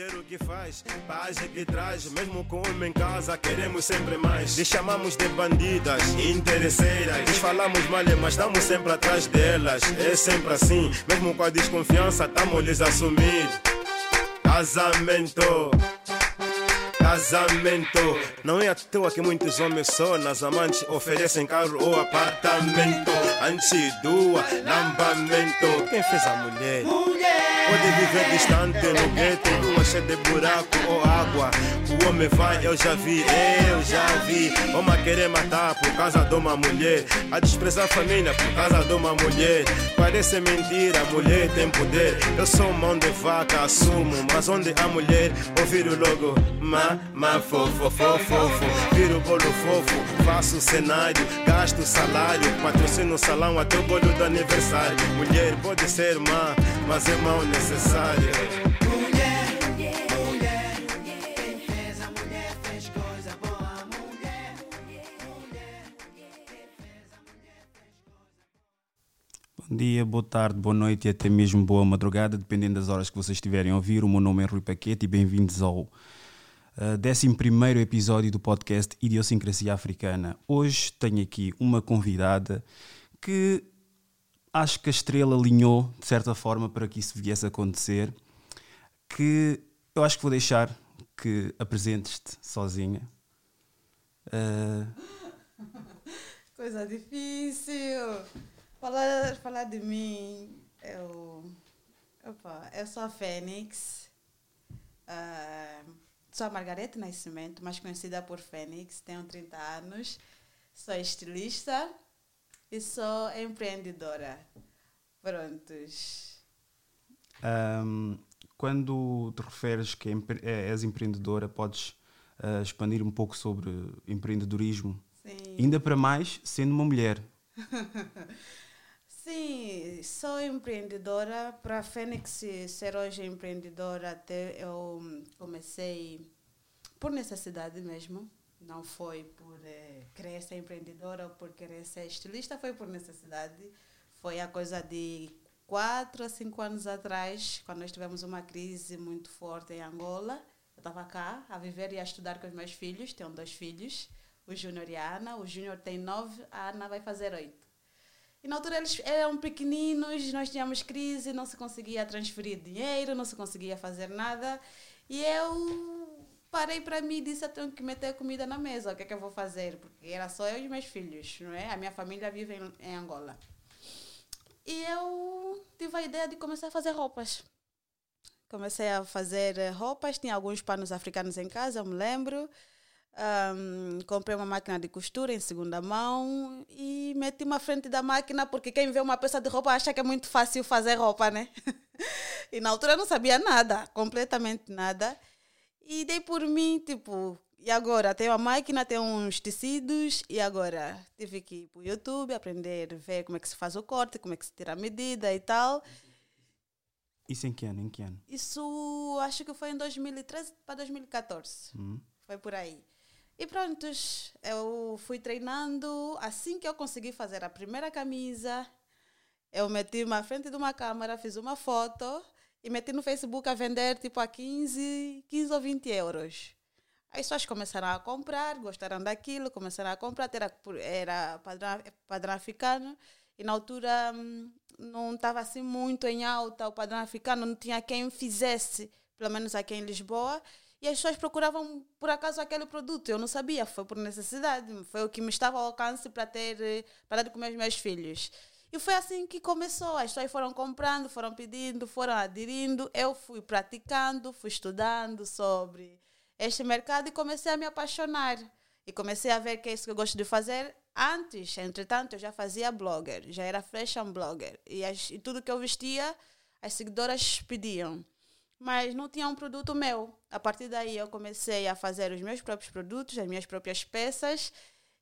mulher o que faz, paz que traz. Mesmo com homem em casa, queremos sempre mais. Lhe chamamos de bandidas, interesseiras. Lhes falamos mal, mas estamos sempre atrás delas. É sempre assim, mesmo com a desconfiança, estamos lhes assumir. Casamento casamento. Não é à toa que muitos homens só nas amantes oferecem carro ou apartamento. Antes do lambamento. Quem fez a mulher? Pode viver distante no gueto, rua cheia de buraco ou água. O homem vai, eu já vi, eu já vi. Uma querer matar por causa de uma mulher. A desprezar a família por causa de uma mulher. Parece mentira, mulher tem poder. Eu sou mão de vaca, assumo. Mas onde a mulher, ouvir logo, ma, ma, fofo, fofo, fofo. Viro bolo fofo, faço cenário, gasto salário. Patrocino salão até o bolo do aniversário. Mulher pode ser má, mas é mal necessária. Bom dia, boa tarde, boa noite e até mesmo boa madrugada, dependendo das horas que vocês estiverem a ouvir. O meu nome é Rui Paquete e bem-vindos ao uh, 11 episódio do podcast Idiosincrasia Africana. Hoje tenho aqui uma convidada que acho que a estrela alinhou de certa forma para que isso viesse a acontecer. Que eu acho que vou deixar que apresentes-te sozinha. Uh... Coisa difícil. Falar, falar de mim, eu, opa, eu sou a Fênix. Uh, sou a Margarete Nascimento, mais conhecida por Fênix. Tenho 30 anos. Sou estilista e sou empreendedora. Prontos. Um, quando te referes que é, és empreendedora, podes uh, expandir um pouco sobre empreendedorismo? Sim. Ainda para mais sendo uma mulher. Sim, sou empreendedora. Para a Fênix ser hoje empreendedora, até eu comecei por necessidade mesmo não foi por eh, querer ser empreendedora ou por querer ser estilista, foi por necessidade. Foi a coisa de quatro a cinco anos atrás, quando nós tivemos uma crise muito forte em Angola. Eu estava cá a viver e a estudar com os meus filhos, tenho dois filhos, o Júnior e a Ana. O Júnior tem nove, a Ana vai fazer oito. E na altura eles eram pequeninos, nós tínhamos crise, não se conseguia transferir dinheiro, não se conseguia fazer nada. E eu parei para mim e disse: eu tenho que meter comida na mesa, o que é que eu vou fazer? Porque era só eu e meus filhos, não é? A minha família vive em, em Angola. E eu tive a ideia de começar a fazer roupas. Comecei a fazer eh, roupas, tinha alguns panos africanos em casa, eu me lembro. Um, comprei uma máquina de costura em segunda mão e meti-me à frente da máquina porque quem vê uma peça de roupa acha que é muito fácil fazer roupa, né? e na altura eu não sabia nada, completamente nada. E dei por mim, tipo, e agora? Tenho a máquina, tenho uns tecidos, e agora? Tive que ir para o YouTube, aprender, ver como é que se faz o corte, como é que se tira a medida e tal. Isso em que ano? Em que ano? Isso acho que foi em 2013 para 2014. Hum. Foi por aí. E pronto, eu fui treinando. Assim que eu consegui fazer a primeira camisa, eu meti-me à frente de uma câmera, fiz uma foto e meti no Facebook a vender tipo a 15, 15 ou 20 euros. Aí as pessoas começaram a comprar, gostaram daquilo, começaram a comprar, era, era padrão, padrão africano, e na altura hum, não estava assim muito em alta o padrão africano, não tinha quem fizesse, pelo menos aqui em Lisboa, e as pessoas procuravam por acaso aquele produto. Eu não sabia, foi por necessidade, foi o que me estava ao alcance para ter para dar de meus filhos. E foi assim que começou. As pessoas foram comprando, foram pedindo, foram aderindo. Eu fui praticando, fui estudando sobre este mercado e comecei a me apaixonar. E comecei a ver que é isso que eu gosto de fazer. Antes, entretanto, eu já fazia blogger, já era fashion blogger. E, as, e tudo que eu vestia, as seguidoras pediam. Mas não tinha um produto meu. A partir daí, eu comecei a fazer os meus próprios produtos, as minhas próprias peças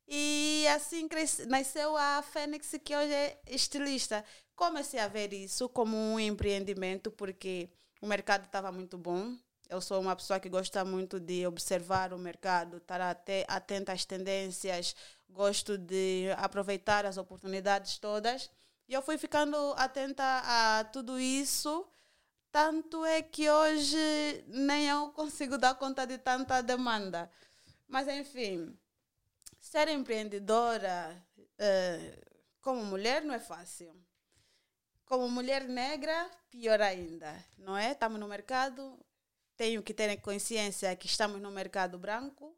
e assim nasceu a Fênix, que hoje é estilista. Comecei a ver isso como um empreendimento, porque o mercado estava muito bom. Eu sou uma pessoa que gosta muito de observar o mercado, estar até atenta às tendências, gosto de aproveitar as oportunidades todas. E eu fui ficando atenta a tudo isso, Tanto é que hoje nem eu consigo dar conta de tanta demanda. Mas, enfim, ser empreendedora uh, como mulher não é fácil. Como mulher negra, pior ainda, não é? Estamos no mercado, tenho que ter consciência que estamos no mercado branco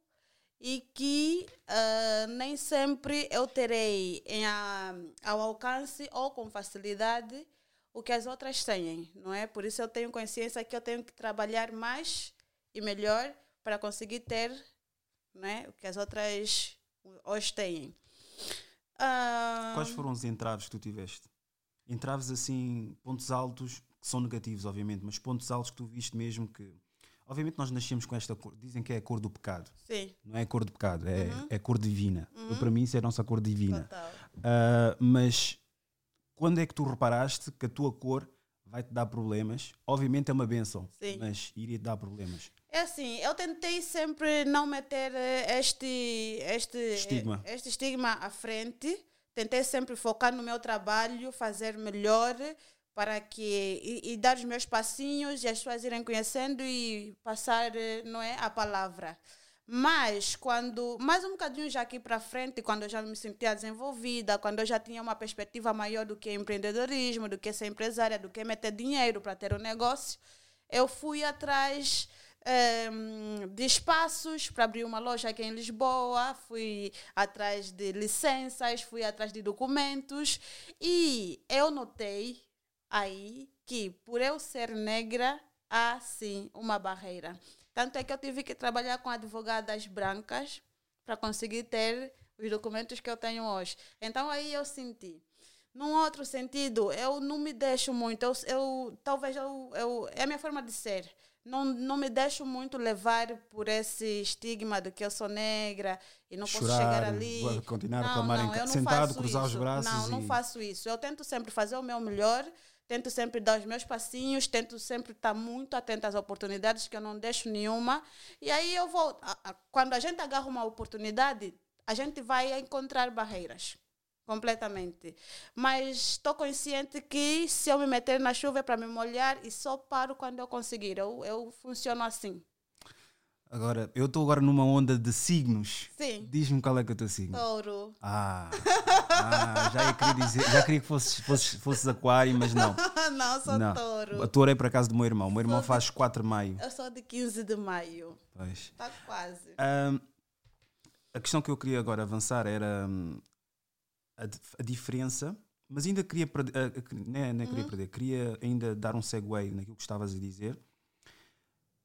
e que uh, nem sempre eu terei em a, ao alcance ou com facilidade o que as outras têm, não é? Por isso eu tenho consciência que eu tenho que trabalhar mais e melhor para conseguir ter não é? o que as outras hoje têm. Uh... Quais foram os entraves que tu tiveste? Entraves assim, pontos altos, que são negativos, obviamente, mas pontos altos que tu viste mesmo que. Obviamente nós nascemos com esta cor, dizem que é a cor do pecado. Sim. Não é a cor do pecado, é, uhum. é a cor divina. Uhum. Para mim isso é a nossa cor divina. Uh, mas quando é que tu reparaste que a tua cor vai-te dar problemas? Obviamente é uma benção, Sim. mas iria te dar problemas. É assim, eu tentei sempre não meter eh, este, este, estigma. este estigma à frente. Tentei sempre focar no meu trabalho, fazer melhor para que e, e, dar os meus passinhos e as pessoas irem conhecendo e passar eh, não é a palavra mas quando mais um bocadinho já aqui para frente quando eu já me sentia desenvolvida quando eu já tinha uma perspectiva maior do que empreendedorismo do que ser empresária do que meter dinheiro para ter um negócio eu fui atrás um, de espaços para abrir uma loja aqui em Lisboa, fui atrás de licenças, fui atrás de documentos e eu notei aí que por eu ser negra há sim uma barreira. Tanto é que eu tive que trabalhar com advogadas brancas para conseguir ter os documentos que eu tenho hoje. Então aí eu senti. Num outro sentido, eu não me deixo muito, eu, eu talvez eu, eu, é a minha forma de ser não, não me deixo muito levar por esse estigma de que eu sou negra e não Chorar, posso chegar ali. Continuar não, a reclamar não, em, sentado, cruzar isso. os braços. Não, e... não faço isso. Eu tento sempre fazer o meu melhor, tento sempre dar os meus passinhos, tento sempre estar muito atenta às oportunidades, que eu não deixo nenhuma. E aí eu vou. Quando a gente agarra uma oportunidade, a gente vai encontrar barreiras completamente. Mas estou consciente que se eu me meter na chuva é para me molhar e só paro quando eu conseguir. Eu, eu funciono assim. Agora, eu estou agora numa onda de signos. Sim. Diz-me qual é que é o teu signo. Touro. Ah, ah já queria dizer, já queria que fosses, fosses, fosses aquário, mas não. não, sou não. touro. A touro é para casa do meu irmão. O meu irmão sou faz de, 4 de maio. Eu sou de 15 de maio. Pois. Está quase. Um, a questão que eu queria agora avançar era hum, a, a diferença, mas ainda queria perder, uh, não queria uhum. perder, queria ainda dar um segue naquilo que estavas a dizer.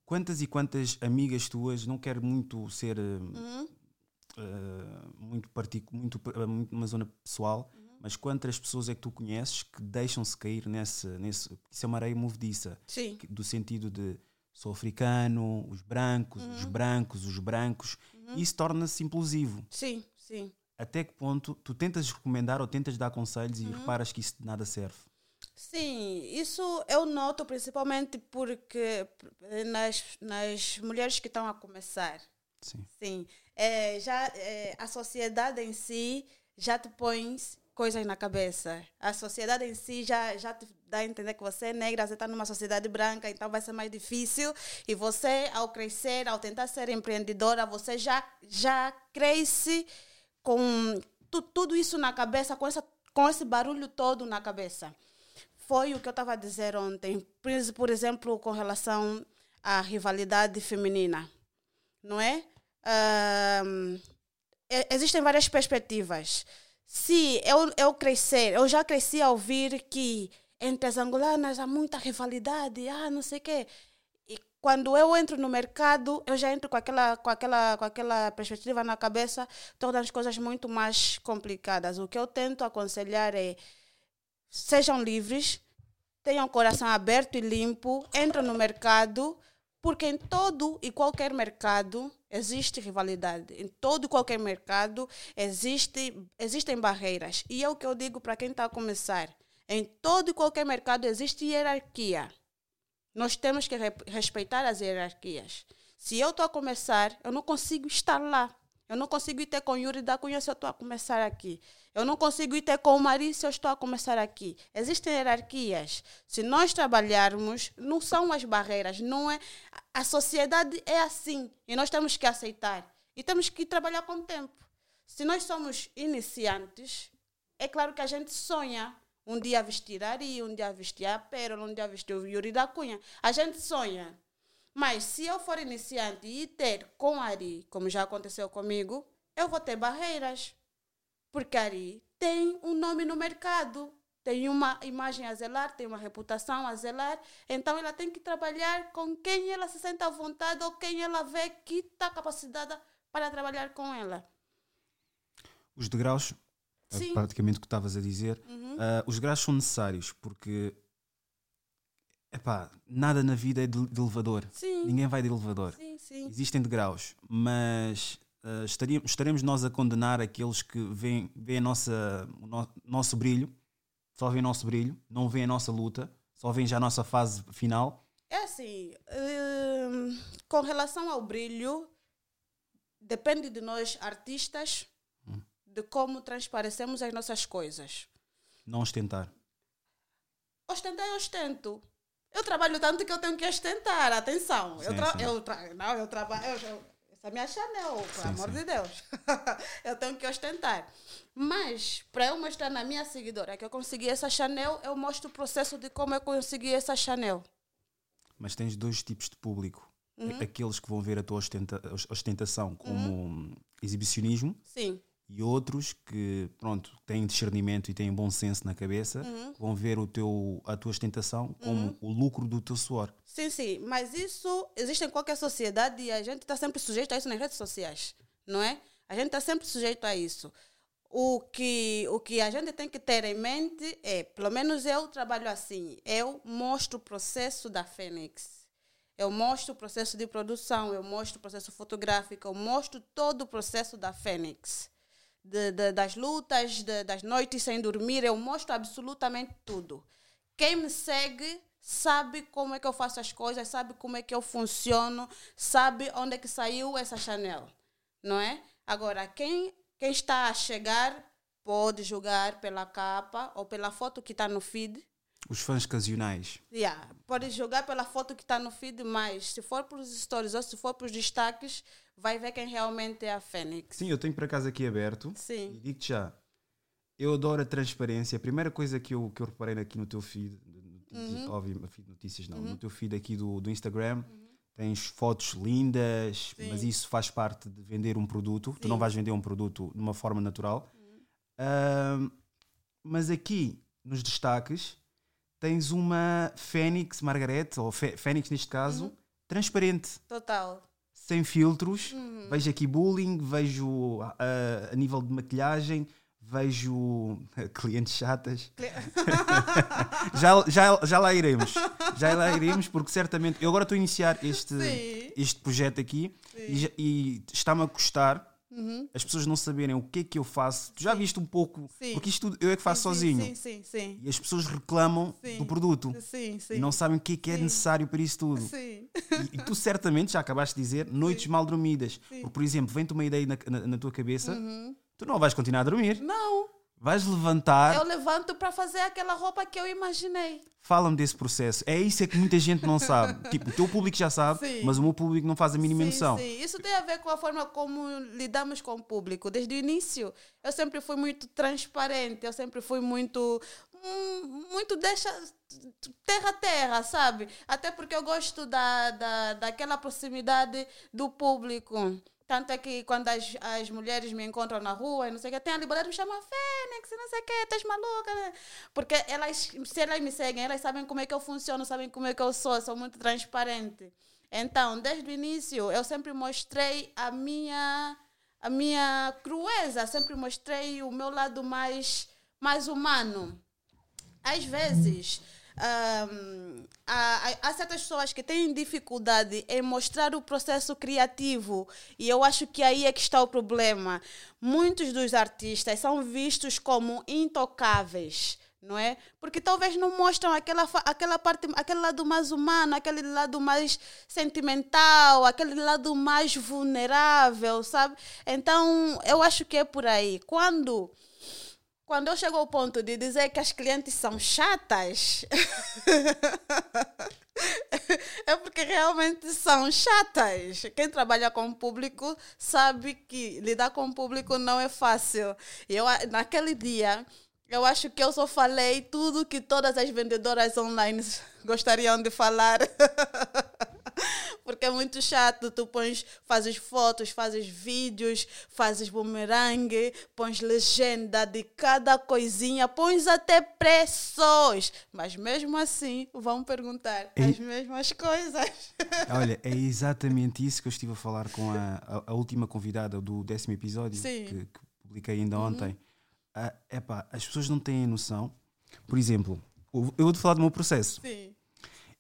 Quantas e quantas amigas tuas, não quero muito ser uhum. uh, muito, particular, muito, muito numa zona pessoal, uhum. mas quantas pessoas é que tu conheces que deixam-se cair nesse, nesse. Isso é uma areia movediça. Sim. do sentido de sou africano, os brancos, os uhum. brancos, os brancos. Uhum. Isso torna-se implosivo. Sim, sim até que ponto tu tentas recomendar ou tentas dar conselhos e uhum. reparas que isso de nada serve? Sim, isso eu noto principalmente porque nas, nas mulheres que estão a começar. Sim. Sim. É, já, é, a sociedade em si já te põe coisas na cabeça. A sociedade em si já, já te dá a entender que você é negra, você está numa sociedade branca, então vai ser mais difícil. E você, ao crescer, ao tentar ser empreendedora, você já, já cresce com tu, tudo isso na cabeça, com, essa, com esse barulho todo na cabeça. Foi o que eu estava a dizer ontem, por exemplo, com relação à rivalidade feminina, não é? Uh, existem várias perspectivas. Se eu, eu crescer, eu já cresci a ouvir que entre as angolanas há muita rivalidade, ah, não sei o quê quando eu entro no mercado, eu já entro com aquela, com aquela, com aquela perspectiva na cabeça, torna as coisas muito mais complicadas. O que eu tento aconselhar é sejam livres, tenham o coração aberto e limpo, entrem no mercado, porque em todo e qualquer mercado existe rivalidade. Em todo e qualquer mercado existe, existem barreiras. E é o que eu digo para quem está a começar. Em todo e qualquer mercado existe hierarquia. Nós temos que respeitar as hierarquias. Se eu estou a começar, eu não consigo estar lá. Eu não consigo ir ter com Yuri da Cunha se eu estou a começar aqui. Eu não consigo ir ter com o Mari se eu estou a começar aqui. Existem hierarquias. Se nós trabalharmos, não são as barreiras, não é. A sociedade é assim e nós temos que aceitar e temos que trabalhar com o tempo. Se nós somos iniciantes, é claro que a gente sonha um dia vestir Ari, um dia vestir a Pérola, um dia vestir o Yuri da Cunha. A gente sonha. Mas se eu for iniciante e ter com Ari, como já aconteceu comigo, eu vou ter barreiras. Porque Ari tem um nome no mercado, tem uma imagem a zelar, tem uma reputação a zelar, então ela tem que trabalhar com quem ela se sente à vontade ou quem ela vê que está capacitada para trabalhar com ela. Os degraus Sim. praticamente o que estavas a dizer. Uhum. Uh, os degraus são necessários porque epá, nada na vida é de, de elevador. Sim. Ninguém vai de elevador. Sim, sim. Existem degraus, mas uh, estaríamos, estaremos nós a condenar aqueles que veem, veem a nossa, o no, nosso brilho, só veem o nosso brilho, não veem a nossa luta, só veem já a nossa fase final. É assim, hum, com relação ao brilho, depende de nós artistas, de como transparecemos as nossas coisas. Não ostentar. Ostentar, eu ostento. Eu trabalho tanto que eu tenho que ostentar, atenção. eu Sim, tra sim. eu tra não, eu trabalho. eu- eu- essa é a minha Chanel, pelo Sim, amor de Deus. eu tenho que ostentar. Mas, para eu mostrar na minha seguidora que eu consegui essa Chanel, eu mostro o processo de como eu consegui essa Chanel. Mas tens dois tipos de público. Uhum. Aqueles que vão ver a tua ostenta- ostentação como um exibicionismo Sim. E outros que, pronto, têm discernimento e têm bom senso na cabeça, Uhum. vão ver o teu, a tua ostentação como o lucro do teu suor. Sim, sim, mas isso existe em qualquer sociedade e a gente está sempre sujeito a isso nas redes sociais, não é? A gente está sempre sujeito a isso. O que, o que a gente tem que ter em mente é, pelo menos eu trabalho assim, eu mostro o processo da Fênix. Eu mostro o processo de produção, eu mostro o processo fotográfico, eu mostro todo o processo da Fênix. De- de- das lutas, de- das noites sem dormir, eu mostro absolutamente tudo. Quem me segue sabe como é que eu faço as coisas, sabe como é que eu funciono, sabe onde é que saiu essa Chanel, não é? Agora, quem, quem está a chegar pode julgar pela capa ou pela foto que está no feed. Os fãs ocasionais. Yeah, pode julgar pela foto que está no feed, mas se for para os stories ou se for para os destaques, vai ver quem realmente é a Fênix. Sim, eu tenho por acaso aqui aberto. Sim. E digo-te já, eu adoro a transparência. A primeira coisa que eu, que eu reparei aqui no teu feed, notícias, Uhum. óbvio, feed notícias não, no teu feed aqui do, do Instagram, tens fotos lindas, Sim. mas isso faz parte de vender um produto. Tu Sim. não vais vender um produto de uma forma natural. Uhum. Mas aqui, nos destaques, tens uma Fênix Margarete, ou Fé- Fênix neste caso, Uhum. transparente Total. sem filtros. Uhum. Vejo aqui bullying, vejo ah, a nível de maquilhagem, vejo clientes chatas. já, já, já lá iremos. Já lá iremos, porque certamente. Eu agora estou a iniciar este, Sim. este projeto aqui e, já- e está-me a custar Uhum. as pessoas não saberem o que é que eu faço. Tu já viste um pouco, Sim. porque isto tudo eu é que faço Sim, sozinho. Sim, sim, sim. E as pessoas reclamam Sim. do produto. Sim, sim. E não sabem o que é que é Sim. necessário para isso tudo. Sim. E, e tu certamente já acabaste de dizer noites mal dormidas. Sim. Uhum. Porque, por exemplo, vem-te uma ideia na, na- na tua cabeça, tu não vais continuar a dormir. Não, Vais levantar, eu levanto para fazer aquela roupa que eu imaginei. fala-me desse processo. É isso é que muita gente não sabe. tipo, o teu público já sabe, Sim. mas o meu público não faz a mínima sim, noção. sim. Isso tem a ver com a forma como lidamos com o público. Desde o início, eu sempre fui muito transparente, eu sempre fui muito. hum, muito deixa. terra a terra, sabe? Até porque eu gosto da, da, daquela proximidade do público. Tanto é que quando as, as mulheres me encontram na rua e não sei o que, tem a liberdade de me chamar Fênix, não sei o que, estás maluca, né? Porque elas, se elas me seguem, elas sabem como é que eu funciono, sabem como é que eu sou, sou muito transparente. Então, desde o início, eu sempre mostrei a minha, a minha crueza, sempre mostrei o meu lado mais, mais humano. Às vezes, há, há- há certas pessoas que têm dificuldade em mostrar o processo criativo e eu acho que aí é que está o problema. Muitos dos artistas são vistos como intocáveis. não é? Porque talvez não mostram aquela, aquela parte, aquele lado mais humano, aquele lado mais sentimental, aquele lado mais vulnerável, sabe? Então, eu acho que é por aí. Quando quando eu chego ao ponto de dizer que as clientes são chatas, é porque realmente são chatas. Quem trabalha com o público sabe que lidar com o público não é fácil. E eu, naquele dia, eu acho que eu só falei tudo que todas as vendedoras online gostariam de falar. Porque é muito chato. Tu pões, fazes fotos, fazes vídeos, fazes bumerangue, pões legenda de cada coisinha, pões até preços. Mas mesmo assim vão perguntar as mesmas coisas. Olha, é exatamente isso que eu estive a falar com a, a, a última convidada do décimo episódio que, que, publiquei ainda uhum. ontem. Uh, epá, as pessoas não têm noção. Por exemplo, eu vou-te falar do meu processo. Sim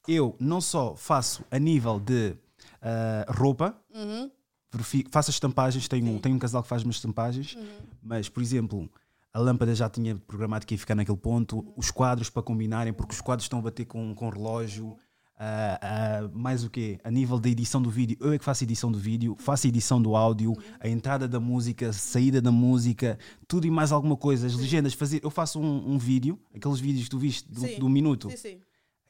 eu não só faço a nível de uh, roupa, uhum. verifico, faço as estampagens, tenho, tenho um casal que faz umas estampagens, uhum. mas, por exemplo, a lâmpada já tinha programado que ia ficar naquele ponto, uhum. os quadros para combinarem, porque os quadros estão a bater com, com relógio. Uh, uh, mais o quê? A nível da edição do vídeo, eu é que faço edição do vídeo, faço a edição do áudio, uhum. a entrada da música, saída da música, tudo e mais alguma coisa, as legendas, fazer. Eu faço um, um vídeo, aqueles vídeos que tu viste do, do minuto. Sim, sim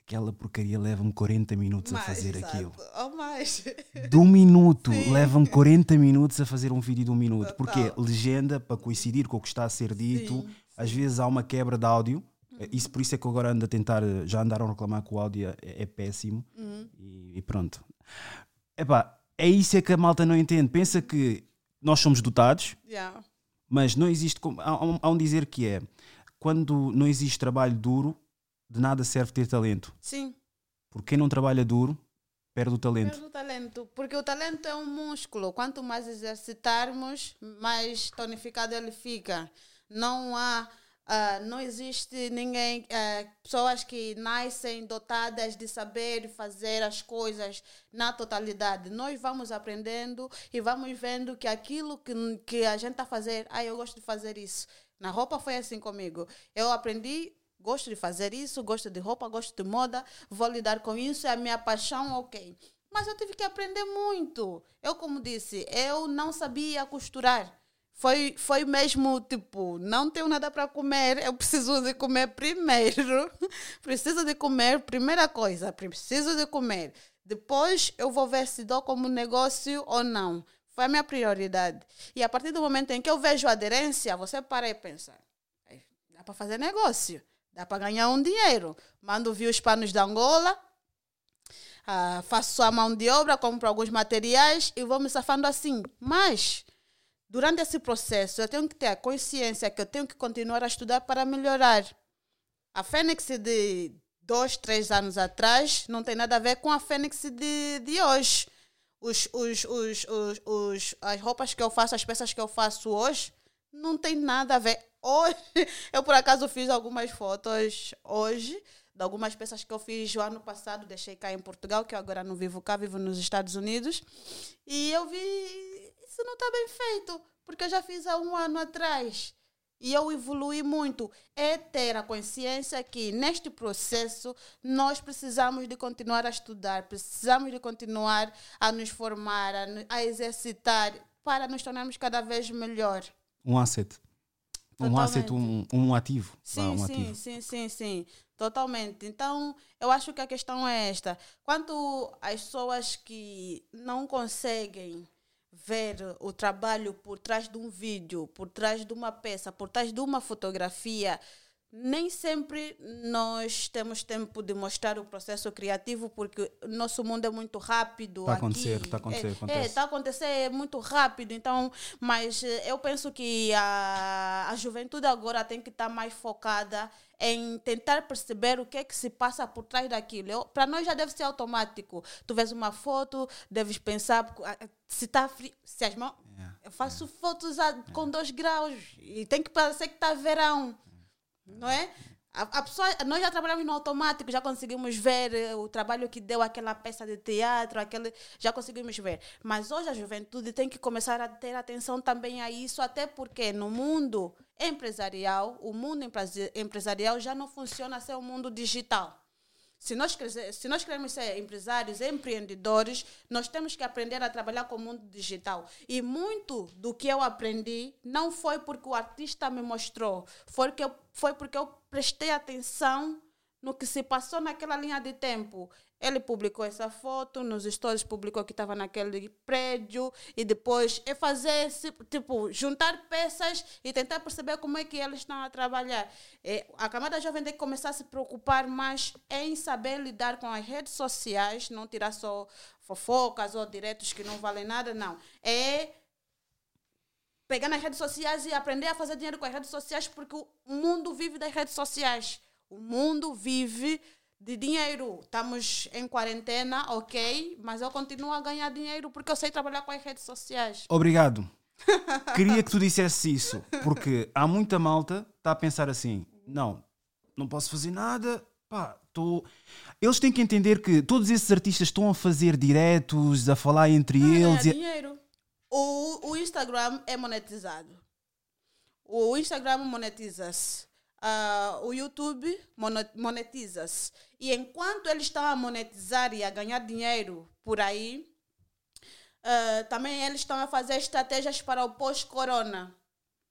aquela porcaria leva-me 40 minutos mais, a fazer exato. aquilo. Ou mais. De um minuto, leva-me 40 minutos a fazer um vídeo de um minuto. Total. Porque legenda, para coincidir com o que está a ser dito, sim, às vezes há uma quebra de áudio. Uhum. Isso por isso é que agora ando a tentar, já andaram a reclamar que o áudio é, é péssimo. Uhum. E, e, pronto. Epá, é isso é que a malta não entende. Pensa que nós somos dotados, yeah. mas não existe. Há há um dizer que é quando não existe trabalho duro, de nada serve ter talento. Sim. Porque quem não trabalha duro perde o talento. Perde o talento. Porque o talento é um músculo. Quanto mais exercitarmos, mais tonificado ele fica. Não há. Uh, não existe ninguém, uh, pessoas que nascem dotadas de saber fazer as coisas na totalidade. Nós vamos aprendendo e vamos vendo que aquilo que, que a gente está a fazer, ah, eu gosto de fazer isso. Na roupa foi assim comigo. Eu aprendi gosto de fazer isso, gosto de roupa, gosto de moda, vou lidar com isso, é a minha paixão, ok. Mas eu tive que aprender muito. Eu, como disse, eu não sabia costurar. Foi, foi mesmo tipo, não tenho nada para comer, eu preciso de comer primeiro. preciso de comer, primeira coisa, preciso de comer. Depois eu vou ver se dou como negócio ou não. Foi a minha prioridade. E a partir do momento em que eu vejo aderência, você para e pensa: dá para fazer negócio. Dá para ganhar um dinheiro. Mando vir os panos da Angola, uh, faço a mão de obra, compro alguns materiais e vou me safando assim. Mas, durante esse processo, eu tenho que ter a consciência que eu tenho que continuar a estudar para melhorar. A Fênix de dois, três anos atrás não tem nada a ver com a Fênix de, de hoje. Os, os, os, os, os, as roupas que eu faço, as peças que eu faço hoje, não tem nada a ver. Hoje, eu por acaso fiz algumas fotos hoje de algumas peças que eu fiz o ano passado, deixei cá em Portugal, que eu agora não vivo cá, vivo nos Estados Unidos. E eu vi, isso não está bem feito, porque eu já fiz há um ano atrás. E eu evolui muito. É ter a consciência que neste processo nós precisamos de continuar a estudar, precisamos de continuar a nos formar, a, a exercitar, para nos tornarmos cada vez melhor um asset. Totalmente. Um asset, um, um ativo. Sim, um sim, ativo. sim, sim, sim. Totalmente. Então, eu acho que a questão é esta. Quanto às pessoas que não conseguem ver o trabalho por trás de um vídeo, por trás de uma peça, por trás de uma fotografia, nem sempre nós temos tempo de mostrar o processo criativo porque o nosso mundo é muito rápido. Está a acontecer, está a acontecer. É, está é, tá a acontecer é muito rápido. Então, mas eh, eu penso que a, a juventude agora tem que estar tá mais focada em tentar perceber o que é que se passa por trás daquilo. Para nós já deve ser automático. Tu vês uma foto, deves pensar se está frio, se as mãos. Yeah, eu faço yeah. fotos a, yeah. com dois graus e tem que parecer que está verão não é? A, a, pessoa, nós já trabalhamos no automático, já conseguimos ver eh, o trabalho que deu aquela peça de teatro, aquele, já conseguimos ver. Mas hoje a juventude tem que começar a ter atenção também a isso, até porque no mundo empresarial, o mundo empresarial já não funciona sem o mundo digital. Se nós, se nós queremos ser empresários, empreendedores, nós temos que aprender a trabalhar com o mundo digital. E muito do que eu aprendi não foi porque o artista me mostrou, foi, que eu, foi porque eu prestei atenção no que se passou naquela linha de tempo. Ele publicou essa foto, nos stories publicou que estava naquele prédio e depois é fazer, tipo, juntar peças e tentar perceber como é que eles estão a trabalhar. É, a camada jovem tem que começar a se preocupar mais em saber lidar com as redes sociais, não tirar só fofocas ou diretos que não valem nada, não. É pegar nas redes sociais e aprender a fazer dinheiro com as redes sociais, porque o mundo vive das redes sociais. O mundo vive de dinheiro. Estamos em quarentena, ok, mas eu continuo a ganhar dinheiro porque eu sei trabalhar com as redes sociais. Obrigado. Queria que tu dissesse isso, porque há muita malta está a pensar assim: não, não posso fazer nada, pá, tô... Eles têm que entender que todos esses artistas estão a fazer diretos, a falar entre não, eles. É dinheiro. O, o Instagram é monetizado. O Instagram monetiza-se uh, o YouTube monetiza-se. E enquanto eles estão a monetizar e a ganhar dinheiro por aí, uh, também eles estão a fazer estratégias para o pós-corona.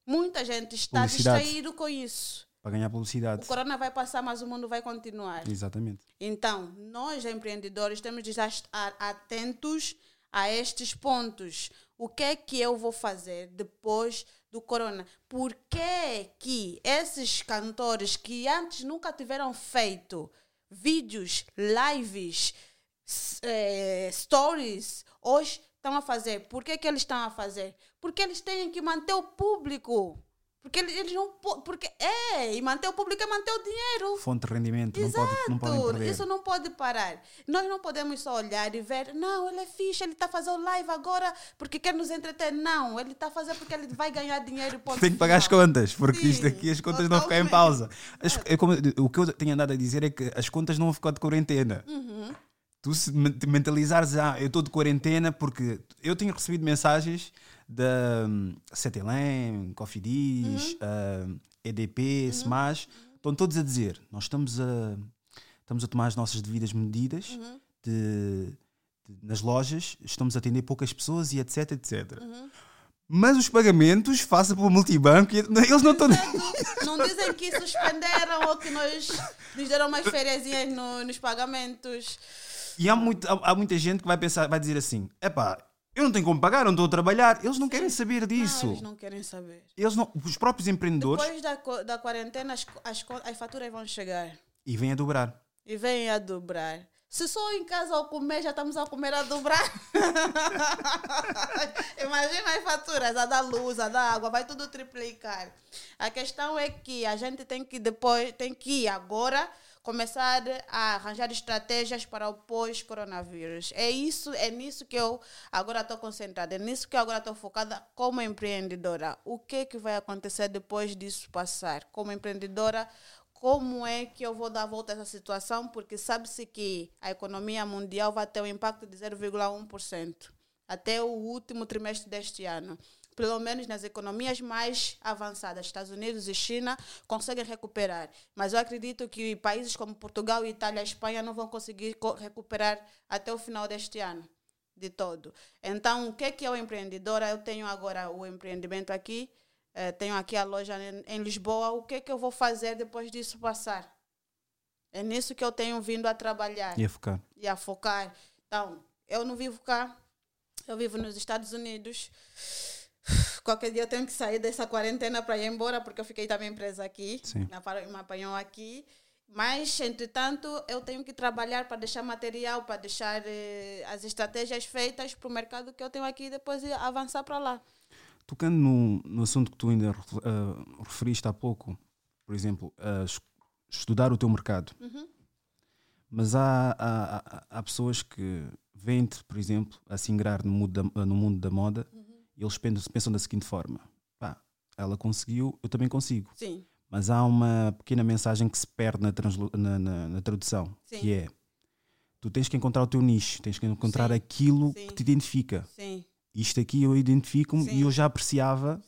Muita gente está distraído com isso. Para ganhar publicidade. O corona vai passar, mas o mundo vai continuar. Exatamente. Então, nós empreendedores temos de estar atentos a estes pontos. O que é que eu vou fazer depois do corona. Por que que esses cantores que antes nunca tiveram feito vídeos, lives, é, stories, hoje estão a fazer? Por que que eles estão a fazer? Porque eles têm que manter o público. Porque eles não porque é, e manter o público é manter o dinheiro. Fonte de rendimento, Exato. não, pode, não perder. Isso não pode parar. Nós não podemos só olhar e ver, não, ele é fixe, ele está fazendo live agora porque quer nos entreter. Não, ele está fazendo porque ele vai ganhar dinheiro. Tem que pagar as contas, porque Sim, isto aqui as contas não ficam em pausa. As, é. como, o que eu tenho andado a dizer é que as contas não vão ficar de quarentena. Uhum. Tu se mentalizares, ah, eu estou de quarentena porque eu tenho recebido mensagens da um, CTLM, Cofidis, uhum. uh, EDP, uhum. SMAS, estão todos a dizer: nós estamos a, estamos a tomar as nossas devidas medidas uhum. de, de, nas lojas, estamos a atender poucas pessoas e etc, etc. Uhum. Mas os pagamentos façam pelo multibanco e eles não estão. Não dizem que suspenderam ou que nos, nos deram umas férias no, nos pagamentos. E há, muito, há, há, muita gente que vai pensar, vai dizer assim: epá, eu não tenho como pagar, não estou a trabalhar. Eles não querem saber disso. Não, eles não querem saber. Eles não, os próprios empreendedores. Depois da, da quarentena, as, as, as faturas vão chegar. E vêm a dobrar. E vêm a dobrar. Se só em casa ao comer já estamos a comer a dobrar. Imagina as faturas, a da luz, a da água, vai tudo triplicar. A questão é que a gente tem que depois, tem que ir agora começar a arranjar estratégias para o pós-coronavírus. É isso, é nisso que eu agora estou concentrada, é nisso que eu agora estou focada como empreendedora. O que é que vai acontecer depois disso passar? Como empreendedora, como é que eu vou dar a volta a essa situação? Porque sabe-se que a economia mundial vai ter um impacto de 0,1% até o último trimestre deste ano pelo menos nas economias mais avançadas, Estados Unidos e China, conseguem recuperar. Mas eu acredito que países como Portugal, Itália e Espanha não vão conseguir recuperar até o final deste ano, de todo. Então, o que é que é o empreendedora? Eu tenho agora o empreendimento aqui, eh, tenho aqui a loja em, em Lisboa. O que é que eu vou fazer depois disso passar? É nisso que eu tenho vindo a trabalhar. E a focar. E a focar. Então, eu não vivo cá, eu vivo nos Estados Unidos qualquer dia eu tenho que sair dessa quarentena para ir embora, porque eu fiquei também presa aqui. Sim. Me apanhou aqui. Mas, entretanto, eu tenho que trabalhar para deixar material, para deixar eh, as estratégias feitas para o mercado que eu tenho aqui e depois avançar para lá. Tocando no, no assunto que tu ainda uh, referiste há pouco, por exemplo, uh, estudar o teu mercado. Uhum. Mas há, há, há, pessoas que vêm-te, por exemplo, a se ingrar no mundo da, no mundo da moda uhum e eles pensam da seguinte forma: pá, ela conseguiu, eu também consigo. Sim. Mas há uma pequena mensagem que se perde na, na, na, na tradução, Sim. que é tu tens que encontrar o teu nicho, tens que encontrar Sim. aquilo Sim. que te identifica. Sim. Isto aqui eu identifico-me e eu já apreciava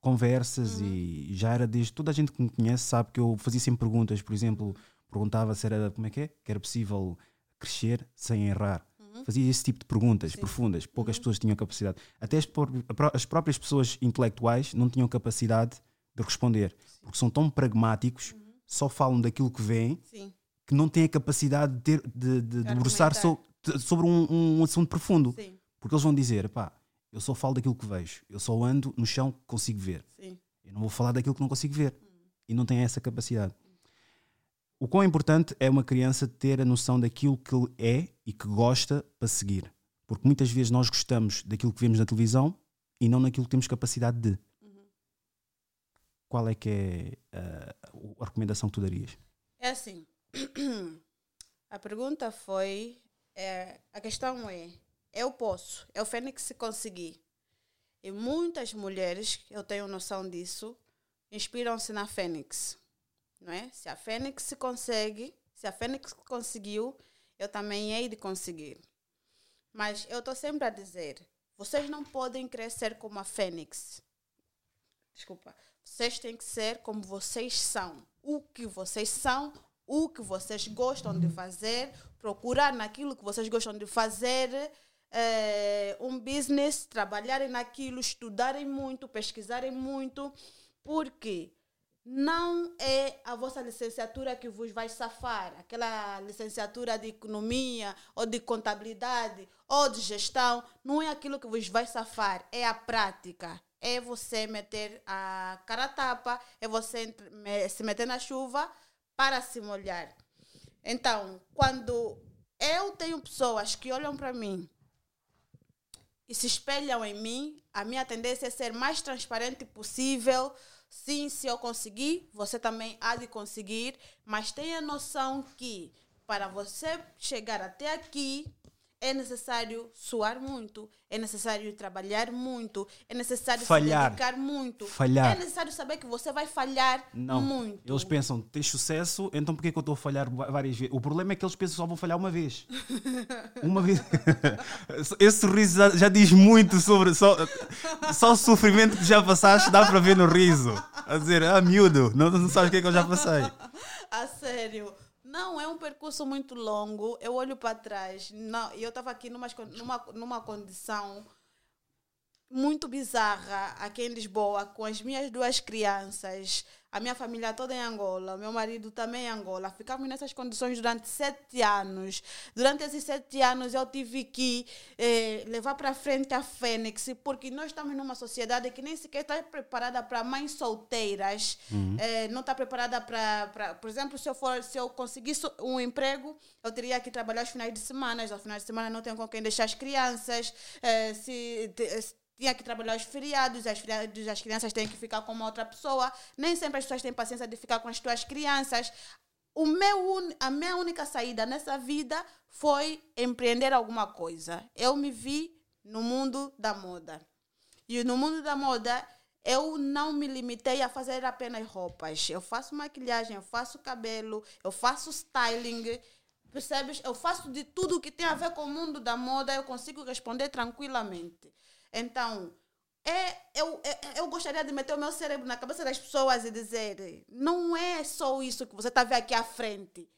conversas e já era desde. Toda a gente que me conhece sabe que eu fazia sempre perguntas. Por exemplo, perguntava se era. Como é que é? Que era possível crescer sem errar. Fazia esse tipo de perguntas profundas. Poucas pessoas tinham capacidade. Até as, as próprias pessoas intelectuais não tinham capacidade de responder. Porque são tão pragmáticos, só falam daquilo que veem, Sim, que não têm a capacidade de, ter, de, de debruçar so, de- sobre um, um assunto profundo. sim, Porque eles vão dizer, pá, eu só falo daquilo que vejo. Eu só ando no chão que consigo ver. sim. Eu não vou falar daquilo que não consigo ver. E não tem essa capacidade. O quão importante é uma criança ter a noção daquilo que ele é e que gosta para seguir. Porque muitas vezes nós gostamos daquilo que vemos na televisão e não naquilo que temos capacidade de. Qual é que é ah, a recomendação que tu darias? É assim. A pergunta foi. é, a questão é: eu posso, eu Fênix se conseguir. E muitas mulheres, eu tenho noção disso, inspiram-se na Fênix. Não é? Se a Fênix se consegue, se a Fênix conseguiu, eu também hei de conseguir. Mas eu estou sempre a dizer: vocês não podem crescer como a Fênix. Desculpa. Vocês têm que ser como vocês são. O que vocês são, o que vocês gostam de fazer, procurar naquilo que vocês gostam de fazer, eh, um business, trabalharem naquilo, estudarem muito, pesquisarem muito, porque não é a vossa licenciatura que vos vai safar, aquela licenciatura de economia ou de contabilidade ou de gestão, não é aquilo que vos vai safar, é a prática. É você meter a cara a tapa, é você se meter na chuva para se molhar. Então, quando eu tenho pessoas que olham para mim e se espelham em mim, a minha tendência é ser mais transparente possível. Sim, se eu conseguir, você também há de conseguir, mas tenha noção que para você chegar até aqui é necessário suar muito, é necessário trabalhar muito, é necessário Falhar. se dedicar muito, Falhar. é necessário saber que você vai falhar Não. muito. Eles pensam, tens sucesso, então porquê que eu estou a falhar várias vezes? O problema é que eles pensam que só vão falhar uma vez. uma vez. Esse sorriso já, já diz muito sobre. Só, só o sofrimento que já passaste dá para ver no riso. A dizer, ah, miúdo, não, não sabes o que é que eu já passei. A sério. Não, é um percurso muito longo. Eu olho para trás. Não, eu estava aqui numa, numa, numa condição muito bizarra aqui em Lisboa, com as minhas duas crianças, a minha família toda em Angola, o meu marido também em Angola. Ficamos nessas condições durante sete anos. Durante esses sete anos eu tive que eh, levar para frente a Fênix, porque nós estamos numa sociedade que nem sequer está preparada para mães solteiras, eh, não está preparada para, para, por exemplo, se eu for, se eu conseguisse um emprego, eu teria que trabalhar os finais de semana, aos finais de semana não tenho com quem deixar as crianças, eh, se, te- se tinha que trabalhar os feriados, as feriados as crianças têm que ficar com uma outra pessoa. Nem sempre as pessoas têm paciência de ficar com as tuas crianças. O meu, a minha única saída nessa vida foi empreender alguma coisa. Eu me vi no mundo da moda. E no mundo da moda, eu não me limitei a fazer apenas roupas. Eu faço maquilhagem, eu faço cabelo, eu faço styling. Percebes? Eu faço de tudo que tem a ver com o mundo da moda, eu consigo responder tranquilamente. Então, é, eu, é- eu gostaria de meter o meu cérebro na cabeça das pessoas e dizer: não é só isso que você está vendo aqui à frente.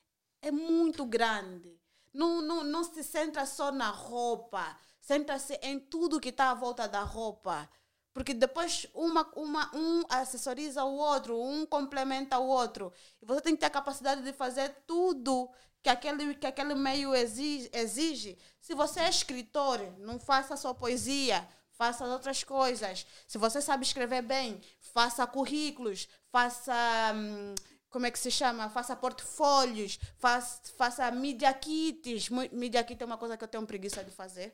É muito grande. Não, não, não se centra só na roupa. Centra-se em tudo que está à volta da roupa. Porque depois uma, uma, um assessoriza o outro, um complementa o outro. E você tem que ter a capacidade de fazer tudo que aquele, que aquele meio exige, exige. Se você é escritor, não faça só poesia, faça outras coisas. Se você sabe escrever bem, faça currículos, faça. hum, como é que se chama? Faça portfólios, faça, faça media kits. Media kit é uma coisa que eu tenho preguiça de fazer.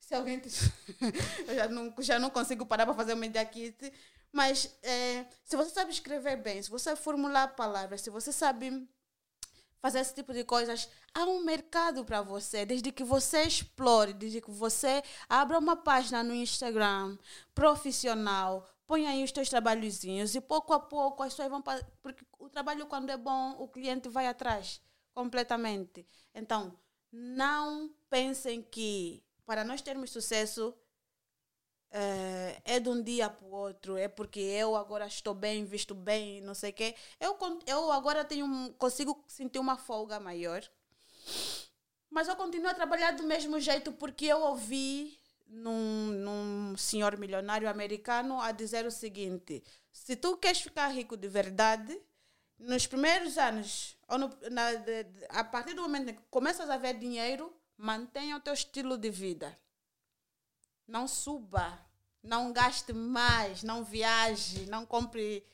Se alguém. te- eu já não, já não consigo parar para fazer o media kit. Mas eh, se você sabe escrever bem, se você formular palavras, se você sabe fazer esse tipo de coisas, há um mercado para você, desde que você explore, desde que você abra uma página no Instagram profissional, põe aí os teus trabalhozinhos e pouco a pouco as pessoas vão porque o trabalho quando é bom, o cliente vai atrás completamente. Então, não pensem que para nós termos sucesso é, é de um dia para o outro, é porque eu agora estou bem, visto bem, não sei o quê. Eu, eu agora tenho, consigo sentir uma folga maior. Mas eu continuo a trabalhar do mesmo jeito porque eu ouvi num, num senhor milionário americano a dizer o seguinte: se tu queres ficar rico de verdade, nos primeiros anos, ou no, na, de, a partir do momento que começas a ver dinheiro, mantenha o teu estilo de vida. Não suba, não gaste mais, não viaje, não compre.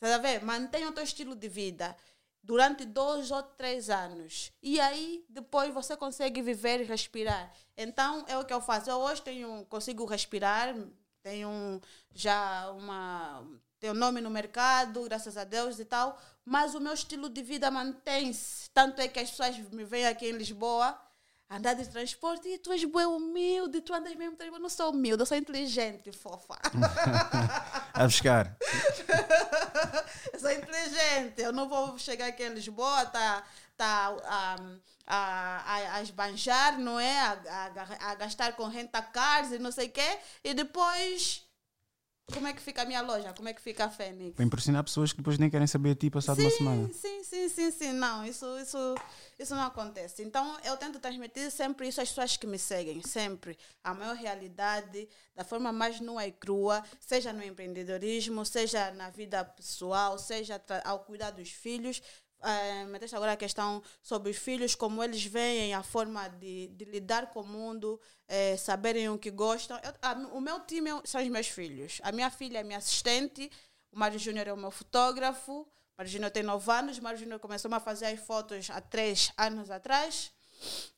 Você ver? Mantenha o teu estilo de vida durante dois ou três anos. E aí, depois você consegue viver e respirar. Então, é o que eu faço. Eu hoje tenho, consigo respirar, tenho já uma. Tenho nome no mercado, graças a Deus e tal, mas o meu estilo de vida mantém-se. Tanto é que as pessoas me veem aqui em Lisboa andar de transporte e tu és boa humilde, tu andas mesmo Eu não sou humilde, eu sou inteligente, fofa. a buscar. eu sou inteligente, eu não vou chegar aqui em Lisboa, tá, tá um, a, a, a esbanjar, não é? A, a, a gastar com renta cars e não sei o quê, e depois como é que fica a minha loja? Como é que fica a Fênix? Para impressionar pessoas que depois nem querem saber de ti passado sim, uma semana. Sim, sim, sim, sim. Não, isso, isso, isso não acontece. Então eu tento transmitir sempre isso às pessoas que me seguem, sempre. A maior realidade, da forma mais nua e crua, seja no empreendedorismo, seja na vida pessoal, seja ao cuidar dos filhos, é, meteste agora a questão sobre os filhos, como eles veem a forma de, de lidar com o mundo, é, saberem o que gostam. Eu, a, o meu time são os meus filhos. A minha filha é minha assistente, o Mário Júnior é o meu fotógrafo. O Mário Júnior tem 9 anos, o Mário Júnior começou a fazer as fotos há 3 anos atrás.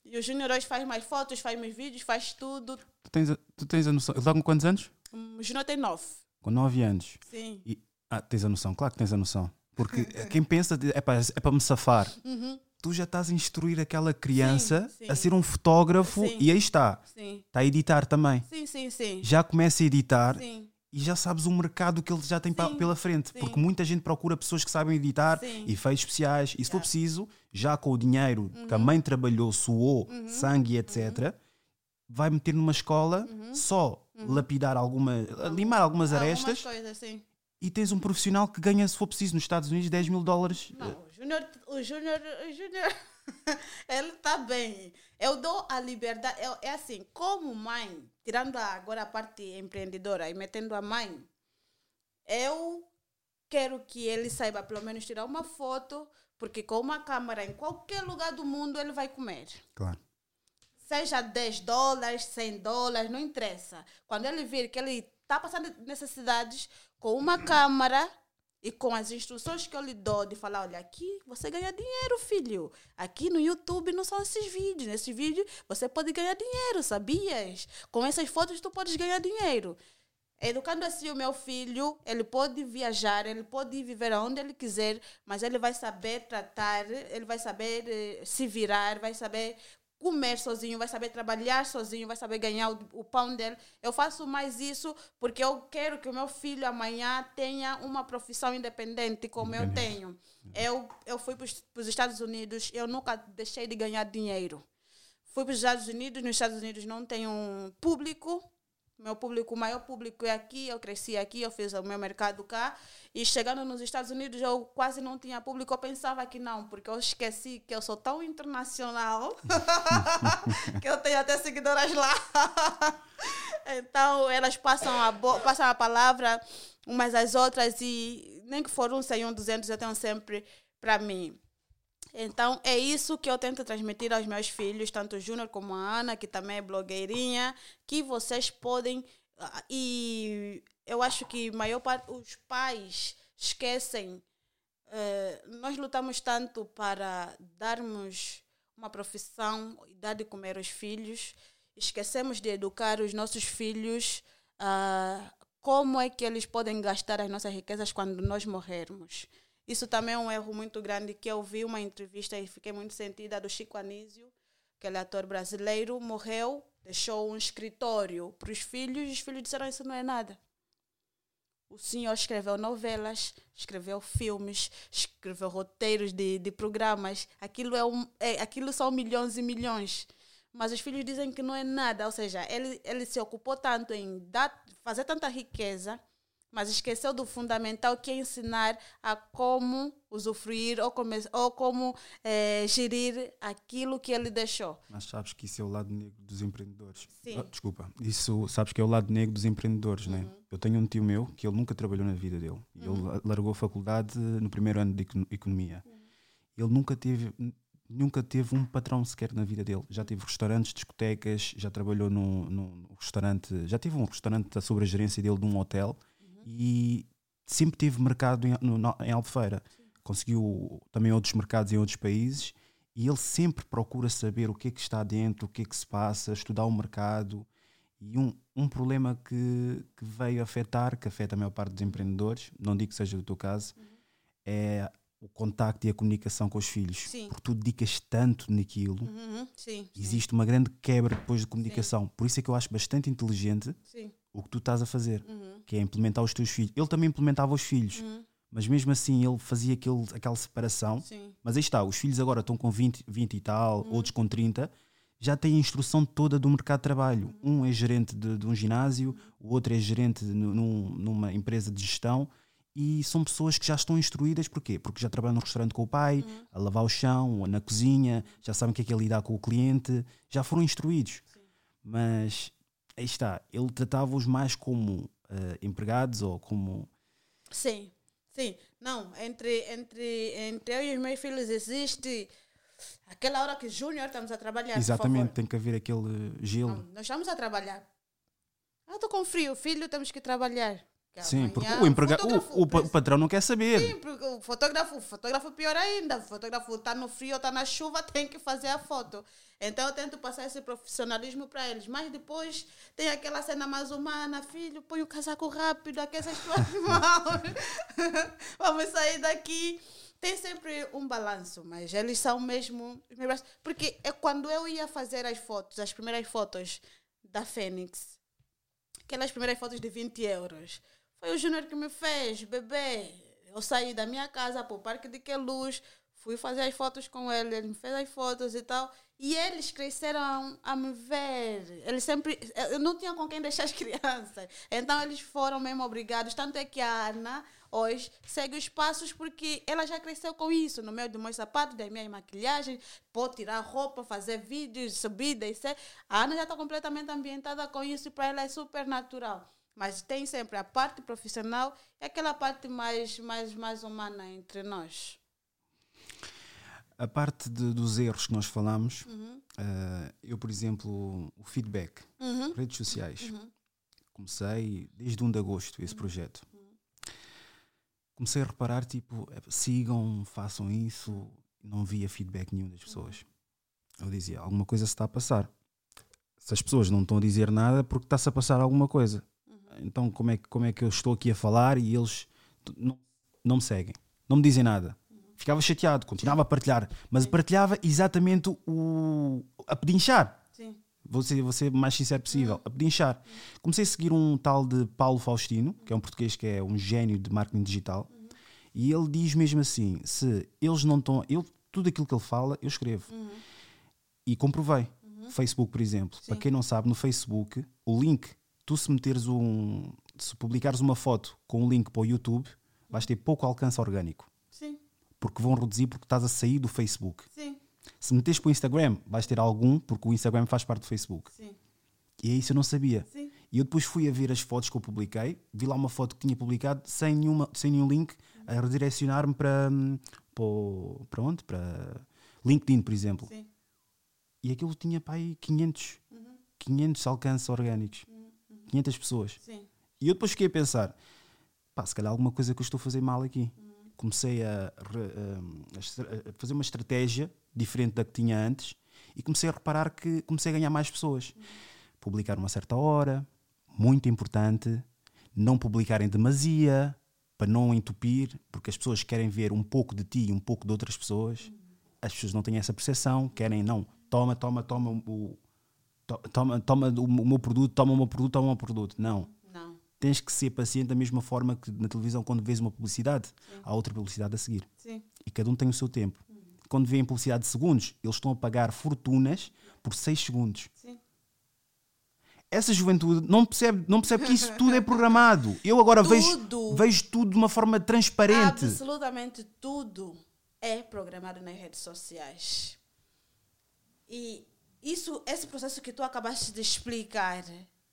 E o Júnior hoje faz mais fotos, faz mais vídeos, faz tudo. Tu tens a, tu tens a noção. Ele está com quantos anos? O Júnior tem 9. Com 9 anos. Sim. E, ah, tens a noção, claro que tens a noção. Porque quem pensa, é para é me safar. Uhum. Tu já estás a instruir aquela criança sim, sim. a ser um fotógrafo Sim. e aí está. Está a editar também. Sim, sim, sim. Já começa a editar e já sabes o mercado que ele já tem Sim, pela frente. sim. Porque muita gente procura pessoas que sabem editar, Sim. efeitos especiais. E se for Yeah. preciso, já com o dinheiro Uhum. que a mãe trabalhou, suou, sangue, etc., vai meter numa escola só lapidar alguma, limar algumas arestas Algumas coisas. E tens um profissional que ganha, se for preciso, nos Estados Unidos, 10 mil dólares. Não, o Júnior, o Júnior, o Júnior, ele está bem. Eu dou a liberdade. eu- é assim, como mãe, tirando a- agora a parte empreendedora e metendo a mãe, eu quero que ele saiba pelo menos tirar uma foto, porque com uma câmera em qualquer lugar do mundo ele vai comer. Claro. Seja 10 dólares, 100 dólares, não interessa. Quando ele vir que ele está passando necessidades com uma câmera e com as instruções que eu lhe dou de falar, olha, aqui você ganha dinheiro, filho. Aqui no YouTube não são esses vídeos. Nesse vídeo você pode ganhar dinheiro, sabias? Com essas fotos tu podes ganhar dinheiro. Educando assim o meu filho, ele pode viajar, ele pode viver aonde ele quiser, mas ele vai saber tratar, ele vai saber eh, se virar, vai saber comer sozinho, vai saber trabalhar sozinho, vai saber ganhar o, o pão dele. Eu faço mais isso porque eu quero que o meu filho amanhã tenha uma profissão independente como eu tenho. Eu, eu fui para os Estados Unidos, eu nunca deixei de ganhar dinheiro. Fui para os Estados Unidos, nos Estados Unidos não tenho um público, meu público, o maior público é aqui, eu cresci aqui, eu fiz o meu mercado cá. E chegando nos Estados Unidos, eu quase não tinha público. Eu pensava que não, porque eu esqueci que eu sou tão internacional que eu tenho até seguidoras lá. então, elas passam a, passam a palavra umas às outras e nem que for um 100, um 200, eu tenho sempre para mim. Então, é isso que eu tento transmitir aos meus filhos, tanto o Júnior como a Ana, que também é blogueirinha, que vocês podem. ah, E eu acho que maior parte os pais esquecem. eh, nós lutamos tanto para darmos uma profissão e dar de comer aos filhos, esquecemos de educar os nossos filhos ah, como é que eles podem gastar as nossas riquezas quando nós morrermos. Isso também é um erro muito grande que eu vi uma entrevista e fiquei muito sentida do Chico Anísio, aquele ator brasileiro, morreu, deixou um escritório para os filhos e os filhos disseram isso não é nada. O senhor escreveu novelas, escreveu filmes, escreveu roteiros de, de programas. Aquilo, é um, é, aquilo são milhões e milhões. mas os filhos dizem que não é nada. Ou seja, ele, ele se ocupou tanto em dar, fazer tanta riqueza, mas esqueceu do fundamental que é ensinar a como usufruir ou como, ou como é, gerir aquilo que ele deixou. Mas sabes que isso é o lado negro dos empreendedores. Sim. Ah, desculpa, isso sabes que é o lado negro dos empreendedores, né? Uhum. Eu tenho um tio meu que ele nunca trabalhou na vida dele. E Ele largou a faculdade no primeiro ano de econo- economia. Uhum. Ele nunca teve nunca teve um patrão sequer na vida dele. Já teve restaurantes, discotecas, já trabalhou num, num restaurante, já teve um restaurante sob a gerência dele de um hotel e sempre teve mercado em, no- em Albufeira. Conseguiu também outros mercados em outros países e ele sempre procura saber o que é que está dentro, o que é que se passa, estudar o mercado. E um, um problema que, que veio afetar, que afeta a maior parte dos empreendedores, não digo que seja do teu caso, é o contacto e a comunicação com os filhos. Sim. Porque tu dedicas tanto naquilo, Uhum, sim, sim, existe uma grande quebra depois de comunicação. Por isso é que eu acho bastante inteligente sim. O que tu estás a fazer, Uhum, que é implementar os teus filhos. Ele também implementava os filhos, uhum, mas mesmo assim ele fazia aquele, aquela separação. sim. Mas aí está, os filhos agora estão com 20, 20 e tal, Uhum. outros com 30, já têm a instrução toda do mercado de trabalho. Uhum. Um é gerente de, de um ginásio, o outro é gerente nu- num- numa empresa de gestão e são pessoas que já estão instruídas, porquê? Porque já trabalham no restaurante com o pai, Uhum. a lavar o chão, na cozinha, já sabem o que é que é lidar com o cliente, já foram instruídos. Mas aí está, ele tratava-os mais como eh, empregados ou como. Sim, sim. Não, entre, entre, entre eu e os meus filhos existe aquela hora que Júnior estamos a trabalhar. Exatamente, tem que haver aquele gelo. Não, nós estamos a trabalhar. Ah, estou com frio, filho, temos que trabalhar. Sim, porque o, emprega... o, o, o patrão não quer saber. Sim, porque o fotógrafo, o fotógrafo pior ainda. O fotógrafo está no frio, está na chuva, tem que fazer a foto. Então eu tento passar esse profissionalismo para eles. Mas depois tem aquela cena mais humana, filho, põe o casaco rápido, aquece as tuas mãos. Vamos sair daqui. Tem sempre um balanço, mas eles são mesmo. Porque é quando eu ia fazer as fotos, as primeiras fotos da Fênix, aquelas primeiras fotos de 20 euros. Foi o Júnior que me fez, bebê. Eu saí da minha casa para o Parque de Queluz, fui fazer as fotos com ele, ele me fez as fotos e tal. E eles cresceram a me ver. Eles sempre. Eu não tinha com quem deixar as crianças. Então eles foram mesmo obrigados. Tanto é que a Ana hoje segue os passos porque ela já cresceu com isso. No meio dos meus sapatos, das minhas maquilhagens, pode tirar roupa, fazer vídeos, subir, descer. A Ana já está completamente ambientada com isso e para ela é super natural. Mas tem sempre a parte profissional e aquela parte mais, mais, mais humana entre nós. A parte de- dos erros que nós falamos, Uhum. eh, eu, por exemplo, o feedback, Uhum. redes sociais. Comecei desde 1 de agosto Uhum. esse projeto. Comecei a reparar, tipo, eh, sigam, façam isso. Não via feedback nenhum das pessoas. Eu dizia, alguma coisa se está a passar. Se as pessoas não estão a dizer nada, porque está-se a passar alguma coisa. Então, como é, que- como é que eu estou aqui a falar e eles não, não me seguem? Não me dizem nada. Ficava chateado, continuava a partilhar, mas partilhava exatamente o, a pedinchar. Sim. Vou ser, vou ser mais sincero possível, a pedinchar. Comecei a seguir um tal de Paulo Faustino, que é um português que é um gênio de marketing digital, e ele diz mesmo assim: se eles não estão. Eu, tudo aquilo que ele fala, eu escrevo. E comprovei. Facebook, por exemplo. Para quem não sabe, no Facebook, o link, tu se meteres um. Se publicares uma foto com um link para o YouTube, vais ter pouco alcance orgânico. Sim. Porque vão reduzir porque estás a sair do Facebook. Sim. Se meteres para o Instagram, vais ter algum, porque o Instagram faz parte do Facebook. Sim. E é isso eu não sabia. Sim. E eu depois fui a ver as fotos que eu publiquei, vi lá uma foto que tinha publicado sem, nenhuma, sem nenhum link a redirecionar-me para, hum, para, para onde? Para LinkedIn, por exemplo. Sim. E aquilo tinha para aí 500, 500 alcances orgânicos. 500 pessoas. Sim. E eu depois fiquei a pensar, pá, se calhar alguma coisa que eu estou a fazer mal aqui. Comecei a, a a fazer uma estratégia diferente da que tinha antes e comecei a reparar que comecei a ganhar mais pessoas. Publicar uma certa hora, muito importante. Não publicar em demasia, para não entupir, porque as pessoas querem ver um pouco de ti e um pouco de outras pessoas. As pessoas não têm essa percepção, querem, não, toma, toma, toma o, toma, toma o meu produto, toma o meu produto, toma o meu produto. Não Não. tens que ser paciente da mesma forma que na televisão quando vês uma publicidade há outra publicidade a seguir Sim. e cada um tem o seu tempo quando vêem publicidade de segundos eles estão a pagar fortunas por 6 segundos. Sim. Essa juventude não percebe, não percebe que isso tudo é programado. Eu agora vejo, Tudo. vejo tudo de uma forma transparente. Absolutamente tudo é programado nas redes sociais. E isso, esse processo que tu acabaste de explicar,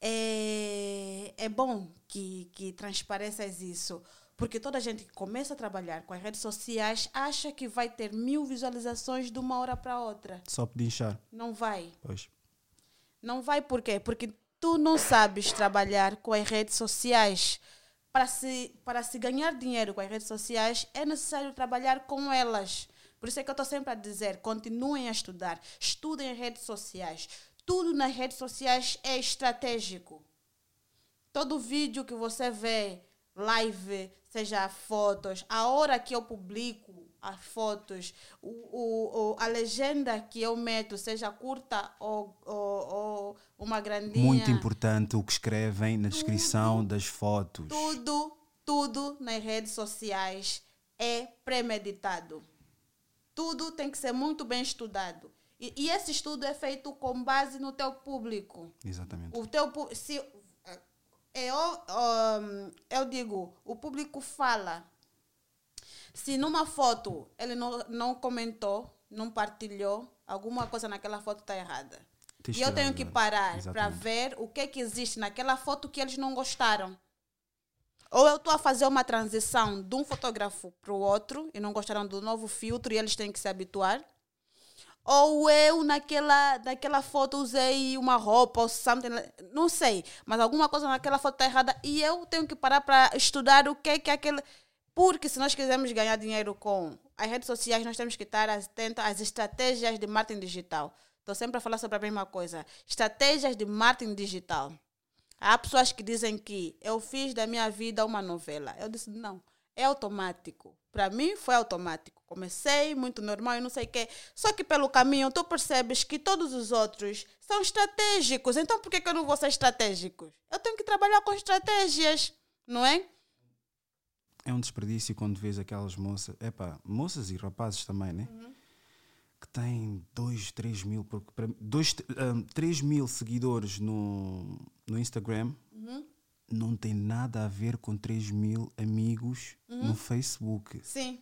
é, é bom que, que transpareças isso. Porque toda a gente que começa a trabalhar com as redes sociais acha que vai ter mil visualizações de uma hora para outra. Só pedinchar. Não vai. Pois. Não vai por quê? Porque tu não sabes trabalhar com as redes sociais. Para se, para se ganhar dinheiro com as redes sociais, é necessário trabalhar com elas. Por isso é que eu estou sempre a dizer: continuem a estudar, estudem redes sociais. Tudo nas redes sociais é estratégico. Todo vídeo que você vê, live, seja fotos, a hora que eu publico as fotos, o, o, o- a legenda que eu meto, seja curta ou, ou, ou uma grandinha. Muito importante o que escrevem na descrição das fotos. Tudo, tudo nas redes sociais é premeditado. Tudo tem que ser muito bem estudado. E, e esse estudo é feito com base no teu público. Exatamente. O teu se eu, um, eu digo, o público fala. Se numa foto ele não, não comentou, não partilhou, alguma coisa naquela foto está errada. Tens e eu tenho que parar para ver o que, que existe naquela foto que eles não gostaram. Ou eu estou a fazer uma transição de um fotógrafo para o outro e não gostaram do novo filtro e eles têm que se habituar. Ou eu naquela, naquela foto usei uma roupa ou something, não sei, mas alguma coisa naquela foto está errada e eu tenho que parar para estudar o que é que é aquele. Porque se nós quisermos ganhar dinheiro com as redes sociais, nós temos que estar atentos às estratégias de marketing digital. Estou sempre a falar sobre a mesma coisa. Estratégias de marketing digital. Há pessoas que dizem que eu fiz da minha vida uma novela. Eu disse, não, é automático. Para mim foi automático. Comecei muito normal e não sei o quê. Só que pelo caminho tu percebes que todos os outros são estratégicos. Então por que, que eu não vou ser estratégico? Eu tenho que trabalhar com estratégias, não é? É um desperdício quando vês aquelas moças, epá, moças e rapazes também, né? Que têm 2, 3 mil, porque para- dois, um, 3 mil seguidores no, no Instagram não tem nada a ver com 3 mil amigos no Facebook. Sim.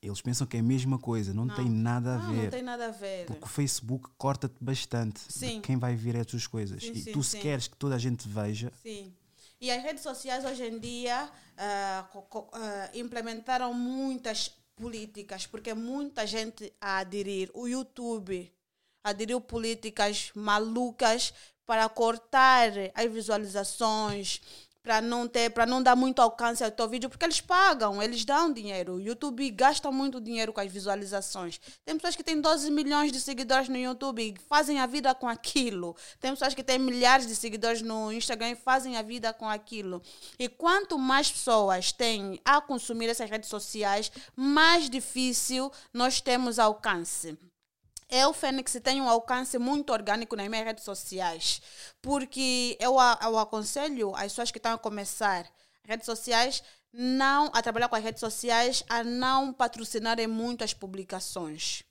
Eles pensam que é a mesma coisa, não, tem nada a Não, ver. não tem nada a ver. Porque o Facebook corta-te bastante de Sim. quem vai ver as tuas coisas. Sim, e sim, tu, se queres que toda a gente veja, Sim. E as redes sociais hoje em dia ah, co- ah, implementaram muitas políticas, porque muita gente a aderir. O YouTube aderiu políticas malucas para cortar as visualizações, para não ter, para não dar muito alcance ao teu vídeo, porque eles pagam, eles dão dinheiro. O YouTube gasta muito dinheiro com as visualizações. Tem pessoas que têm 12 milhões de seguidores no YouTube e fazem a vida com aquilo. Tem pessoas que têm milhares de seguidores no Instagram e fazem a vida com aquilo. E quanto mais pessoas têm a consumir essas redes sociais, mais difícil nós temos alcance. Eu, Fênix, tenho um alcance muito orgânico nas minhas redes sociais, porque eu, eu aconselho as pessoas que estão a começar redes sociais não a trabalhar com as redes sociais a não patrocinarem muito as publicações.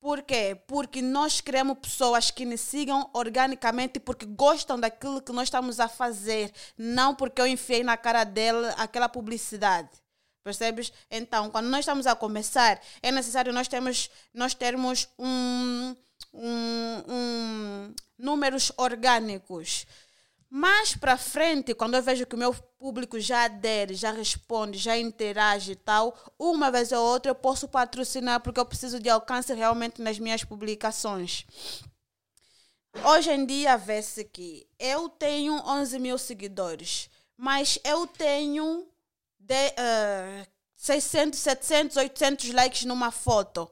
Por quê? Porque nós queremos pessoas que nos sigam organicamente porque gostam daquilo que nós estamos a fazer, não porque eu enfiei na cara dela aquela publicidade. Percebes? Então, quando nós estamos a começar, é necessário nós termos, nós termos um, um, um, números orgânicos. Mais para frente, quando eu vejo que o meu público já adere, já responde, já interage e tal, uma vez ou outra eu posso patrocinar porque eu preciso de alcance realmente nas minhas publicações. Hoje em dia, vê-se que eu tenho 11 mil seguidores, mas eu tenho de, eh, 600, 700, 800 likes numa foto.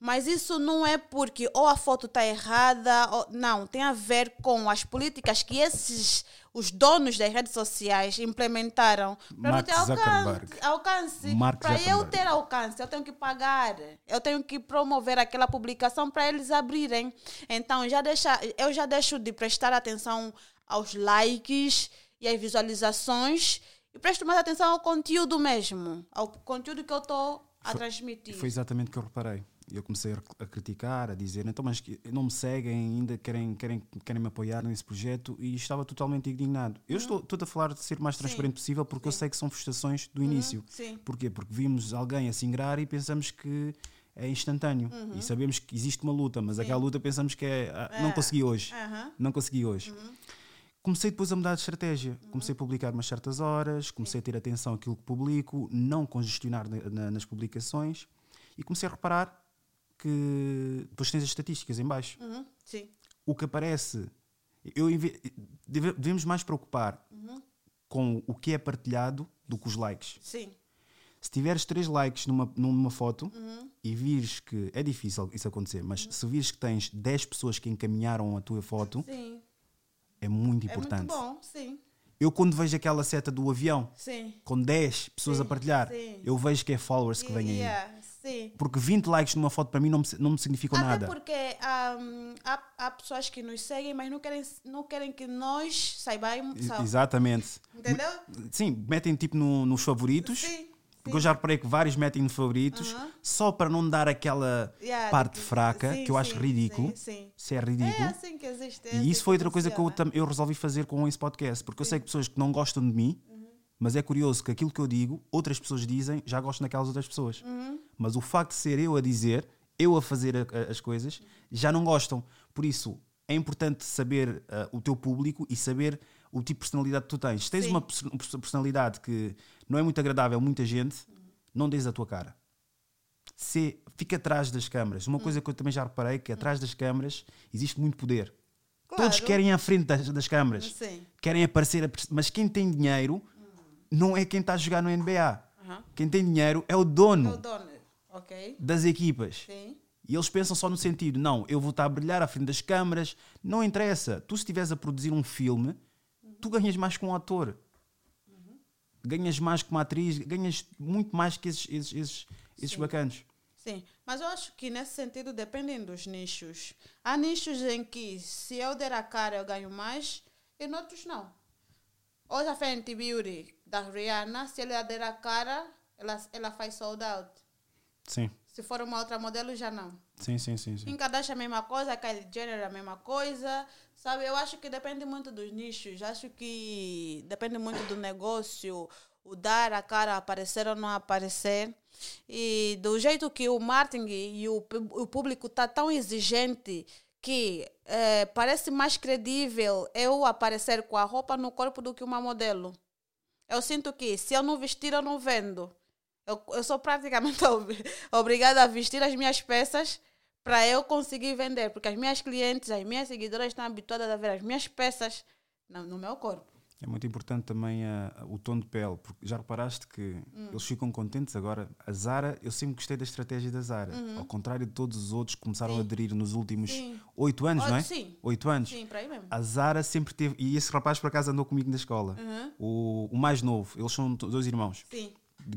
Mas isso não é porque ou a foto está errada, ou, não, tem a ver com as políticas que esses, os donos das redes sociais implementaram para Mark ter alcance. Alcance. Para eu ter alcance, eu tenho que pagar. Eu tenho que promover aquela publicação para eles abrirem. Então, já deixa, eu já deixo de prestar atenção aos likes e às visualizações e presto mais atenção ao conteúdo mesmo, ao conteúdo que eu estou a transmitir. foi exatamente o que eu reparei. Eu comecei a, a criticar, a dizer, então, mas não me seguem ainda, querem, querem, querem me apoiar nesse projeto e estava totalmente indignado. Eu estou, estou a falar de ser o mais transparente possível porque eu sei que são frustrações do início. Sim. Porquê? Porque vimos alguém a se ingrar e pensamos que é instantâneo. E sabemos que existe uma luta, mas aquela luta pensamos que é. ah, Não É. consegui hoje. Não consegui hoje. Comecei depois a mudar de estratégia. Comecei a publicar umas certas horas, comecei a ter atenção àquilo que publico, não congestionar na- na- nas publicações e comecei a reparar que depois tens as estatísticas em baixo. Uhum. Sim. O que aparece, eu devemos mais preocupar com o que é partilhado do que os likes. Sim. Se tiveres 3 likes numa, numa foto e vires que é difícil isso acontecer, mas se vires que tens 10 pessoas que encaminharam a tua foto, Sim. É muito É importante. muito bom. Sim. Eu, quando vejo aquela seta do avião Sim. com 10 pessoas Sim, a partilhar, sim. eu vejo que é followers que vêm aí. Yeah, sim. Porque 20 likes numa foto para mim não me, não me significam Até nada. porque hum, há, há pessoas que nos seguem, mas não querem, não querem que nós saibamos. Exatamente. Entendeu? Sim, metem tipo no- nos favoritos. Sim. Porque eu já reparei que vários metem nos favoritos Aham. só para não dar aquela Yeah, parte de- fraca sim, que eu acho sim, ridículo. sim. Se é É ridículo. assim que existe. é E assim isso foi outra coisa que eu, eu resolvi fazer com esse podcast, porque eu sei que pessoas que não gostam de mim, mas é curioso que aquilo que eu digo, outras pessoas dizem, já gostam daquelas outras pessoas. Mas o facto de ser eu a dizer, eu a fazer a- a- as coisas, já não gostam. Por isso, é importante saber ah, o teu público e saber o tipo de personalidade que tu tens. Se tens uma perso- perso- personalidade que não é muito agradável a muita gente, não dês a tua cara. Se, fica atrás das câmaras. Uma coisa que eu também já reparei que atrás das câmaras existe muito poder. Todos Claro. querem ir à frente das, das câmaras. Sim. Querem aparecer, mas quem tem dinheiro não é quem está a jogar no NBA. Aham. Quem tem dinheiro é o dono É o dono. Ok. das equipas. Sim. E eles pensam só no sentido, não, eu vou estar a brilhar à frente das câmaras. Não interessa. Tu, se estiveres a produzir um filme, tu ganhas mais que um ator. Ganhas mais que uma atriz, ganhas muito mais que esses, esses, esses, esses bacanos. Sim, mas eu acho que nesse sentido dependem dos nichos. Há nichos em que se eu der a cara eu ganho mais e noutros não. Hoje a Fenty Beauty da Rihanna, se ela der a cara, ela, ela faz sold out. Sim, Se for uma outra modelo, já não. sim, sim, sim. sim. Kim Kardashian a mesma coisa, Kylie Jenner a mesma coisa. Sabe, eu acho que depende muito dos nichos. Acho que depende muito do negócio, o dar a cara, aparecer ou não aparecer. E do jeito que o marketing e o, o público está tão exigente que eh, parece mais credível eu aparecer com a roupa no corpo do que uma modelo. Eu sinto que se eu não vestir, eu não vendo. Eu, eu sou praticamente ob- obrigada a vestir as minhas peças para eu conseguir vender, porque as minhas clientes, as minhas seguidoras estão habituadas a ver as minhas peças no, no meu corpo. É muito importante também ah, o tom de pele, porque já reparaste que Hum. eles ficam contentes agora. A Zara, eu sempre gostei da estratégia da Zara, ao contrário de todos os outros que começaram a aderir nos últimos Uhum. Sim. oito anos, não é? sim. Oito anos. Sim, para aí mesmo. A Zara sempre teve, e esse rapaz por acaso andou comigo na escola, Uhum. o, o mais novo, eles são dois irmãos, Sim. de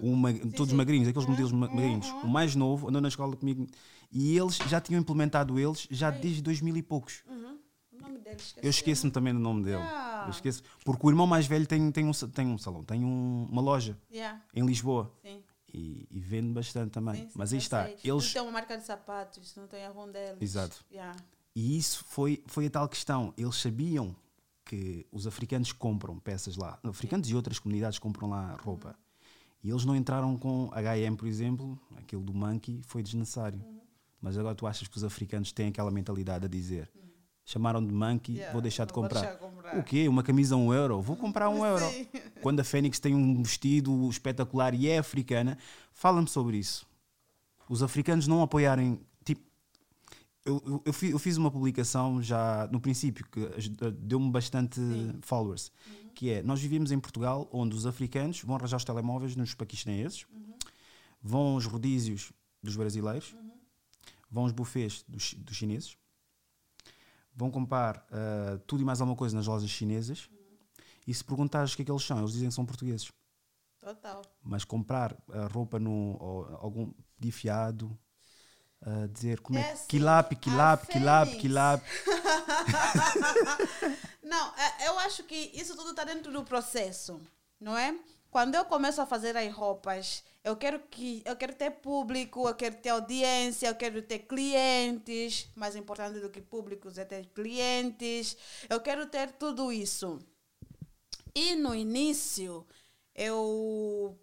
o ma- todos sim. magrinhos, aqueles modelos ma- magrinhos. O mais novo andou na escola comigo e eles já tinham implementado eles já desde 2000 e poucos. Uhum. Eu esqueço-me também do nome dele. Ah. Eu esqueço. Porque o irmão mais velho tem, tem, um, tem um salão, tem um- uma loja Yeah. em Lisboa Sim. e, e vende bastante também. Sim, sim, Mas aí está. sei. Eles, Tem uma marca de sapatos, não tem algum deles. Exato. Yeah. E isso foi, foi a tal questão. Eles sabiam que os africanos compram peças lá. Africanos e outras comunidades compram lá roupa. E eles não entraram com H&M, por exemplo, aquilo do Monkey foi desnecessário. Mas agora tu achas que os africanos têm aquela mentalidade a dizer chamaram de Monkey, Yeah, vou deixar de comprar. deixar de comprar. O quê? Uma camisa um euro? Vou comprar um euro. Sim. Quando a Fênix tem um vestido espetacular e é africana, fala-me sobre isso. Os africanos não apoiarem. Tipo, eu, eu, eu fi- eu fiz uma publicação já no princípio que deu-me bastante followers. Que é: nós vivemos em Portugal onde os africanos vão arranjar os telemóveis nos paquistaneses, vão aos rodízios dos brasileiros, vão aos buffets dos, dos chineses, vão comprar ah, tudo e mais alguma coisa nas lojas chinesas. E se perguntares o que é que eles são, eles dizem que são portugueses. Total. Mas comprar a roupa no ou algum de fiado, dizer como é, É que assim, quilap, quilap, quilap, quilap. Não, é- eu acho que isso tudo está dentro do processo, não é? quando eu começo a fazer as roupas, eu quero que eu quero ter público, eu quero ter audiência, eu quero ter clientes. Mais importante do que públicos é ter clientes. Eu quero ter tudo isso. E no início eu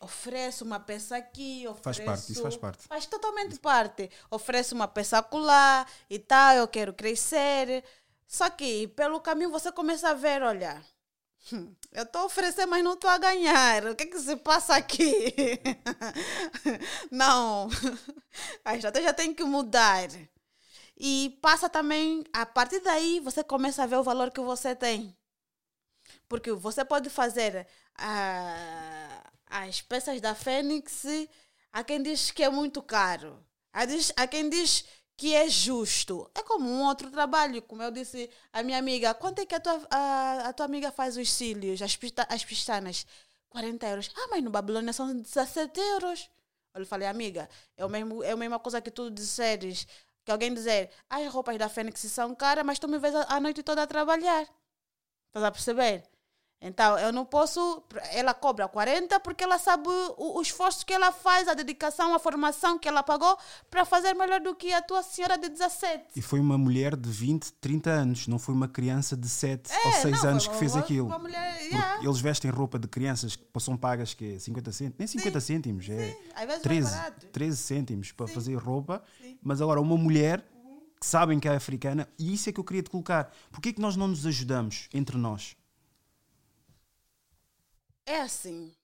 ofereço uma peça aqui, ofereço, faz parte, isso faz parte. Faz totalmente parte. Ofereço uma peça acolá e tal, eu quero crescer. Só que pelo caminho você começa a ver, olha, hum, eu estou a oferecer, mas não estou a ganhar. O que é que se passa aqui? não, a estratégia tem que mudar. E passa também, a partir daí, você começa a ver o valor que você tem. Porque você pode fazer uh, as peças da Fênix, há quem diz que é muito caro. Há, quem diz que é justo. É como um outro trabalho, como eu disse à minha amiga, quanto é que a tua, a, a tua amiga faz os cílios, as, pista, as pestanas? 40 euros. Ah, mas no Babilônia são 17 euros. Eu falei, amiga, é, o mesmo, é a mesma coisa que tu disseres, que alguém dizer, as roupas da Fênix são caras, mas tu me vês a, a noite toda a trabalhar. Estás a perceber? Então, eu não posso. Ela cobra 40 porque ela sabe o, o, esforço que ela faz, a dedicação, a formação que ela pagou para fazer melhor do que a tua senhora de 17. E foi uma mulher de 20, 30 anos, não foi uma criança de 7 é, ou 6 anos que fez aquilo. Mulher, yeah. Eles vestem roupa de crianças que são pagas que 50 cêntimos, nem 50 Sim. cêntimos, é 13, 13 cêntimos para Sim. fazer roupa. Sim. Mas agora, uma mulher que sabem que é africana, e isso é que eu queria te colocar. Porquê é que nós não nos ajudamos entre nós? É assim.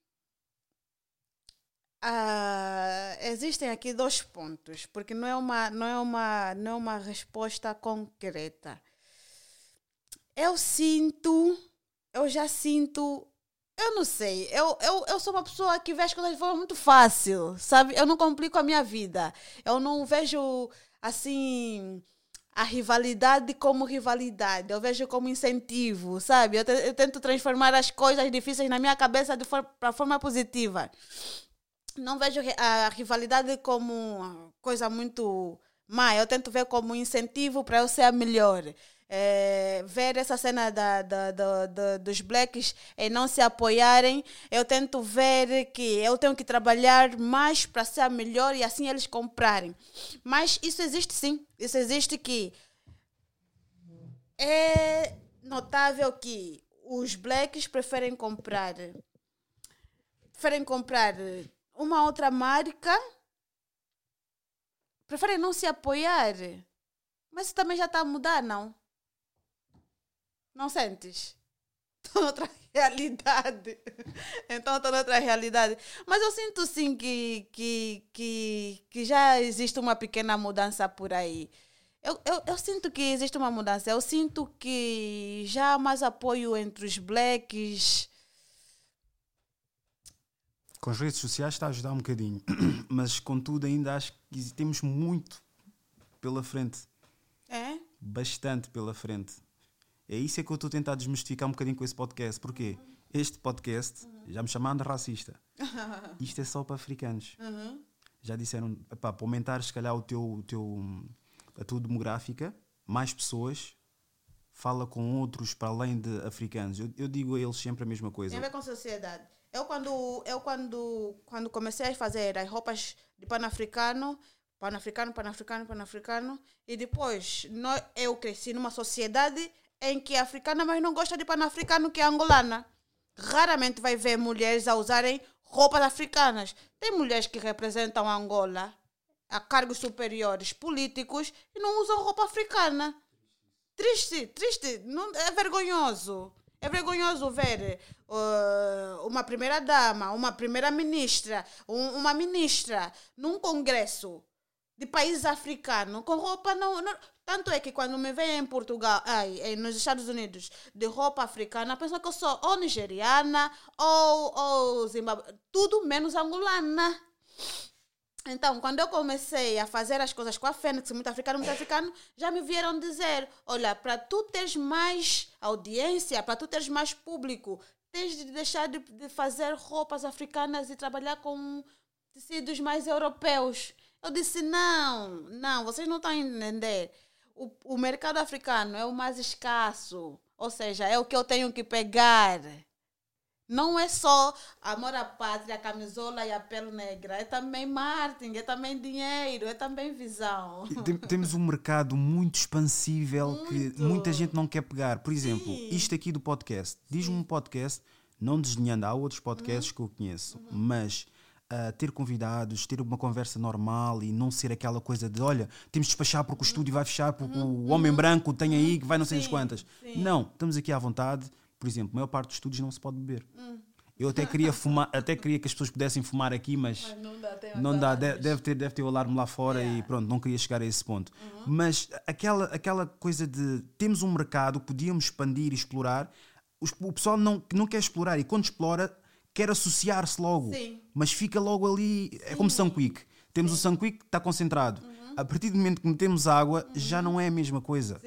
Uh, existem aqui dois pontos, porque não é uma, não é uma, não é uma resposta concreta. Eu sinto, eu já sinto, eu não sei, eu, eu, eu sou uma pessoa que vê as coisas de forma muito fácil, sabe? Eu não complico a minha vida. Eu não vejo assim a rivalidade como rivalidade, eu vejo como incentivo, sabe? Eu, eu tento transformar as coisas difíceis na minha cabeça for, para forma positiva. Não vejo a rivalidade como coisa muito má, eu tento ver como incentivo para eu ser a melhor é, ver essa cena da, da, da, dos blacks e não se apoiarem, eu tento ver que eu tenho que trabalhar mais para ser melhor e assim eles comprarem. Mas isso existe sim. Isso existe que é notável que os blacks preferem comprar preferem comprar uma outra marca preferem não se apoiar mas isso também já está a mudar não não sentes? Estou noutra realidade. Então estou noutra realidade. Mas eu sinto sim que, que, que, que já existe uma pequena mudança por aí. Eu, eu, eu sinto que existe uma mudança. Eu sinto que já há mais apoio entre os blacks. Com as redes sociais está a ajudar um bocadinho. Mas contudo ainda acho que temos muito pela frente. É? Bastante pela frente. É isso é que eu estou a tentar desmistificar um bocadinho com esse podcast. Porquê? Este podcast, uhum. já me chamando de racista, isto é só para africanos. Uhum. Já disseram, para aumentar se calhar o teu, o teu, a tua demográfica, mais pessoas, fala com outros para além de africanos. Eu, eu digo a eles sempre a mesma coisa. Tem a ver com a sociedade. Eu quando, eu quando, quando comecei a fazer as roupas de pan-africano, pan-africano, pan-africano, pan-africano, e depois nós, eu cresci numa sociedade em que é africana, mas não gosta de pan-africano, que é angolana. Raramente vai ver mulheres a usarem roupas africanas. Tem mulheres que representam Angola a cargos superiores políticos e não usam roupa africana. Triste, triste, não, é vergonhoso. É vergonhoso ver uh, uma primeira-dama, uma primeira-ministra, um, uma ministra num congresso de países africanos com roupa não, não, tanto é que quando me veem em Portugal, ai, nos Estados Unidos, de roupa africana, pensam que eu sou ou nigeriana ou, ou Zimbabwe, tudo menos angolana. Então, quando eu comecei a fazer as coisas com a Fênix, muito africano, muito africano, já me vieram dizer: olha, para tu teres mais audiência, para tu teres mais público, tens de deixar de, de fazer roupas africanas e trabalhar com tecidos mais europeus. Eu disse: não, não, vocês não estão a entender. O, o mercado africano é o mais escasso. Ou seja, é o que eu tenho que pegar. Não é só amor à pátria, a camisola e a pele negra. É também marketing, é também dinheiro, é também visão. Tem, temos um mercado muito expansível muito. que muita gente não quer pegar. Por exemplo, Sim. isto aqui do podcast. Diz-me um podcast, não desdenhando, há outros podcasts uhum. que eu conheço, uhum. mas uh, ter convidados, ter uma conversa normal e não ser aquela coisa de olha, temos de despachar porque o uhum. estúdio vai fechar, porque uhum. o homem branco tem aí que vai não sei as quantas. Sim. Não, estamos aqui à vontade por exemplo, a maior parte dos estúdios não se pode beber. Hum. Eu até queria fumar, até queria que as pessoas pudessem fumar aqui, mas, mas não dá, não dá deve, ter, deve ter o alarme lá fora yeah. e pronto, não queria chegar a esse ponto. Uhum. Mas aquela, aquela coisa de temos um mercado, podíamos expandir e explorar, o pessoal não, não quer explorar e quando explora quer associar-se logo, Sim. mas fica logo ali, Sim. é como Sunquick. Temos Sim. o Sunquick que está concentrado. Uhum. A partir do momento que metemos água, uhum. já não é a mesma coisa.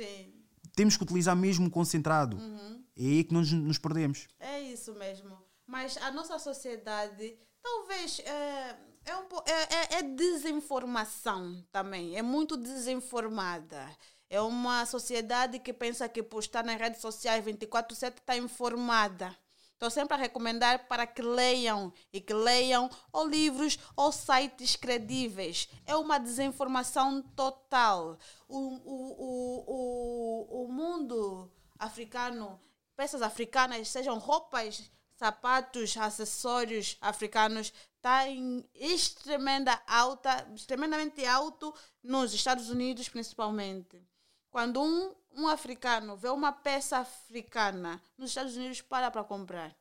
Temos que utilizar mesmo concentrado. Uhum. É aí que nós nos perdemos. É isso mesmo. Mas a nossa sociedade talvez é, é, um, é, é, é desinformação também. É muito desinformada. É uma sociedade que pensa que por estar nas redes sociais 24-7 está informada. Estou sempre a recomendar para que leiam e que leiam ou livros ou sites credíveis. É uma desinformação total. O, o, o, o, o mundo africano peças africanas, sejam roupas, sapatos, acessórios africanos, está em extremamente alta, extremamente alto nos Estados Unidos principalmente. Quando um, um africano vê uma peça africana nos Estados Unidos, para para comprar.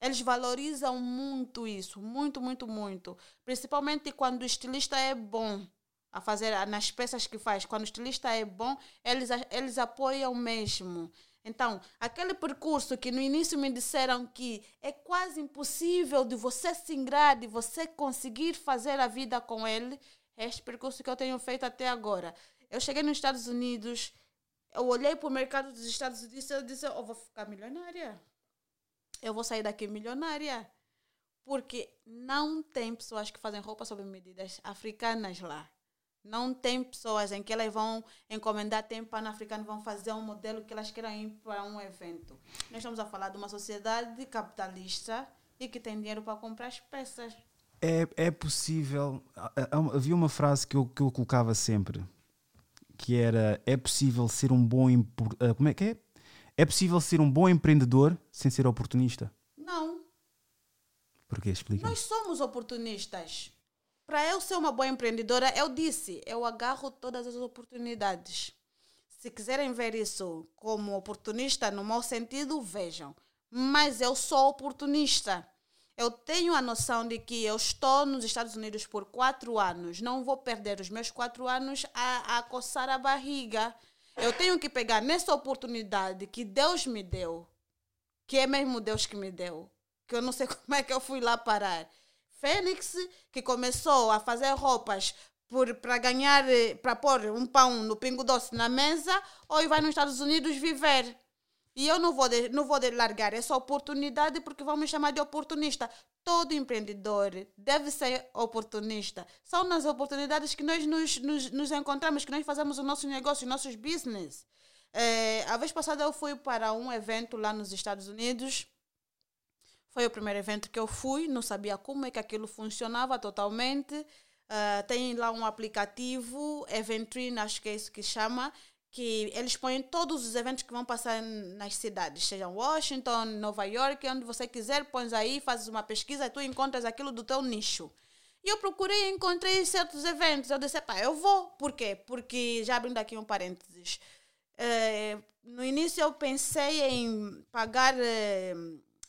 Eles valorizam muito isso, muito, muito, muito. Principalmente quando o estilista é bom a fazer nas peças que faz. Quando o estilista é bom, eles, eles apoiam mesmo. Então, aquele percurso que no início me disseram que é quase impossível de você se ingrar, de você conseguir fazer a vida com ele, é este percurso que eu tenho feito até agora. Eu cheguei nos Estados Unidos, eu olhei para o mercado dos Estados Unidos e eu disse, eu vou ficar milionária. Eu vou sair daqui milionária. Porque não tem pessoas que fazem roupas sob medidas africanas lá. Não tem pessoas em que elas vão encomendar, tem pan-africano, vão fazer um modelo que elas queiram ir para um evento. Nós estamos a falar de uma sociedade capitalista e que tem dinheiro para comprar as peças. É, é possível. Havia uma frase que eu, que eu colocava sempre que era: é possível ser um bom. Ah, como é que é? É possível ser um bom empreendedor sem ser oportunista? Não. Porquê? Explica. Nós somos oportunistas. Para eu ser uma boa empreendedora, eu disse, eu agarro todas as oportunidades. Se quiserem ver isso como oportunista no mau sentido, vejam. Mas eu sou oportunista. Eu tenho a noção de que eu estou nos Estados Unidos por quatro anos. Não vou perder os meus quatro anos a, a coçar a barriga. Eu tenho que pegar nessa oportunidade que Deus me deu, que é mesmo Deus que me deu, que eu não sei como é que eu fui lá parar. Fênix, que começou a fazer roupas para ganhar, eh, para pôr um pão no pingo doce na mesa, ou vai nos Estados Unidos viver. E eu não vou, de, não vou largar essa oportunidade porque vão me chamar de oportunista. Todo empreendedor deve ser oportunista. São nas oportunidades que nós nos, nos, nos encontramos, que nós fazemos o nosso negócio, os nossos business. É, a vez passada eu fui para um evento lá nos Estados Unidos foi o primeiro evento que eu fui, não sabia como é que aquilo funcionava totalmente. Uh, tem lá um aplicativo, Eventrine, acho que é isso que chama, que eles põem todos os eventos que vão passar nas cidades, seja Washington, Nova York, onde você quiser, pões aí, fazes uma pesquisa e tu encontras aquilo do teu nicho. E eu procurei e encontrei certos eventos. Eu disse, pá, eu vou. Por quê? Porque, já abrindo aqui um parênteses, eh, no início eu pensei em pagar eh,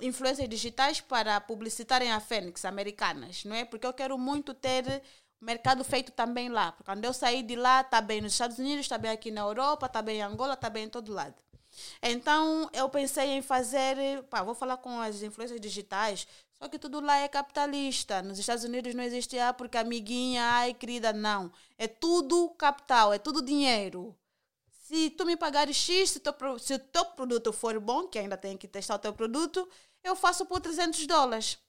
influências digitais para publicitarem a Fênix americanas, não é? Porque eu quero muito ter mercado feito também lá. Porque quando eu saí de lá, está bem nos Estados Unidos, está bem aqui na Europa, está bem em Angola, está bem em todo lado. Então eu pensei em fazer, pá, vou falar com as influências digitais, só que tudo lá é capitalista. Nos Estados Unidos não existe, ah, porque amiguinha, ai querida, não. É tudo capital, é tudo dinheiro. Se tu me pagares X, se, teu, se o teu produto for bom, que ainda tem que testar o teu produto, eu faço por 300 dólares.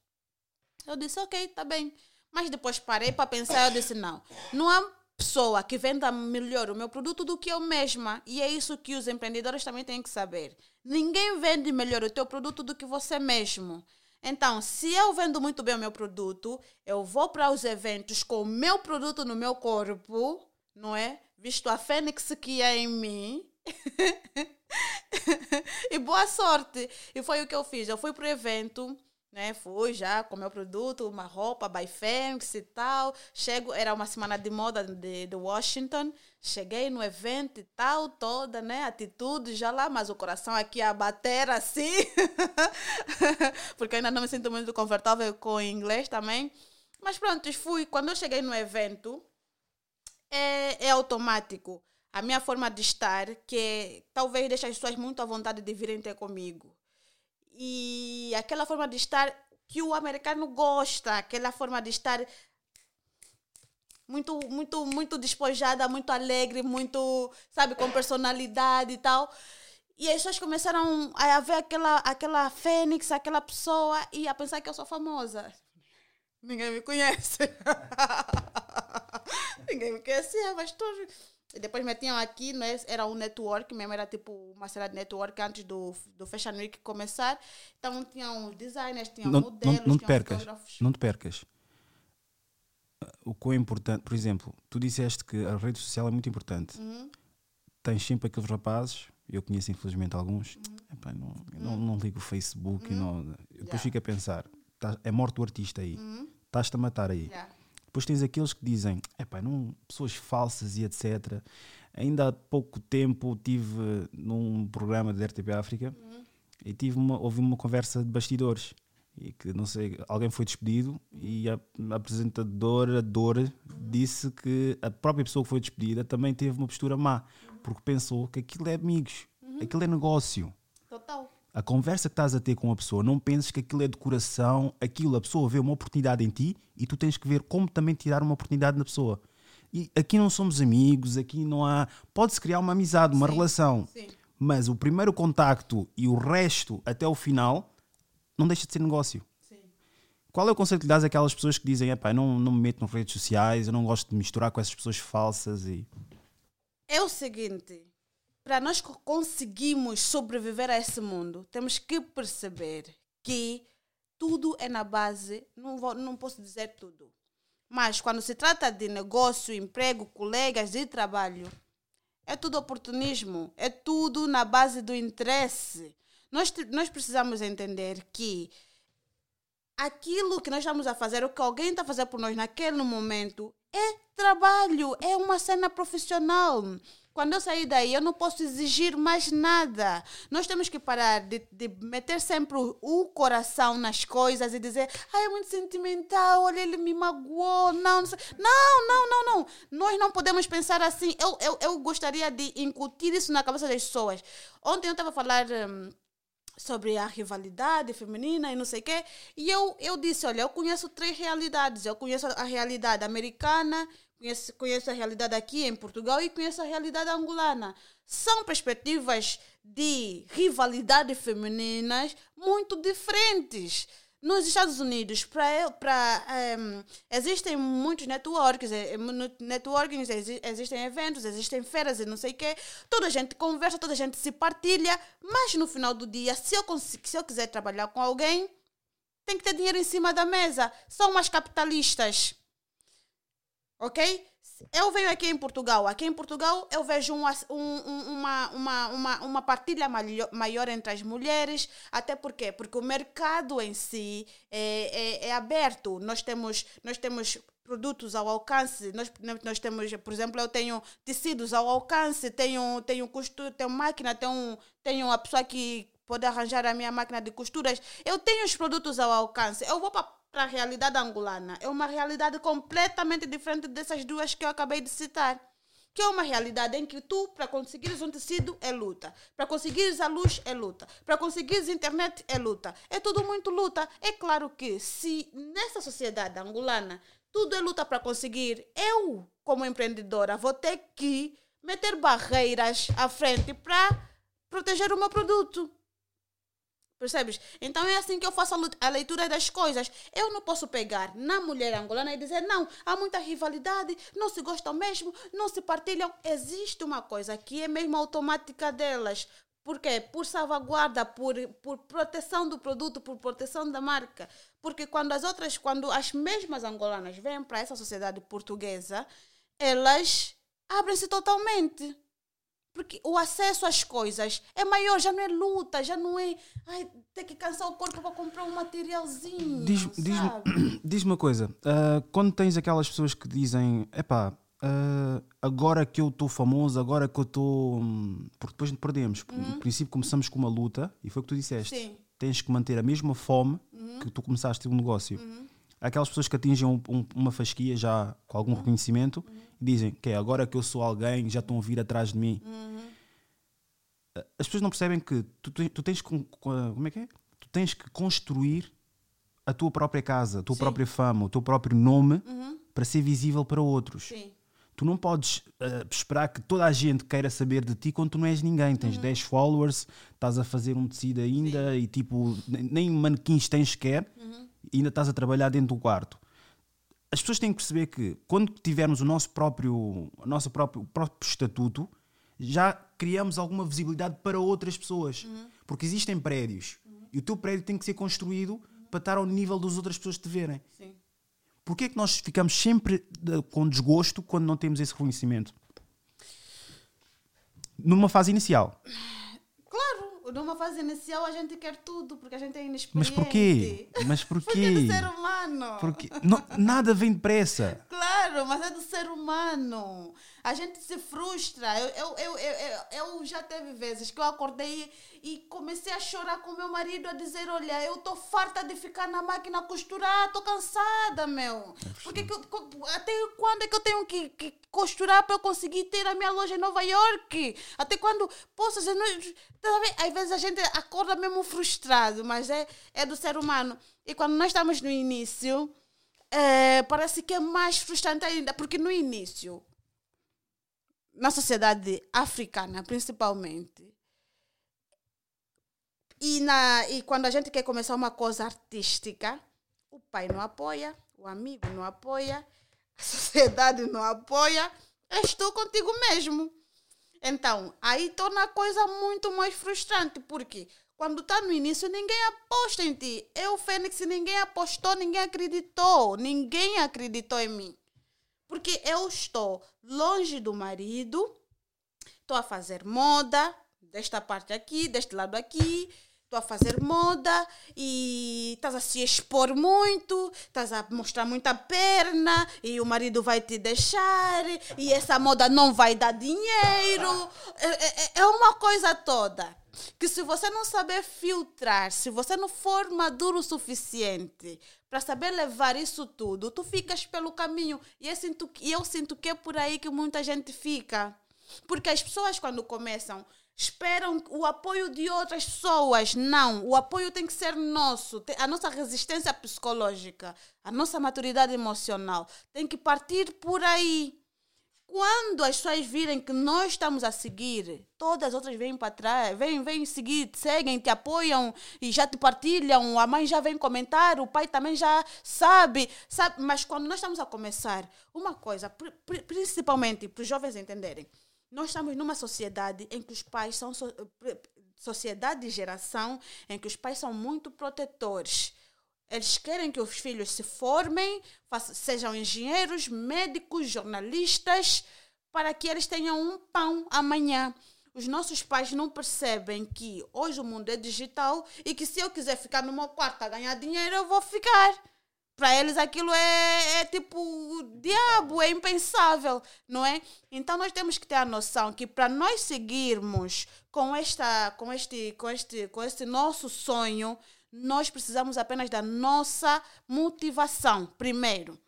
Eu disse, ok, tá bem. Mas depois parei para pensar, eu disse, não, não há pessoa que venda melhor o meu produto do que eu mesma. E é isso que os empreendedores também têm que saber. Ninguém vende melhor o teu produto do que você mesmo. Então, se eu vendo muito bem o meu produto, eu vou para os eventos com o meu produto no meu corpo, não é? Visto a fênix que é em mim. e boa sorte. E foi o que eu fiz. Eu fui para o evento né? Fui já com meu produto, uma roupa by Fênix e tal. Chego, era uma semana de moda de, de Washington. Cheguei no evento e tal, toda, né? Atitude já lá, mas o coração aqui a bater assim. Porque ainda não me sinto muito confortável com o inglês também. Mas pronto, fui. Quando eu cheguei no evento, é, é automático. A minha forma de estar, que talvez deixe as pessoas muito à vontade de virem ter comigo e aquela forma de estar que o americano gosta, aquela forma de estar muito, muito, muito despojada, muito alegre, muito, sabe, com personalidade e tal. E as pessoas começaram a ver aquela, aquela fênix, aquela pessoa e a pensar que eu sou famosa. Ninguém me conhece. Ninguém me conhecia, mas todos depois metiam aqui, né? era um network mesmo, era tipo uma série de network antes do, do Fashion Week começar. Então tinham designers, tinham não, modelos, não, não te tinham percas, fotógrafos. Não te percas. O quão é importante, por exemplo, tu disseste que a rede social é muito importante. Uhum. Tens sempre aqueles rapazes, eu conheço infelizmente alguns, Uhum. epá, não, eu não, não ligo o Facebook, não, eu depois Yeah. fico a pensar, tá- é morto o artista aí, Uhum. estás-te a matar aí. Yeah. Depois tens aqueles que dizem, epá, não, pessoas falsas e etc. Ainda há pouco tempo tive num programa da RTP África e tive uma, houve uma conversa de bastidores e que não sei, alguém foi despedido e a, a apresentadora Dor disse que a própria pessoa que foi despedida também teve uma postura má, porque pensou que aquilo é amigos, aquilo é negócio. Total. A conversa que estás a ter com a pessoa, não penses que aquilo é de coração, aquilo, a pessoa vê uma oportunidade em ti e tu tens que ver como também tirar uma oportunidade na pessoa. E aqui não somos amigos, aqui não há. Pode-se criar uma amizade, uma Sim, relação, sim. mas o primeiro contacto e o resto até o final não deixa de ser negócio. Sim. Qual é o conceito que lhe dás àquelas pessoas que dizem, epá, não, não me meto nas redes sociais, eu não gosto de misturar com essas pessoas falsas e. É o seguinte, para nós co- conseguirmos sobreviver a esse mundo, temos que perceber que tudo é na base, não, vou, não posso dizer tudo, mas quando se trata de negócio, emprego, colegas e trabalho, é tudo oportunismo, é tudo na base do interesse. Nós, nós precisamos entender que aquilo que nós estamos a fazer, o que alguém está a fazer por nós naquele momento, é trabalho, é uma cena profissional. Quando eu sair daí, eu não posso exigir mais nada. Nós temos que parar de, de meter sempre o, o coração nas coisas e dizer, ah, é muito sentimental, olha, ele me magoou. Não, não, sei." não, não, não, não. Nós não podemos pensar assim. Eu, eu, eu gostaria de incutir isso na cabeça das pessoas. Ontem eu estava a falar. hum, sobre a rivalidade feminina e não sei o quê. E eu, eu disse, olha, eu conheço três realidades. Eu conheço a realidade americana, conheço, conheço a realidade aqui em Portugal e conheço a realidade angolana. São perspectivas de rivalidade femininas muito diferentes. Nos Estados Unidos, pra, pra, em, existem muitos networks, eh, existem eventos, existem feiras e não sei o quê. Toda a gente conversa, toda a gente se partilha, mas no final do dia, se eu, consi- se eu quiser trabalhar com alguém, tem que ter dinheiro em cima da mesa. São umas capitalistas. Ok? Eu venho aqui em Portugal. Aqui em Portugal eu vejo um ass- um- um- uma, uma, uma, uma partilha maior entre as mulheres. Até porque Porque o mercado em si é, é, é aberto. Nós temos, nós temos produtos ao alcance. Nós- nós temos, por exemplo, eu tenho tecidos ao alcance, tenho, tenho costura, tenho máquina, tenho, tenho a pessoa que pode arranjar a minha máquina de costuras. Eu tenho os produtos ao alcance. Eu vou para a realidade angolana. É uma realidade completamente diferente dessas duas que eu acabei de citar. Que é uma realidade em que tu, para conseguires um tecido, é luta. Para conseguires a luz, é luta. Para conseguires internet, é luta. É tudo muito luta. É claro que se nessa sociedade angolana tudo é luta para conseguir, eu, como empreendedora, vou ter que meter barreiras à frente para proteger o meu produto. Percebes? Então é assim que eu faço a a leitura das coisas. Eu não posso pegar na mulher angolana e dizer, não, há muita rivalidade, não se gostam mesmo, não se partilham. Existe uma coisa que é mesmo automática delas. Por quê? Por salvaguarda, por, por proteção do produto, por proteção da marca. Porque quando as outras, quando as mesmas angolanas vêm para essa sociedade portuguesa, elas abrem-se totalmente. Porque o acesso às coisas é maior, já não é luta, já não é ai, ter que cansar o corpo para comprar um materialzinho. Diz-me diz diz uma coisa: uh, quando tens aquelas pessoas que dizem, epá, uh, agora que eu estou famoso, agora que eu estou. Hum, porque depois perdemos. Uhum. No princípio começamos com uma luta, e foi o que tu disseste. Sim. Tens que manter a mesma fome uhum. que tu começaste um negócio. Uhum. Aquelas pessoas que atingem um, um, uma fasquia já com algum uhum. reconhecimento uhum. e dizem que agora que eu sou alguém, já estão a vir atrás de mim. Uhum. As pessoas não percebem que tu, tu tens que. Como é que é? Tu tens que construir a tua própria casa, a tua Sim. própria fama, o teu próprio nome para ser visível para outros. Sim tu não podes uh, esperar que toda a gente queira saber de ti quando tu não és ninguém. Tens uhum. 10 followers, estás a fazer um tecido ainda Sim. e tipo, nem manequins tens sequer uhum. E ainda estás a trabalhar dentro do quarto. As pessoas têm que perceber que quando tivermos o nosso próprio, o nosso próprio, próprio estatuto, já criamos alguma visibilidade para outras pessoas. Uhum. Porque existem prédios e o teu prédio tem que ser construído para estar ao nível das outras pessoas te verem. Sim. Porquê é que nós ficamos sempre com desgosto quando não temos esse reconhecimento? Numa fase inicial. Numa fase inicial a gente quer tudo, porque a gente é inexperiente. Mas porquê? Mas porquê? porque é do ser humano. Porque não, nada vem depressa. Claro, mas é do ser humano. A gente se frustra. Eu, eu, eu, eu, eu já teve vezes que eu acordei e comecei a chorar com meu marido a dizer: Olha, eu estou farta de ficar na máquina a costurar, estou cansada, meu. É Porque que, até quando é que eu tenho que, que costurar para eu conseguir ter a minha loja em Nova York? Até quando posso dizer. Tá Às vezes a gente acorda mesmo frustrado, mas é, é do ser humano. E quando nós estamos no início, é, parece que é mais frustrante ainda, porque no início na sociedade africana, principalmente. E, na, e quando a gente quer começar uma coisa artística, o pai não apoia, o amigo não apoia, a sociedade não apoia, estou contigo mesmo. Então, aí torna a coisa muito mais frustrante, porque quando está no início, ninguém aposta em ti. Eu, Fênix, ninguém apostou, ninguém acreditou, ninguém acreditou em mim. Porque eu estou longe do marido, estou a fazer moda, desta parte aqui, deste lado aqui, estou a fazer moda e estás a se expor muito, estás a mostrar muita perna e o marido vai te deixar e essa moda não vai dar dinheiro. É, é, é uma coisa toda que se você não saber filtrar, se você não for maduro o suficiente para saber levar isso tudo, tu ficas pelo caminho. E eu, sinto, eu sinto que é por aí que muita gente fica. Porque as pessoas, quando começam, esperam o apoio de outras pessoas. Não, o apoio tem que ser nosso. A nossa resistência psicológica, a nossa maturidade emocional tem que partir por aí. Quando as pessoas virem que nós estamos a seguir, todas as outras vêm para trás, vêm, vêm seguir, seguem, te apoiam e já te partilham, a mãe já vem comentar, o pai também já sabe, sabe. Mas quando nós estamos a começar, uma coisa, principalmente para os jovens entenderem, nós estamos numa sociedade em que os pais são so, sociedade de geração em que os pais são muito protetores eles querem que os filhos se formem, sejam engenheiros, médicos, jornalistas, para que eles tenham um pão amanhã. Os nossos pais não percebem que hoje o mundo é digital e que se eu quiser ficar no meu quarto a ganhar dinheiro, eu vou ficar. Para eles aquilo é, é tipo diabo, é impensável, não é? Então nós temos que ter a noção que para nós seguirmos com esta, com este, com este, com este nosso sonho, nós precisamos apenas da nossa motivação, primeiro.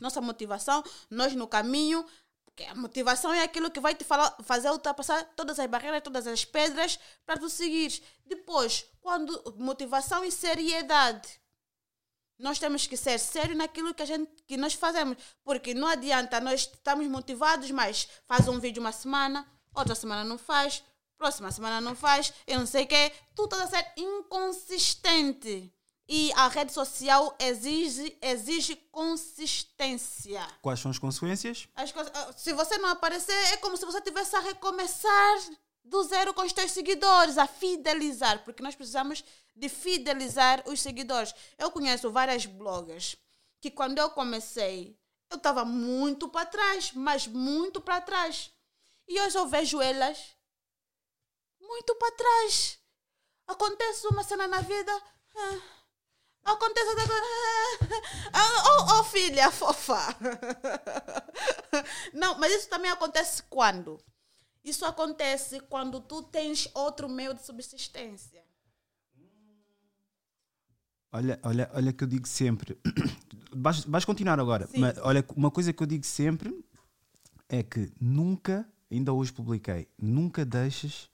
Nossa motivação, nós no caminho, porque a motivação é aquilo que vai te falar, fazer ultrapassar todas as barreiras, todas as pedras para tu seguir. Depois, quando motivação e seriedade. Nós temos que ser sérios naquilo que, a gente, que nós fazemos. Porque não adianta nós estamos motivados, mas faz um vídeo uma semana, outra semana não faz, próxima semana não faz, eu não sei o quê. Tu estás a ser inconsistente. E a rede social exige, exige consistência. Quais são as consequências? As, se você não aparecer, é como se você tivesse a recomeçar do zero com os teus seguidores, a fidelizar, porque nós precisamos de fidelizar os seguidores. Eu conheço várias bloggers que quando eu comecei, eu estava muito para trás, mas muito para trás. E hoje eu vejo elas muito para trás. Acontece uma cena na vida. Ah, acontece outra coisa. Ah, oh, oh, filha fofa. Não, mas isso também acontece quando? Isso acontece quando tu tens outro meio de subsistência. Olha, olha, olha que eu digo sempre. Vais, vais continuar agora. Sim, mas olha, uma coisa que eu digo sempre é que nunca, ainda hoje publiquei, nunca deixes,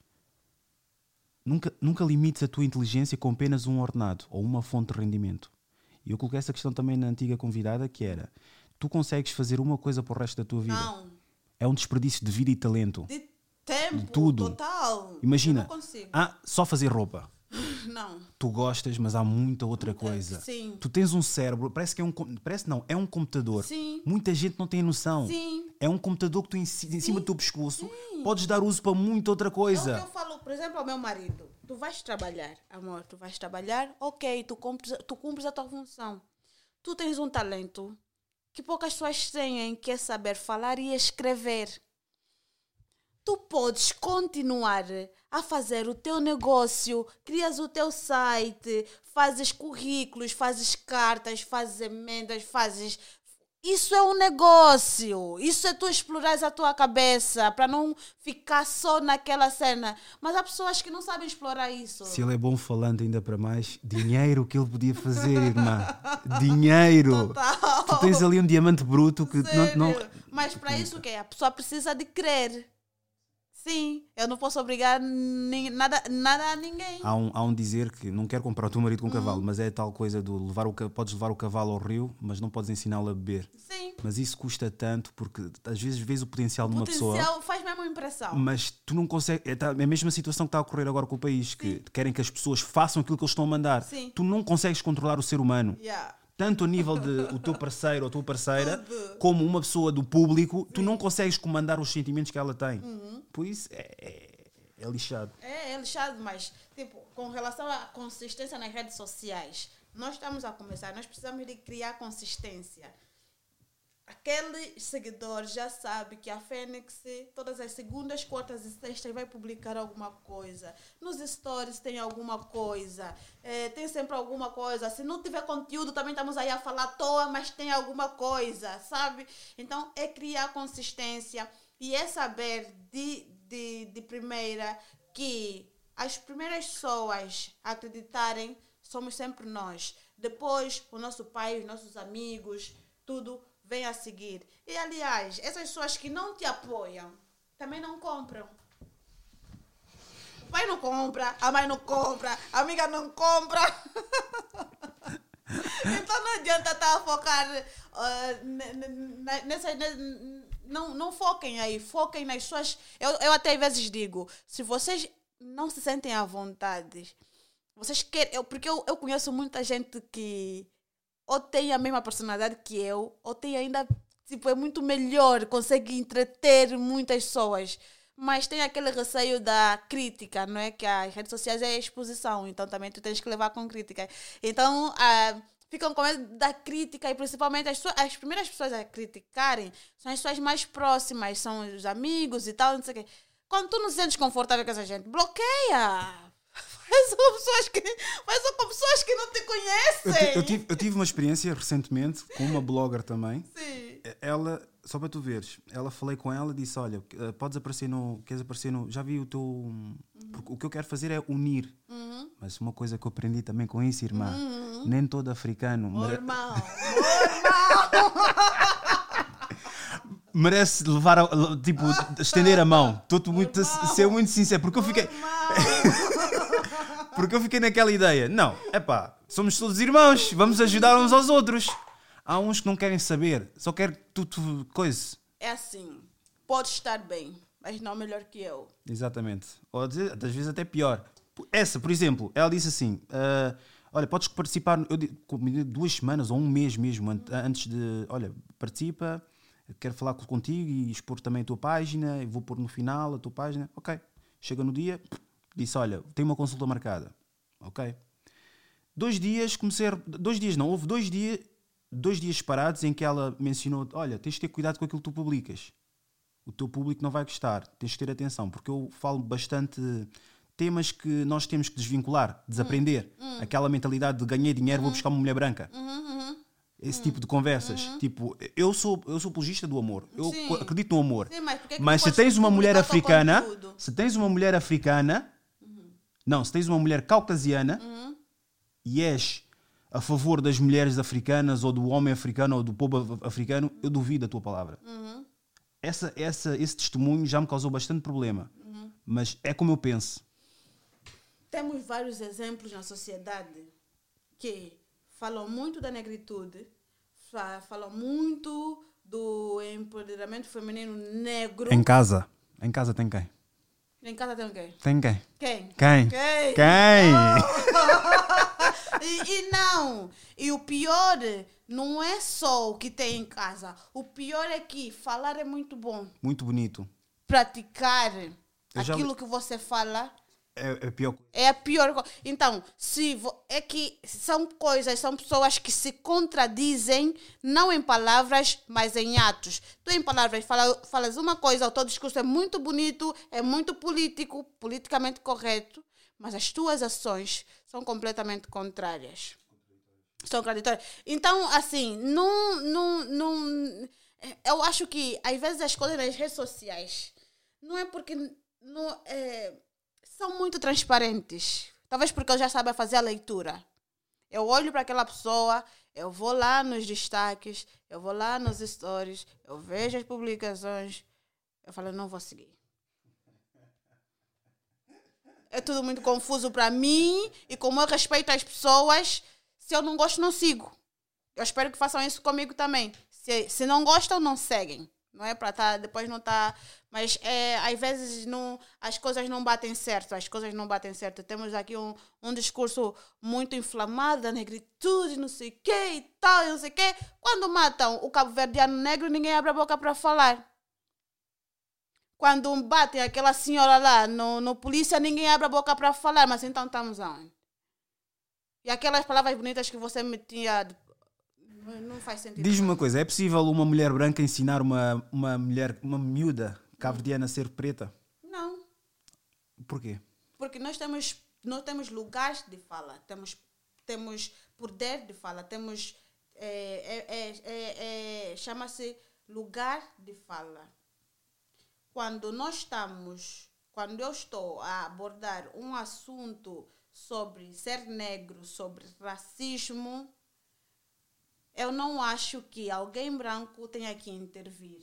nunca, nunca limites a tua inteligência com apenas um ordenado ou uma fonte de rendimento. E eu coloquei essa questão também na antiga convidada, que era: tu consegues fazer uma coisa para o resto da tua vida. Não. É um desperdício de vida e talento. De tempo. De tudo. Total. Imagina, ah, só fazer roupa. Não. Tu gostas, mas há muita outra coisa. sim. Tu tens um cérebro, parece que é um. Parece não, é um computador. Sim. Muita gente não tem noção. Sim. É um computador que tu em, ci- em cima do teu pescoço podes dar uso para muita outra É o que coisa. eu falo, por exemplo, ao meu marido. Tu vais trabalhar, amor, tu vais trabalhar, ok, tu cumpres, tu cumpres a tua função. Tu tens um talento que poucas pessoas têm, que é saber falar e escrever. Tu podes continuar a fazer o teu negócio, crias o teu site, fazes currículos, fazes cartas, fazes emendas, fazes. Isso é um negócio. Isso é tu explorares a tua cabeça para não ficar só naquela cena. Mas há pessoas que não sabem explorar isso. Se ele é bom falando ainda para mais, dinheiro que ele podia fazer, irmã. Dinheiro. Total. Tu tens ali um diamante bruto que não, não- Sério. Mas para isso o quê? A pessoa precisa de crer. Sim, eu não posso obrigar ni- nada, nada a ninguém. Há um, há um dizer que não quero comprar o teu marido com um Uhum. cavalo, mas é tal coisa do levar o, podes levar o cavalo ao rio, mas não podes ensiná-lo a beber. Sim. Mas isso custa tanto porque às vezes vês o potencial de uma pessoa. Potencial faz mesmo impressão. Mas tu não consegues. É, tá- é a mesma situação que está a ocorrer agora com o país, que querem que as pessoas façam aquilo que eles estão a mandar. Sim. Tu não consegues controlar o ser humano. Yeah. Tanto a nível de o teu parceiro ou a tua parceira, como uma pessoa do público, tu não consegues comandar os sentimentos que ela tem. Uhum. Por isso é, é, é lixado. É, é lixado, mas, tipo, com relação à consistência nas redes sociais, nós estamos a começar, nós precisamos de criar consistência. Aquele seguidor já sabe que a Fênix, todas as segundas, quartas e sextas, vai publicar alguma coisa. Nos stories tem alguma coisa. eh, tem sempre alguma coisa. Se não tiver conteúdo, também estamos aí a falar à toa, mas tem alguma coisa, sabe? Então, é criar consistência e é saber de, de, de primeira que as primeiras pessoas a acreditarem somos sempre nós. Depois, o nosso pai, os nossos amigos, tudo vem a seguir. E, aliás, essas pessoas que não te apoiam também não compram. O pai não compra, a mãe não compra, a amiga não compra. então não adianta estar a focar ah, ne- ne- ne- nessa. ne- Não, não foquem aí, foquem nas suas. Eu, eu até às vezes digo: se vocês não se sentem à vontade, vocês querem. Eu, porque eu, eu conheço muita gente que ou tem a mesma personalidade que eu, ou tem ainda, tipo, é muito melhor, consegue entreter muitas pessoas. Mas tem aquele receio da crítica, não é? Que as redes sociais é exposição, então também tu tens que levar com crítica. Então, ah, ficam com medo da crítica e principalmente as, pessoas- as primeiras pessoas a criticarem são as pessoas mais próximas, são os amigos e tal, não sei o quê. Quando tu não se sentes confortável com essa gente, bloqueia! Faz com pessoas que, faz com pessoas que não te Eu, conhecem! ti- eu tive, eu tive uma experiência recentemente com uma blogger também. Sim. Ela, só para tu veres, ela falei com ela e disse: Olha, eh, podes aparecer no. Queres aparecer no. Já vi o teu. Porque o que eu quero fazer é unir. Uhum. Mas uma coisa que eu aprendi também com isso, irmã, nem todo africano meu irmão! merece levar, a- tipo, estender a mão. Estou muito ser muito sincero, porque eu fiquei, porque eu fiquei naquela ideia. Não, é pá, somos todos irmãos, vamos ajudar uns aos outros. Há uns que não querem saber, só querem tudo coisa. É assim, pode estar bem, mas não melhor que eu. Exatamente. Ou às vezes até pior. Essa, por exemplo, ela disse assim: ah, Olha, podes participar. Eu duas semanas ou um mês mesmo an- antes de. Olha, participa, quero falar co- contigo e expor também a tua página. Eu vou pôr no final a tua página. Ok. Chega no dia, disse: Olha, tem uma consulta marcada. Ok. Dois dias, comecei. a- Dois dias não, houve dois dias, dois dias separados em que ela mencionou: Olha, tens de ter cuidado com aquilo que tu publicas. O teu público não vai gostar, tens de ter atenção, porque eu falo bastante temas que nós temos que desvincular, desaprender. Aquela mentalidade de ganhei dinheiro, vou buscar uma mulher branca. Esse tipo de conversas. Tipo, eu sou, eu sou apologista do amor. Eu Sim. acredito no amor. Sim, mas que Mas se tens uma mulher africana, se tens uma mulher africana, não, se tens uma mulher caucasiana e és a favor das mulheres africanas ou do homem africano ou do povo af- africano, eu duvido da tua palavra. Essa, essa, esse testemunho já me causou bastante problema. Mas é como eu penso. Temos vários exemplos na sociedade que falam muito da negritude, fa- falam muito do empoderamento feminino negro. Em casa. Em casa tem quem? Em casa tem quem? Tem quem? Quem? Quem? Quem? Quem? E, e não, e o pior não é só o que tem em casa. O pior é que falar é muito bom. Muito bonito. Praticar já- aquilo que você fala É, é pior é a pior coisa. Então, se vo- é que são coisas, são pessoas que se contradizem, não em palavras, mas em atos. Tu em palavras fala, falas uma coisa, o teu discurso é muito bonito, é muito político, politicamente correto, mas as tuas ações são completamente contrárias. São contraditórias. Então, assim, não, não, não. Eu acho que, às vezes, as coisas nas redes sociais não é porque não, é, são muito transparentes. Talvez porque eu já saiba fazer a leitura. Eu olho para aquela pessoa, eu vou lá nos destaques, eu vou lá nos stories, eu vejo as publicações, eu falo, não vou seguir. É tudo muito confuso para mim e como eu respeito as pessoas, se eu não gosto, não sigo. Eu espero que façam isso comigo também. Se, se não gostam, não seguem. Não é para tá, depois não tá. Mas é, às vezes não, as coisas não batem certo. As coisas não batem certo. Temos aqui um, um discurso muito inflamado da negritude, não sei o quê e tal, não sei o quê. Quando matam o cabo-verdiano negro, ninguém abre a boca para falar. Quando batem aquela senhora lá no, no polícia, ninguém abre a boca para falar. Mas então estamos aonde? E aquelas palavras bonitas que você metia. de- Não faz sentido. Diz-me uma coisa: é possível uma mulher branca ensinar uma, uma mulher, uma miúda cabo-verdiana a ser preta? Não. Porquê? Porque nós temos, nós temos lugares de fala, temos, temos poder de fala, temos. é, é, é, é, é, Chama-se lugar de fala. Quando nós estamos, quando eu estou a abordar um assunto sobre ser negro, sobre racismo, eu não acho que alguém branco tenha que intervir.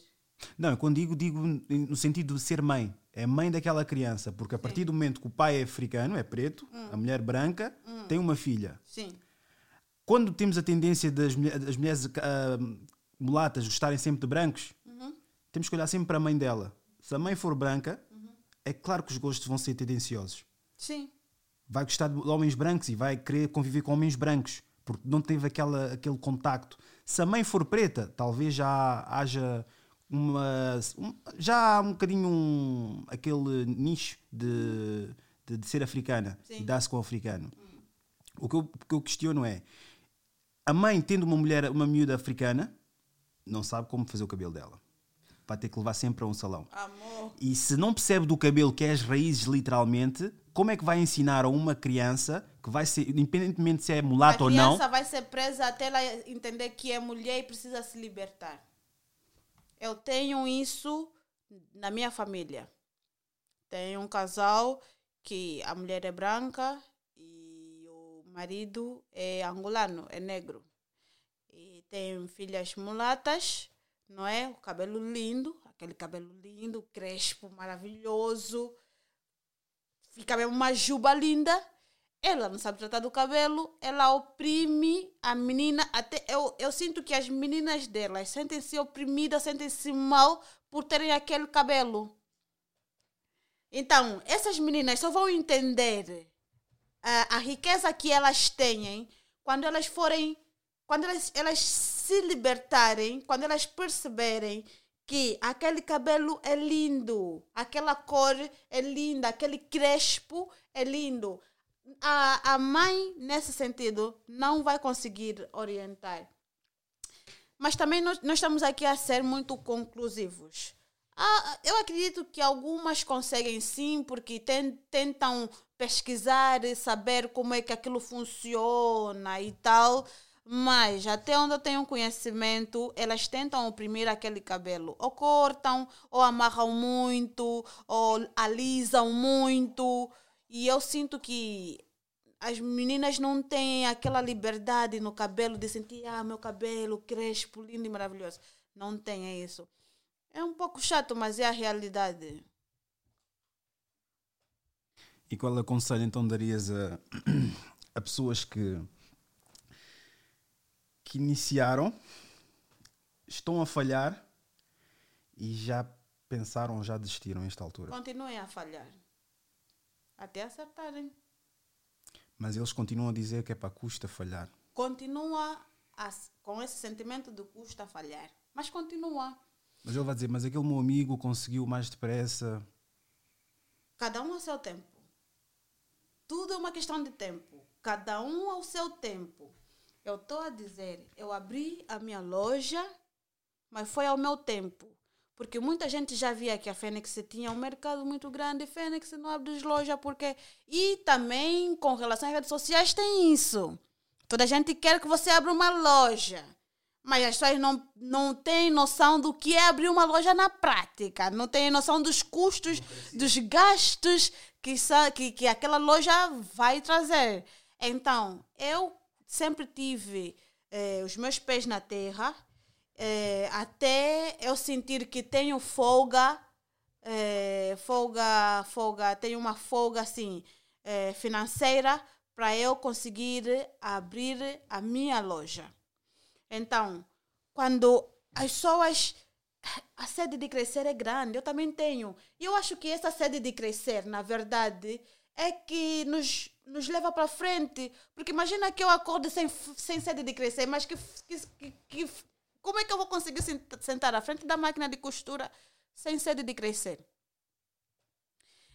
Não, quando digo, digo no sentido de ser mãe. É mãe daquela criança, porque a partir do momento que o pai é africano, é preto, a mulher branca, tem uma filha. Sim. Quando temos a tendência das, das mulheres ah, mulatas gostarem sempre de brancos, temos que olhar sempre para a mãe dela. Se a mãe for branca, é claro que os gostos vão ser tendenciosos. Sim. vai gostar de homens brancos e vai querer conviver com homens brancos porque não teve aquela, aquele contacto. Se a mãe for preta, talvez já haja uma um- já há um bocadinho um, aquele nicho de, de, de ser africana Sim. e dar-se com o africano. O que, eu, o que eu questiono é a mãe tendo uma mulher, uma miúda africana, não sabe como fazer o cabelo dela. Vai ter que levar sempre a um salão. Amor. E se não percebe do cabelo que é as raízes, literalmente, como é que vai ensinar a uma criança que vai ser, independentemente se é A mulato ou não, criança vai ser presa até ela entender que é mulher e precisa se libertar. Eu tenho isso na minha família. Tenho um casal que a mulher é branca e o marido é angolano, é negro. E tem filhas mulatas, não é? O cabelo lindo, aquele cabelo lindo, crespo, maravilhoso. Fica mesmo uma juba linda. Ela não sabe tratar do cabelo, ela oprime a menina. Até eu, eu sinto que as meninas delas sentem-se oprimidas, sentem-se mal por terem aquele cabelo. Então, essas meninas só vão entender a, a riqueza que elas têm quando elas forem, quando elas, elas se libertarem, quando elas perceberem que aquele cabelo é lindo, aquela cor é linda, aquele crespo é lindo. A, a mãe, nesse sentido, não vai conseguir orientar. Mas também nós, nós estamos aqui a ser muito conclusivos. Ah, eu acredito que algumas conseguem sim, porque tentam pesquisar e saber como é que aquilo funciona e tal. Mas até onde eu tenho conhecimento, elas tentam oprimir aquele cabelo. Ou cortam, ou amarram muito, ou alisam muito. E eu sinto que as meninas não têm aquela liberdade no cabelo de sentir, ah, meu cabelo crespo, lindo e maravilhoso. Não tem é isso. É um pouco chato, mas é a realidade. E qual é conselho então darias a, a pessoas que, que iniciaram, estão a falhar e já pensaram, já desistiram a esta altura? Continuem a falhar. Até acertarem. Mas eles continuam a dizer que é para custa falhar. Continua a, com esse sentimento de custa falhar. Mas continua. Mas ele vai dizer, mas aquele meu amigo conseguiu mais depressa. Cada um ao seu tempo. Tudo é uma questão de tempo. Cada um ao seu tempo. Eu estou a dizer, eu abri a minha loja, mas foi ao meu tempo. Porque muita gente já via que a Fênix tinha um mercado muito grande e Fênix não abre loja porque. E também com relação às redes sociais tem isso. Toda gente quer que você abra uma loja. Mas as pessoas não, não têm noção do que é abrir uma loja na prática, não têm noção dos custos, dos gastos que, que, que aquela loja vai trazer. Então, eu sempre tive eh, os meus pés na terra, eh, até eu sentir que tenho folga, eh, folga, folga, tenho uma folga assim financeira para eu conseguir abrir a minha loja. Então, quando as pessoas. A sede de crescer é grande, eu também tenho. E eu acho que essa sede de crescer, na verdade, é que nos, nos leva para frente. Porque imagina que eu acordo sem, sem sede de crescer, mas que, que, que, como é que eu vou conseguir sentar à frente da máquina de costura sem sede de crescer?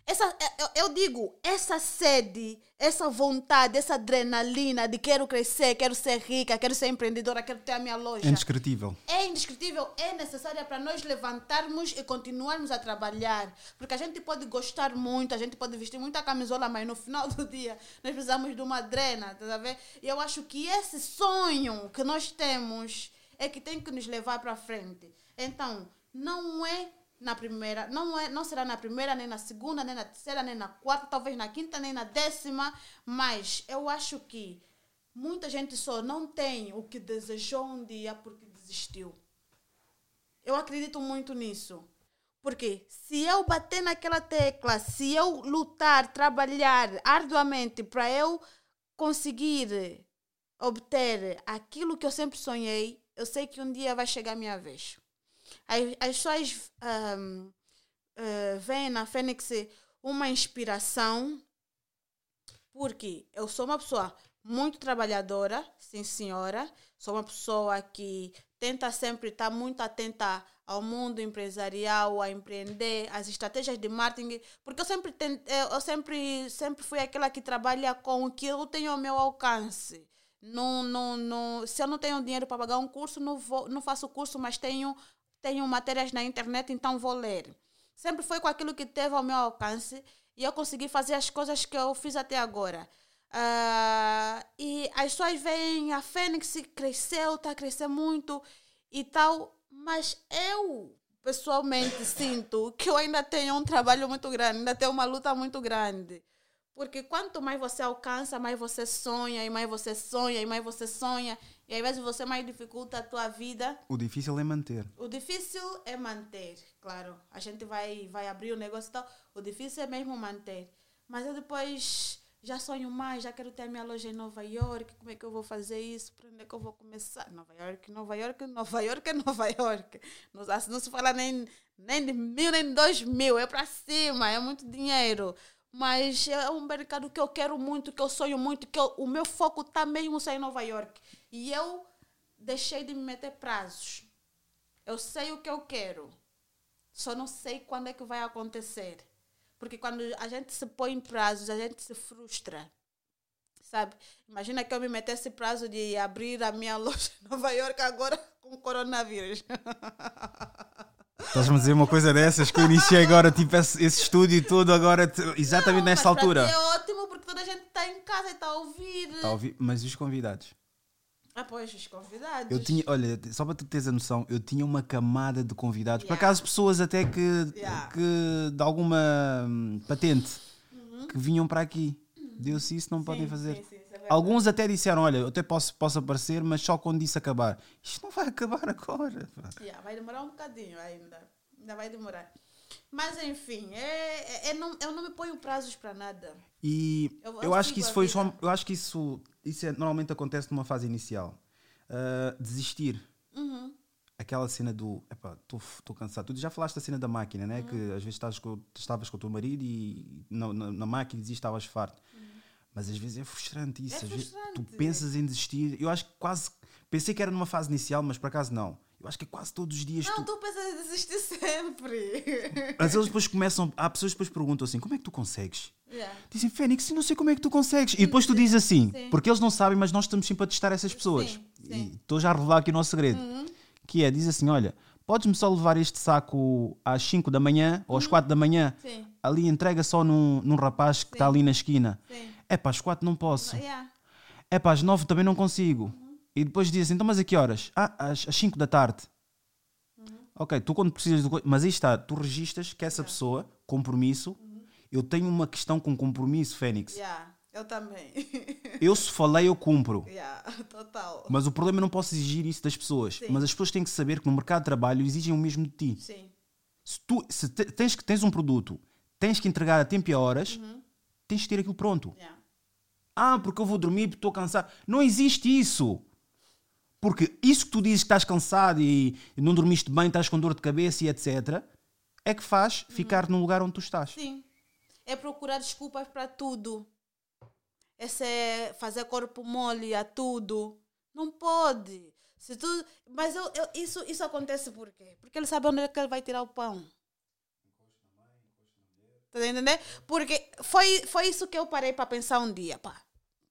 Essa, é, eu digo, essa sede, essa vontade, essa adrenalina de quero crescer, quero ser rica, quero ser empreendedora, quero ter a minha loja. É indescritível. É indescritível, é necessária para nós levantarmos e continuarmos a trabalhar. Porque a gente pode gostar muito, a gente pode vestir muita camisola, mas no final do dia nós precisamos de uma drena, tá vendo? E eu acho que esse sonho que nós temos é que tem que nos levar para frente. Então, não é na primeira, não, é, não será na primeira, nem na segunda, nem na terceira, nem na quarta, talvez na quinta, nem na décima, mas eu acho que muita gente só não tem o que desejou um dia porque desistiu. Eu acredito muito nisso. Porque se eu bater naquela tecla, se eu lutar, trabalhar arduamente para eu conseguir obter aquilo que eu sempre sonhei, eu sei que um dia vai chegar a minha vez. As, as pessoas um, uh, eh, veem na Fênix uma inspiração, porque eu sou uma pessoa muito trabalhadora, sim senhora, sou uma pessoa que tenta sempre estar muito atenta ao mundo empresarial, a empreender, as estratégias de marketing, porque eu sempre eu sempre sempre fui aquela que trabalha com o que eu tenho ao meu alcance. Não, não, não, se eu não tenho dinheiro para pagar um curso, não, vou, não faço curso, mas tenho tenho matérias na internet, então vou ler. Sempre foi com aquilo que teve ao meu alcance e eu consegui fazer as coisas que eu fiz até agora. Uh, e as pessoas veem a Fênix cresceu, está a crescer muito e tal, mas eu pessoalmente sinto que eu ainda tenho um trabalho muito grande, ainda tenho uma luta muito grande. Porque quanto mais você alcança, mais você sonha, e mais você sonha, e mais você sonha. E às vezes você mais dificulta a tua vida. O difícil é manter. O difícil é manter, claro. A gente vai, vai abrir o negócio e tal. O difícil é mesmo manter. Mas eu depois já sonho mais, já quero ter a minha loja em Nova York. Como é que eu vou fazer isso? Para onde é que eu vou começar? Nova York, Nova York, Nova York é Nova York. Não, não se fala nem, nem de mil, nem de dois mil. É para cima, é muito dinheiro mas é um mercado que eu quero muito, que eu sonho muito, que eu, o meu foco está mesmo em Nova York. E eu deixei de me meter prazos. Eu sei o que eu quero. Só não sei quando é que vai acontecer. Porque quando a gente se põe em prazos, a gente se frustra. Sabe? Imagina que eu me metesse prazo de abrir a minha loja em Nova York agora com coronavírus. Estás-me a dizer uma coisa dessas que eu iniciei agora, tipo, esse, esse estúdio todo agora, exatamente Não, nesta altura. É ótimo porque toda a gente está em casa e está a ouvir. Tá a ouvir? Mas e os convidados? Ah, pois, os convidados. Eu tinha, olha, só para tu teres a noção, eu tinha uma camada de convidados, por Yeah. acaso pessoas até que, Yeah. que de alguma hum, patente que vinham para aqui. Deu-se isso, não podem fazer. Uhum. sim, sim. Alguns até disseram: Olha, eu até posso, posso aparecer, mas só quando disse acabar. Isto não vai acabar agora. Yeah, vai demorar um bocadinho ainda. Ainda vai demorar. Mas enfim, é, é- é não, eu não me ponho prazos para nada. E Eu- eu, eu acho que isso foi só. Eu acho que isso, isso é- normalmente acontece numa fase inicial. Ah, desistir. Uhum. Aquela cena do. Estou cansado. Tu já falaste da cena da máquina, né? Uhum. Que às vezes estás com, estavas com o teu marido e na, na, na máquina que estavas farto. Mas às vezes é frustrante isso. Uhum. É às vezes tu frustrante. pensas em desistir. Eu acho que quase. Pensei que era numa fase inicial, mas por acaso não. Eu acho que é quase todos os dias Não, tu. tu pensas em desistir sempre. Mas eles depois começam. Há pessoas que depois perguntam assim: como é que tu consegues? Yeah. Dizem, Fênix, eu não sei como é que tu consegues. E depois tu dizes assim, Sim. porque eles não sabem, mas nós estamos sempre a testar essas pessoas. Sim, E sim. Uhum. estou já a revelar aqui o nosso segredo. Que é, diz assim, olha, podes-me só levar este saco às 5 da manhã ou às 4 da manhã? Uhum. Sim. Ali entrega só num, num rapaz que está ali na esquina. Sim. É pá, às 4 não posso. Yeah. É pá, às 9 também não consigo. E depois diz assim, então mas a que horas? Ah, às, às 5 da tarde. Ok, tu quando precisas de coisa. Mas aí está, tu registas que essa pessoa, compromisso, eu tenho uma questão com compromisso, Fênix. Yeah. Eu também. Eu se falei, eu cumpro. yeah. Total. Mas o problema é não posso exigir isso das pessoas. Sim. Mas as pessoas têm que saber que no mercado de trabalho exigem o mesmo de ti. Sim. Se tu se te- tens, que, tens um produto, tens que entregar a tempo e a horas, tens que ter aquilo pronto. Yeah. Ah, porque eu vou dormir, porque estou cansado. Não existe isso. Porque isso que tu dizes que estás cansado e não dormiste bem, estás com dor de cabeça e etc., é que faz ficar no lugar onde tu estás. Sim. É procurar desculpas para tudo. Esse é fazer corpo mole a tudo. Não pode. Se tu, mas eu, eu- isso, isso acontece por quê? Porque ele sabe onde é que ele vai tirar o pão. Tá entendendo? Porque foi, foi isso que eu parei para pensar um dia. Pá,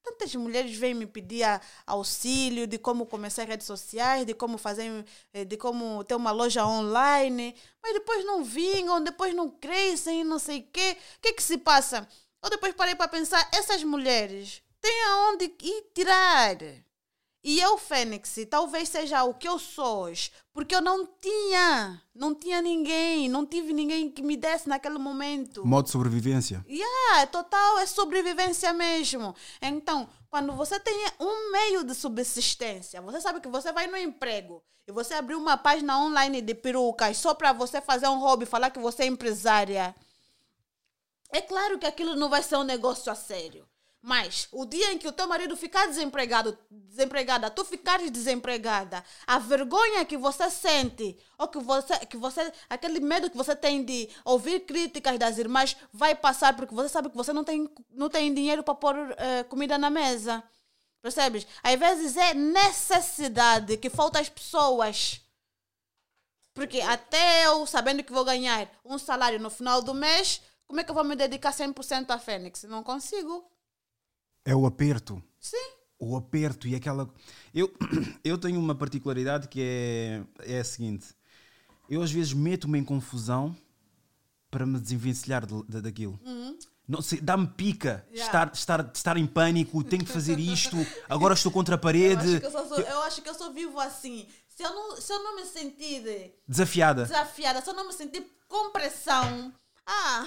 tantas mulheres vêm me pedir a- auxílio de como começar redes sociais, de como fazer, eh, de como ter uma loja online, mas depois não vingam, depois não crescem, não sei o quê. O que é que se passa? Eu depois parei para pensar, essas mulheres têm aonde ir tirar. E eu, Fênix, talvez seja o que eu sou hoje, porque eu não tinha, não tinha ninguém, não tive ninguém que me desse naquele momento. Modo de sobrevivência. Yeah, total, é sobrevivência mesmo. Então, quando você tem um meio de subsistência, você sabe que você vai no emprego e você abrir uma página online de perucas só para você fazer um hobby, falar que você é empresária. É claro que aquilo não vai ser um negócio a sério. Mas o dia em que o teu marido ficar desempregado, desempregada, tu ficares desempregada, a vergonha que você sente, ou que você, que você, aquele medo que você tem de ouvir críticas das irmãs, vai passar porque você sabe que você não tem, não tem dinheiro para pôr eh, comida na mesa. Percebes? Às vezes é necessidade que falta às pessoas. Porque até eu, sabendo que vou ganhar um salário no final do mês, como é que eu vou me dedicar 100% à Fênix? Não consigo. É o aperto. Sim. o aperto e aquela. Eu, eu tenho uma particularidade que é, é a seguinte: eu às vezes meto-me em confusão para me desvencilhar de, de- daquilo. Não sei, dá-me pica Yeah. estar, estar, estar em pânico, tenho que fazer isto, agora estou contra a parede, acho, eu, só sou, eu acho que eu só vivo assim. Se eu não, se eu não me sentir desafiada. desafiada, se eu não me sentir com pressão, ah,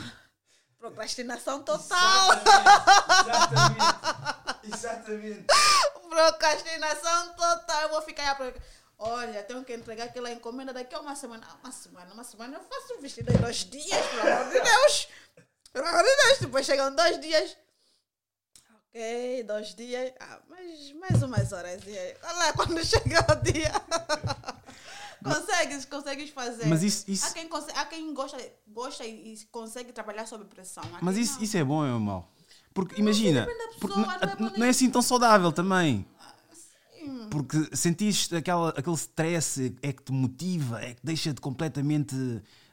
procrastinação total. Exatamente. Exatamente. procrastinação total. Eu vou ficar aí. Olha, tenho que entregar aquela encomenda daqui a uma semana. Ah, uma semana, uma semana. Eu faço um vestido em dois dias, pelo amor de Deus. Pelo amor de Deus. Depois chegam dois dias. Ok, dois dias. Ah, mas mais umas horas. E aí, Olha lá quando chega o dia. consegues, consegues fazer. Mas isso- isso- Há quem, conse- há quem gosta, gosta e, e consegue trabalhar sob pressão. Há Mas isso, não. isso é bom ou é mau? Porque imagina, da porque pessoa, não, é não é assim tão saudável também. Sim. Porque sentiste aquela, aquele stress é que te motiva, é que deixa-te completamente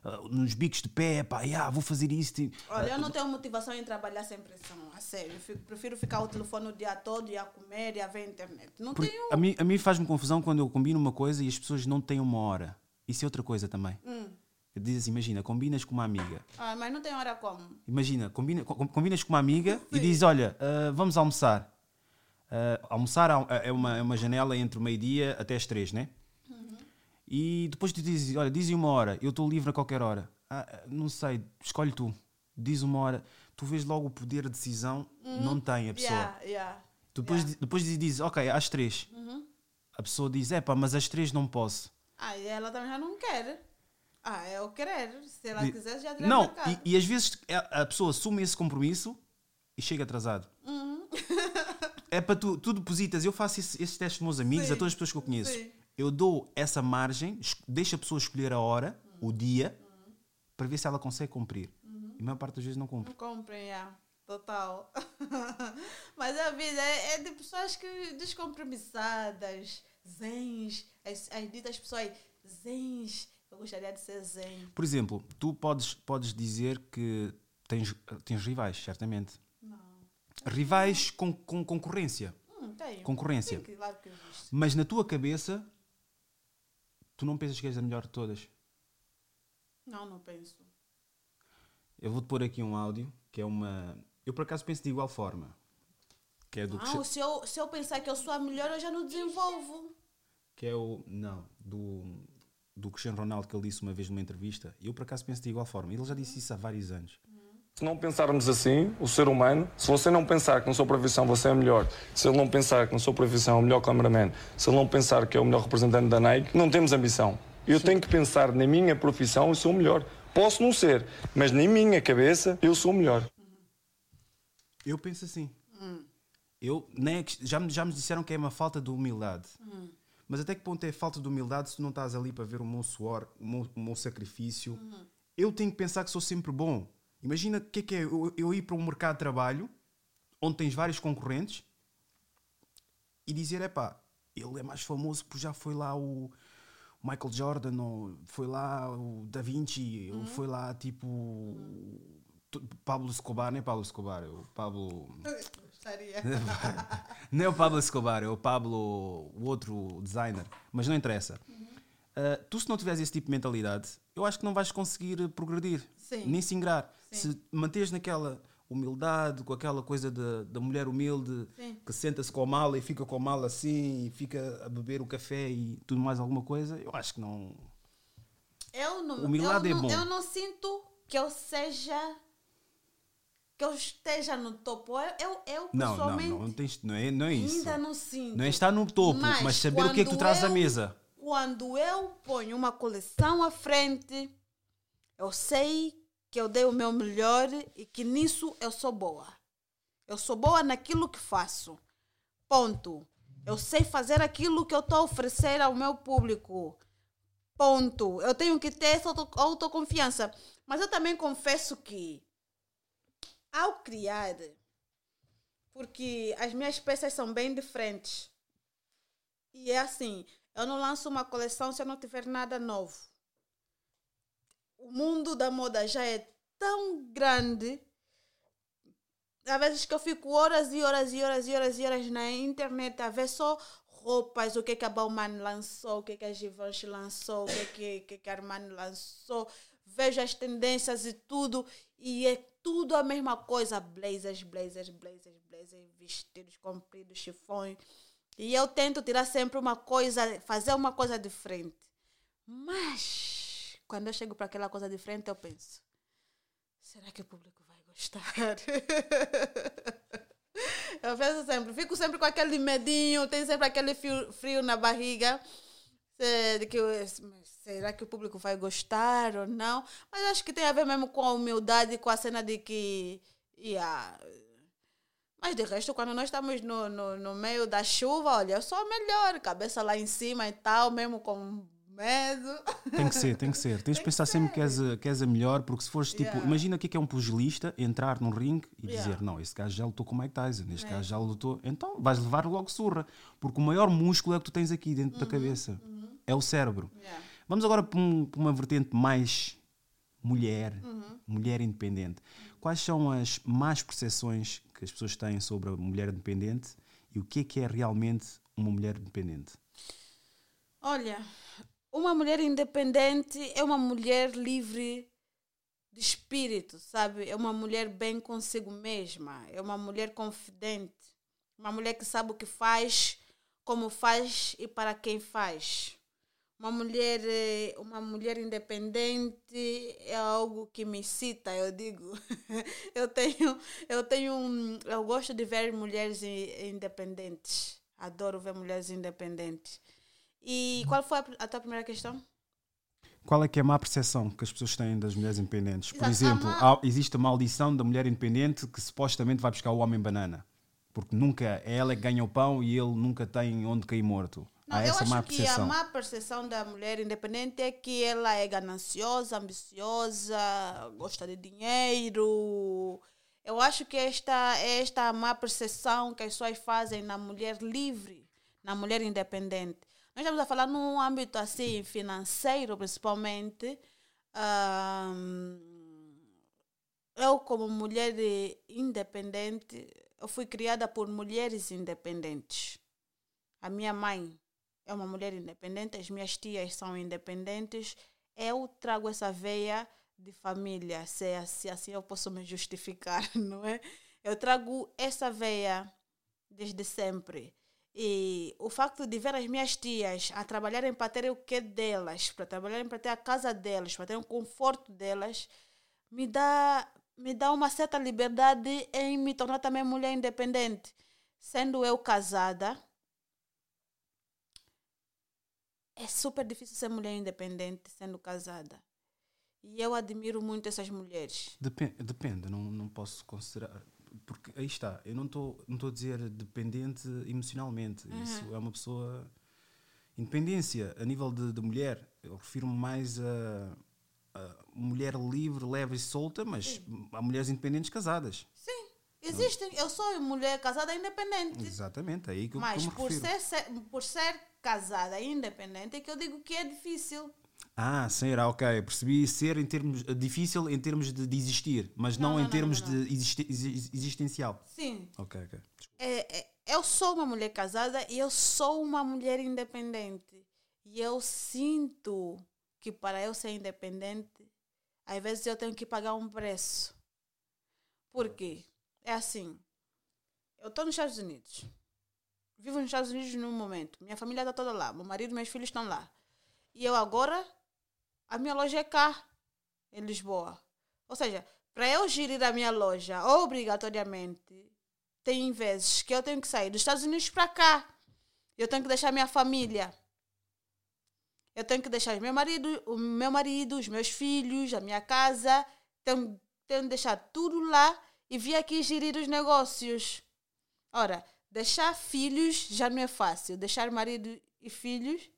uh, nos bicos de pé, pá, yeah, vou fazer isto. e- Olha, eu não tenho motivação em trabalhar sem pressão, a sério. Fico- prefiro ficar ao telefone o dia todo e a comer e a ver internet. Não tenho. a mim, a mim faz-me confusão quando eu combino uma coisa e as pessoas não têm uma hora. Isso é outra coisa também. Hum. Diz assim, imagina, combinas com uma amiga. Ah, mas não tem hora como. Imagina, combina, com- combinas com uma amiga e dizes, olha, uh, vamos almoçar. Uh, almoçar é uma, é uma janela entre o meio-dia até as três, né? E depois tu dizes, olha, dizem uma hora, eu estou livre a qualquer hora. Ah, não sei, escolhe tu. Diz uma hora. Tu vês logo o poder de decisão, não tem a pessoa. Yeah, yeah. Depois, yeah. depois dizes, ok, às três. A pessoa diz, é pá, mas às três não posso. Ah, e ela também já não quer. Ah, é o querer. Se ela quiser, já teria Não, e, e às vezes a pessoa assume esse compromisso e chega atrasado. é para tu, tu depositas, eu faço esse, esses testes dos meus amigos, Sim, a todas as pessoas que eu conheço. sim. Eu dou essa margem, deixo a pessoa escolher a hora, o dia, para ver se ela consegue cumprir. E a maior parte das vezes não cumpre. Não comprem, yeah. Total. Mas a vida é, é de pessoas que descompromissadas, zens, as, as ditas pessoas zens. Eu gostaria de ser zen. Por exemplo, tu podes, podes dizer que tens, tens rivais, certamente. Não. Rivais com, com concorrência. Hum, tenho. Concorrência. Sim, claro que. Mas na tua cabeça, tu não pensas que és a melhor de todas. Não, não penso. Eu vou-te pôr aqui um áudio que é uma. Eu por acaso penso de igual forma. Que é do. Não, Cristi- se eu, se eu pensar que eu sou a melhor, eu já não desenvolvo. Que é o. Não, do. Do Cristiano Ronaldo que ele disse uma vez numa entrevista. Eu por acaso penso de igual forma. Ele já disse isso há vários anos. Se não pensarmos assim, o ser humano, se você não pensar que na sua profissão você é melhor, se ele não pensar que na sua profissão é o melhor cameraman, se ele não pensar que é o melhor representante da Nike, não temos ambição. Eu tenho que pensar na minha profissão e sou o melhor. Posso não ser, mas na minha cabeça eu sou o melhor. Eu penso assim. Eu, nem é que- já, me- já me disseram que é uma falta de humildade. Mas até que ponto é falta de humildade se tu não estás ali para ver o meu suor, o meu, o meu sacrifício? Eu tenho que pensar que sou sempre bom. Imagina o que é que é eu, eu ir para um mercado de trabalho onde tens vários concorrentes e dizer: é pá, ele é mais famoso porque já foi lá o Michael Jordan, ou foi lá o Da Vinci, ou foi lá tipo. tu- Pablo Escobar, não é Pablo Escobar, é o Pablo. Gostaria. Não é o Pablo Escobar, é o Pablo, o outro designer, mas não interessa. Uh, tu, se não tiveres esse tipo de mentalidade, eu acho que não vais conseguir progredir, Sim. nem se ingrar. Se manteres naquela humildade, com aquela coisa da, mulher humilde Sim. que senta-se com a mala e fica com a mala assim, e fica a beber o café e tudo mais alguma coisa, eu acho que não. Eu não, Humildade eu é não, bom. Eu não sinto que eu seja. que eu esteja no topo. Eu, eu, eu Não, não, pessoalmente. não, não, tens, não, é, não é isso. Ainda não sinto. Não é estar no topo, mas, saber o que é que tu trazes à mesa. Quando eu ponho uma coleção à frente, eu sei que eu dei o meu melhor e que nisso eu sou boa. Eu sou boa naquilo que faço. Ponto. Eu sei fazer aquilo que eu estou a oferecer ao meu público. Ponto. Eu tenho que ter essa auto- autoconfiança. Mas eu também confesso que, ao criar, porque as minhas peças são bem diferentes. E é assim, eu não lanço uma coleção se eu não tiver nada novo. O mundo da moda já é tão grande. Às vezes que eu fico horas e horas e horas e horas e horas na internet a ver só roupas, o que, que a Bauman lançou, o que, que a Givenchy lançou, o que, que, que, que a Armani lançou. Vejo as tendências e tudo. E é tudo a mesma coisa. Blazers, blazers, blazers, blazers, vestidos compridos, chifões. E eu tento tirar sempre uma coisa, fazer uma coisa diferente. Mas, quando eu chego para aquela coisa diferente, eu penso: será que o público vai gostar? eu penso sempre, fico sempre com aquele medinho, tenho sempre aquele frio, frio na barriga. De que, será que o público vai gostar ou não? Mas acho que tem a ver mesmo com a humildade, com a cena de que. Yeah, mas de resto, quando nós estamos no, no, no meio da chuva, olha, eu sou a melhor, cabeça lá em cima e tal, mesmo com medo. Tem que ser, tem que ser. Tens de pensar sempre que és, a, que és a melhor, porque se fores tipo. Yeah. Imagina o que é, é um pugilista entrar num ringue e Yeah. dizer: Não, esse gajo já lutou com o Mike Tyson, este É. gajo já lutou. Então vais levar logo surra, porque o maior músculo é o que tu tens aqui dentro Uhum. da cabeça é o cérebro. Yeah. Vamos agora para, um- para uma vertente mais mulher, Uhum. mulher independente. Quais são as más percepções que as pessoas têm sobre a mulher independente e o que é que é realmente uma mulher independente? Olha, uma mulher independente é uma mulher livre de espírito, sabe? É uma mulher bem consigo mesma, é uma mulher confidente, uma mulher que sabe o que faz, como faz e para quem faz. Uma mulher, eh, uma mulher independente é algo que me excita, eu digo. eu tenho, eu tenho, eu gosto de ver mulheres independentes. Adoro ver mulheres independentes. E qual foi a, tua primeira questão? Qual é que é a má percepção que as pessoas têm das mulheres independentes? Por Exato, exemplo, a má- existe a maldição da mulher independente que supostamente vai buscar o homem banana. Porque nunca é ela que ganha o pão e ele nunca tem onde cair morto. Não, há eu essa acho má que a má percepção da mulher independente é que ela é gananciosa, ambiciosa, gosta de dinheiro. Eu acho que esta é esta má percepção que as pessoas fazem na mulher livre, na mulher independente. Nós estamos a falar num âmbito assim financeiro, principalmente. Ahm, eu como mulher independente, eu fui criada por mulheres independentes. A minha mãe é uma mulher independente, as minhas tias são independentes. Eu trago essa veia de família, se, é assim- assim eu posso me justificar, não é? Eu trago essa veia desde sempre. E o facto de ver as minhas tias a trabalharem para ter o que delas, para trabalharem para ter a casa delas, para ter o conforto delas, me dá, me dá uma certa liberdade em me tornar também mulher independente. Sendo eu casada, é super difícil ser mulher independente sendo casada. E eu admiro muito essas mulheres. Depende, depende não, não posso considerar. Porque aí está, eu não estou não a dizer dependente emocionalmente. Uhum. Isso é uma pessoa. Independência a nível de, de mulher, eu refiro-me mais a, a mulher livre, leve e solta, mas há mulheres independentes casadas. Sim, existem. Eu sou mulher casada independente. Exatamente, é aí que eu, que eu Mas por refiro. ser, ser- por ser casada independente é que eu digo que é difícil. Ah, será, ok. Percebi ser em termos difícil em termos de, de existir, mas não, Não, em não, termos não, não. de existi- exi- existencial. Sim. Ok, ok. É, é, eu sou uma mulher casada e eu sou uma mulher independente. E eu sinto que para eu ser independente, às vezes eu tenho que pagar um preço. Por quê? É assim. Eu estou nos Estados Unidos. Vivo nos Estados Unidos no momento. Minha família está toda lá. Meu marido e meus filhos estão lá. E eu agora, a minha loja é cá, em Lisboa. Ou seja, para eu gerir a minha loja obrigatoriamente, tem vezes que eu tenho que sair dos Estados Unidos para cá. Eu tenho que deixar minha família. Eu tenho que deixar meu marido, o meu marido, os meus filhos, a minha casa. Tenho, tenho que deixar tudo lá e vir aqui gerir os negócios. Ora, deixar filhos já não é fácil. Deixar marido e filhos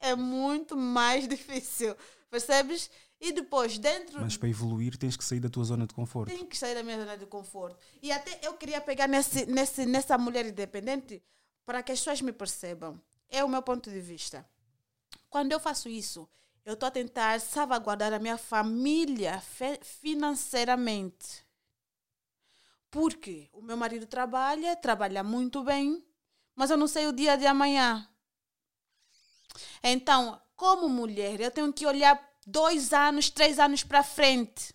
é muito mais difícil. Percebes? E depois, dentro Mas para evoluir tens que sair da tua zona de conforto. tenho que sair da minha zona de conforto. E até eu queria pegar nesse, nesse, nessa mulher independente para que as pessoas me percebam. É o meu ponto de vista. Quando eu faço isso, eu estou a tentar salvaguardar a minha família financeiramente. Porque o meu marido trabalha, trabalha muito bem, mas eu não sei o dia de amanhã. Então, como mulher, eu tenho que olhar dois anos, três anos para frente.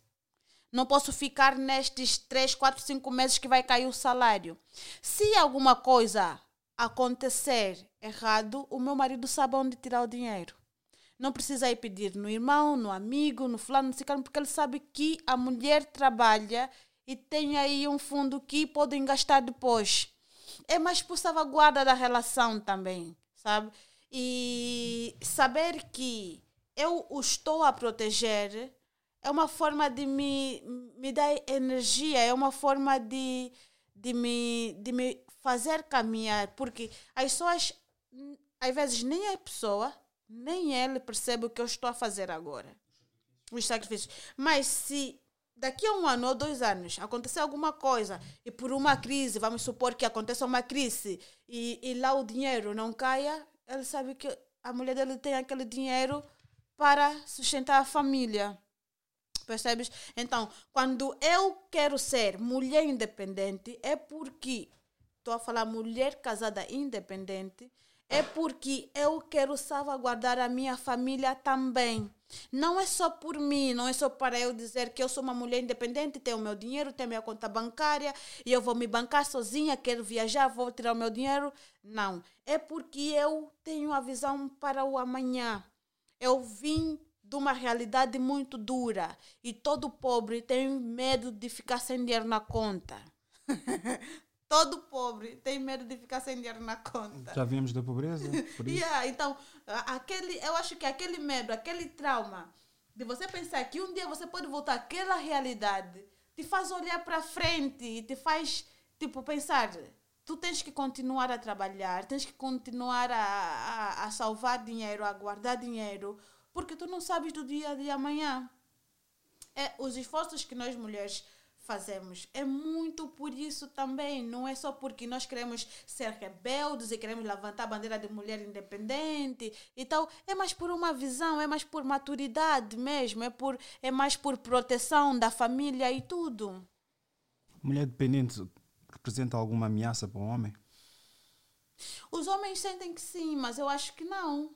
Não posso ficar nestes três, quatro, cinco meses que vai cair o salário. Se alguma coisa acontecer errado, o meu marido sabe onde tirar o dinheiro. Não precisa ir pedir no irmão, no amigo, no fulano, no ciclano, porque ele sabe que a mulher trabalha e tem aí um fundo que podem gastar depois. É mais por salvaguarda da relação também, sabe? E saber que eu o estou a proteger é uma forma de me, me dar energia, é uma forma de, de, me, de me fazer caminhar. Porque as pessoas, às vezes, nem a pessoa nem ele percebe o que eu estou a fazer agora. Os sacrifícios. Mas se daqui a um ano ou dois anos acontecer alguma coisa e por uma crise, vamos supor que aconteça uma crise e, e lá o dinheiro não caia, ele sabe que a mulher dele tem aquele dinheiro para sustentar a família. Percebes? Então, quando eu quero ser mulher independente, é porque estou a falar mulher casada independente, é porque eu quero salvaguardar a minha família também. Não é só por mim, não é só para eu dizer que eu sou uma mulher independente, tenho o meu dinheiro, tenho minha conta bancária e eu vou me bancar sozinha, quero viajar, vou tirar o meu dinheiro. Não. É porque eu tenho a visão para o amanhã. Eu vim de uma realidade muito dura e todo pobre tem medo de ficar sem dinheiro na conta. todo pobre tem medo de ficar sem dinheiro na conta. Já viemos da pobreza, por isso. yeah, então, aquele, eu acho que aquele medo, aquele trauma de você pensar que um dia você pode voltar àquela realidade, te faz olhar para frente e te faz, tipo, pensar, tu tens que continuar a trabalhar, tens que continuar a, a, a salvar dinheiro, a guardar dinheiro, porque tu não sabes do dia de amanhã. É, os esforços que nós mulheres fazemos. É muito por isso também. Não é só porque nós queremos ser rebeldes e queremos levantar a bandeira de mulher independente e tal. É mais por uma visão, é mais por maturidade mesmo, é, por, é mais por proteção da família e tudo. Mulher dependente representa alguma ameaça para o homem? Os homens sentem que sim, mas eu acho que não.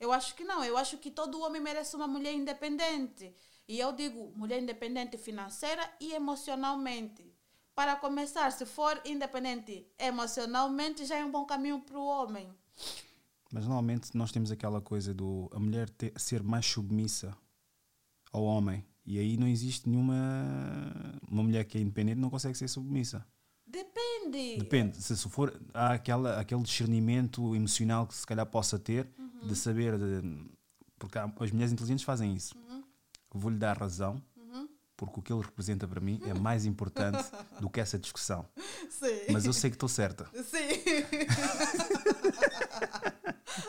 Eu acho que não. Eu acho que todo homem merece uma mulher independente. E eu digo mulher independente financeira e emocionalmente. Para começar, se for independente emocionalmente, já é um bom caminho para o homem. Mas normalmente nós temos aquela coisa do a mulher ter, ser mais submissa ao homem. E aí não existe nenhuma. Uma mulher que é independente não consegue ser submissa. Depende. Depende. Se for há aquela, aquele discernimento emocional que se calhar possa ter Uhum. de saber. De, porque há- as mulheres inteligentes fazem isso. Uhum. Vou-lhe dar razão, porque o que ele representa para mim é mais importante do que essa discussão. Sim. Mas eu sei que estou certa. Sim.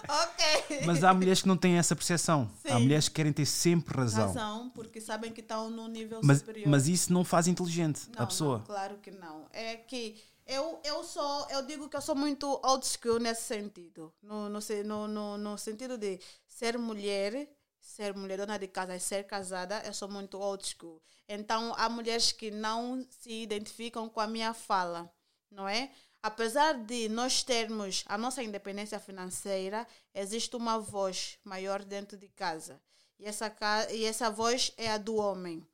ok. Mas há mulheres que não têm essa percepção. Há Sim. mulheres que querem ter sempre razão. Razão, porque sabem que estão num nível Mas, superior. mas isso não faz inteligente Não, a pessoa. não, claro que não. É que eu, eu sou, eu digo que eu sou muito old school nesse sentido. No, no, no, no sentido de ser mulher, ser mulher dona de casa e ser casada, eu sou muito old school. Então há mulheres que não se identificam com a minha fala, não é? Apesar de nós termos a nossa independência financeira, existe uma voz maior dentro de casa. E essa, ca- e essa voz é a do homem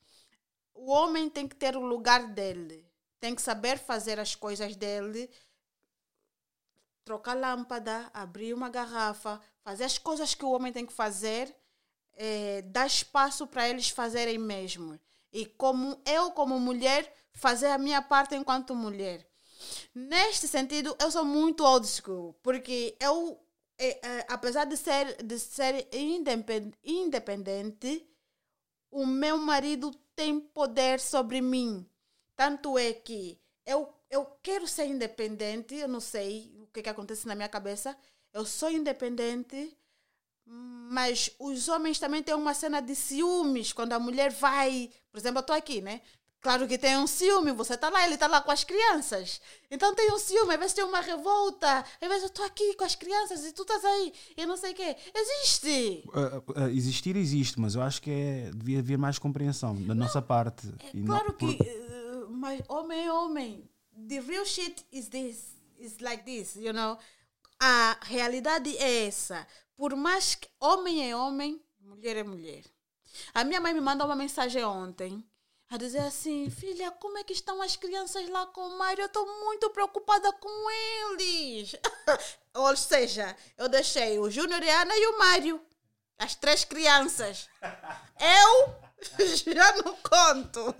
o homem tem que ter o lugar dele. Tem que saber fazer as coisas dele. Trocar lâmpada, abrir uma garrafa, fazer as coisas que o homem tem que fazer, eh, dar espaço para eles fazerem mesmo. E como eu, como mulher, fazer a minha parte enquanto mulher. Neste sentido, eu sou muito old school, porque eu, eh, eh, apesar de ser, de ser independ- independente, o meu marido tem poder sobre mim. Tanto é que eu, eu quero ser independente, eu não sei o que, que acontece na minha cabeça. Eu sou independente, mas os homens também têm uma cena de ciúmes quando a mulher vai. Por exemplo, eu estou aqui, né? Claro que tem um ciúme, você está lá, ele está lá com as crianças. Então tem um ciúme, às vezes tem uma revolta, às vezes eu estou aqui com as crianças e tu estás aí, e não sei o quê. Existe! Uh, uh, existir existe, mas eu acho que é, devia haver mais compreensão da nossa parte. Não- Claro por- que, uh, mas homem é homem. The real shit is this, is like this, you know. A realidade é essa. Por mais que homem é homem, mulher é mulher. A minha mãe me mandou uma mensagem ontem a dizer assim: Filha, como é que estão as crianças lá com o Mário? Eu estou muito preocupada com eles. Ou seja, eu deixei o Júnior Ana e o Mário. As três crianças. Eu já não conto.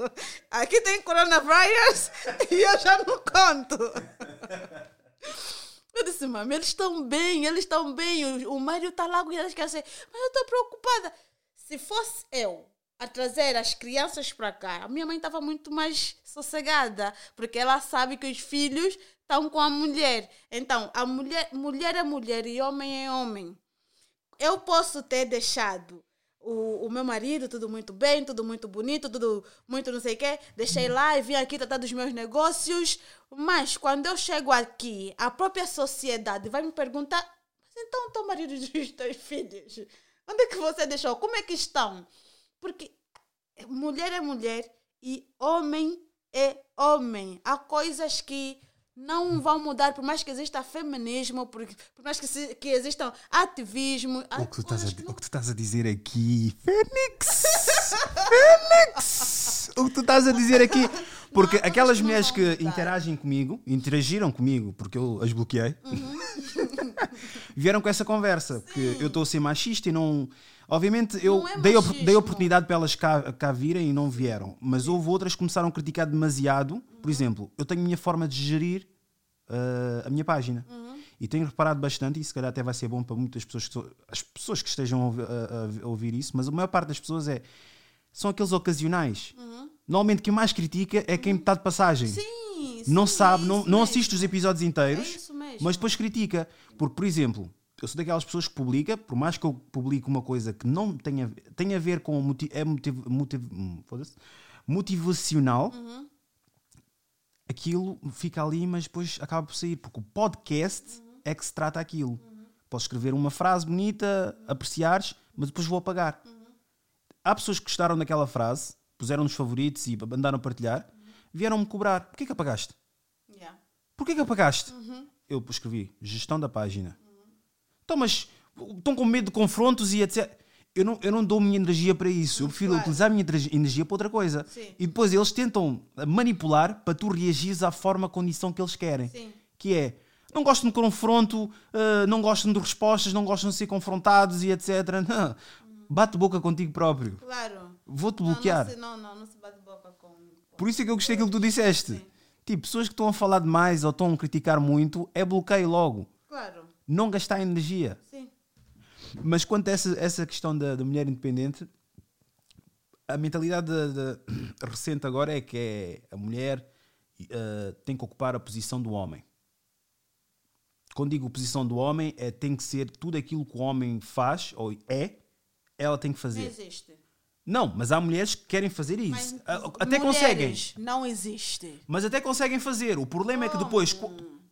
Aqui tem coronavírus e eu já não conto. Eu disse, mãe, eles estão bem, eles estão bem. O, o Mário está lá com quer dizer, mas eu estou preocupada. Se fosse eu a trazer as crianças para cá, a minha mãe estava muito mais sossegada, porque ela sabe que os filhos estão com a mulher. Então, a mulher, mulher é mulher e homem é homem. eu posso ter deixado o, o meu marido, tudo muito bem, tudo muito bonito, tudo muito não sei o quê. Deixei lá e vim aqui tratar dos meus negócios. Mas quando eu chego aqui, a própria sociedade vai me perguntar: mas então teu marido e os teus filhos? Onde é que você deixou? Como é que estão? Porque mulher é mulher e homem é homem. Há coisas que não vão mudar, por mais que exista feminismo, por, por mais que, se, que existam ativismo. O que, tu estás a, o que tu estás a dizer aqui, Fênix! Fênix! O que tu estás a dizer aqui. Porque não, aquelas mulheres que interagem comigo, interagiram comigo, porque eu as bloqueei, uhum. vieram com essa conversa. Sim. Que eu estou a ser machista e não Obviamente, eu é dei, dei oportunidade para elas cá, cá virem e não vieram, mas houve outras que começaram a criticar demasiado. Por uhum. exemplo, eu tenho a minha forma de gerir uh, a minha página. Uhum. E tenho reparado bastante, e se calhar até vai ser bom para muitas pessoas, que, as pessoas que estejam a ouvir, a, a ouvir, isso, mas a maior parte das pessoas é são aqueles ocasionais. Uhum. Normalmente quem mais critica é quem está de passagem. Sim, não sim, sabe, não, não assiste os episódios inteiros, é mas depois critica. Porque, por exemplo, eu sou daquelas pessoas que publica, por mais que eu publique uma coisa que não tenha, tenha a ver com motiv, é motiv, motiv, hum, motivacional, uhum. Aquilo fica ali, mas depois acaba por sair, porque o podcast uhum. é que se trata aquilo. Uhum. Posso escrever uma frase bonita, apreciares, mas depois vou apagar. Uhum. Há pessoas que gostaram daquela frase, puseram nos favoritos e andaram a partilhar, uhum. vieram-me cobrar. Porquê que apagaste? Yeah. Porquê que apagaste? Uhum. Eu escrevi gestão da página então, mas estão com medo de confrontos e etc. Eu não, eu não dou minha energia para isso. Eu prefiro claro. utilizar a minha energia para outra coisa. Sim. E depois eles tentam manipular para tu reagires à forma, condição que eles querem. Sim. Que é, não gostam de confronto, uh, não gostam de respostas, não gostam de ser confrontados e etc. Não. Bate boca contigo próprio. Claro. Vou-te bloquear. Não, não, não, não, se bate boca com... Por isso é que eu gostei daquilo que tu disseste. Sim. Tipo, pessoas que estão a falar demais ou estão a criticar muito, é bloqueio logo. Claro não gastar energia. Sim. Mas quanto a essa, essa questão da, da mulher independente, a mentalidade de, de, recente agora é que é a mulher uh, tem que ocupar a posição do homem. Quando digo posição do homem, é tem que ser tudo aquilo que o homem faz ou é, ela tem que fazer. Não existe. Não, mas há mulheres que querem fazer isso. Mas, até conseguem. Não existe. Mas até conseguem fazer. O problema Como? é que depois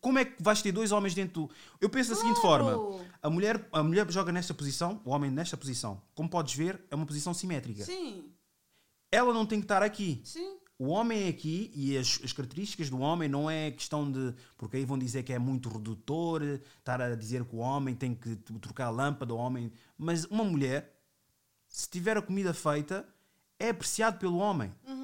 como é que vais ter dois homens dentro do... Eu penso da seguinte forma: a mulher, a mulher joga nesta posição, o homem nesta posição. Como podes ver, é uma posição simétrica. Sim. Ela não tem que estar aqui. Sim. O homem é aqui e as, as, características do homem não é questão de. Porque aí vão dizer que é muito redutor, estar a dizer que o homem tem que trocar a lâmpada, o homem. Mas uma mulher, se tiver a comida feita, é apreciado pelo homem. Uhum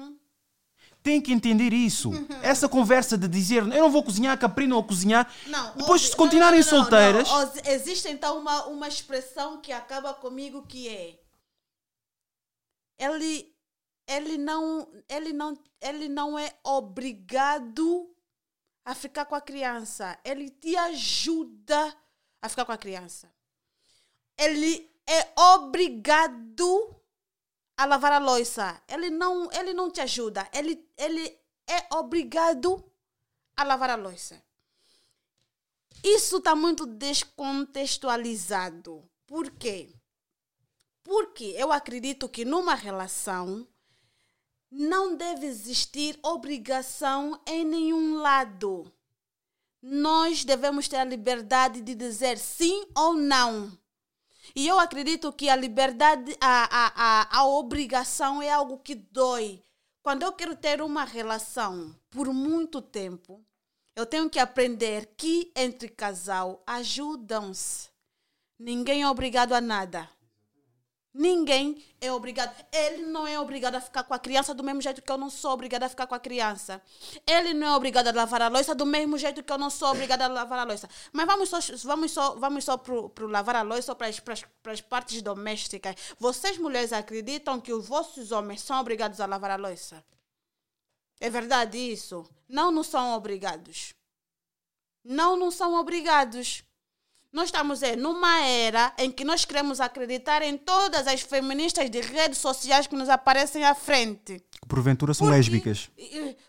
tem que entender isso. Essa conversa de dizer eu não vou cozinhar, que aprendam a cozinhar. Não, Depois, se continuarem não, não, solteiras. Existe então uma, uma expressão que acaba comigo que é. Ele, ele, não, ele, não, ele não é obrigado a ficar com a criança. Ele te ajuda a ficar com a criança. Ele é obrigado a lavar a louça. Ele não, ele não te ajuda. Ele, ele é obrigado a lavar a louça. Isso está muito descontextualizado. Por quê? Porque eu acredito que numa relação não deve existir obrigação em nenhum lado. Nós devemos ter a liberdade de dizer sim ou não. E eu acredito que a liberdade, a, a, a, a obrigação é algo que dói. Quando eu quero ter uma relação por muito tempo, eu tenho que aprender que entre casal ajudam-se. Ninguém é obrigado a nada. Ninguém é obrigado. Ele não é obrigado a ficar com a criança do mesmo jeito que eu não sou obrigada a ficar com a criança. Ele não é obrigado a lavar a louça do mesmo jeito que eu não sou obrigada a lavar a louça. Mas vamos só, vamos só, vamos só pro, pro lavar a louça as, para as partes domésticas. Vocês mulheres acreditam que os vossos homens são obrigados a lavar a louça? É verdade isso? Não, não são obrigados. Não, não são obrigados. Nós estamos é, numa era em que nós queremos acreditar em todas as feministas de redes sociais que nos aparecem à frente. Porventura são porque, lésbicas.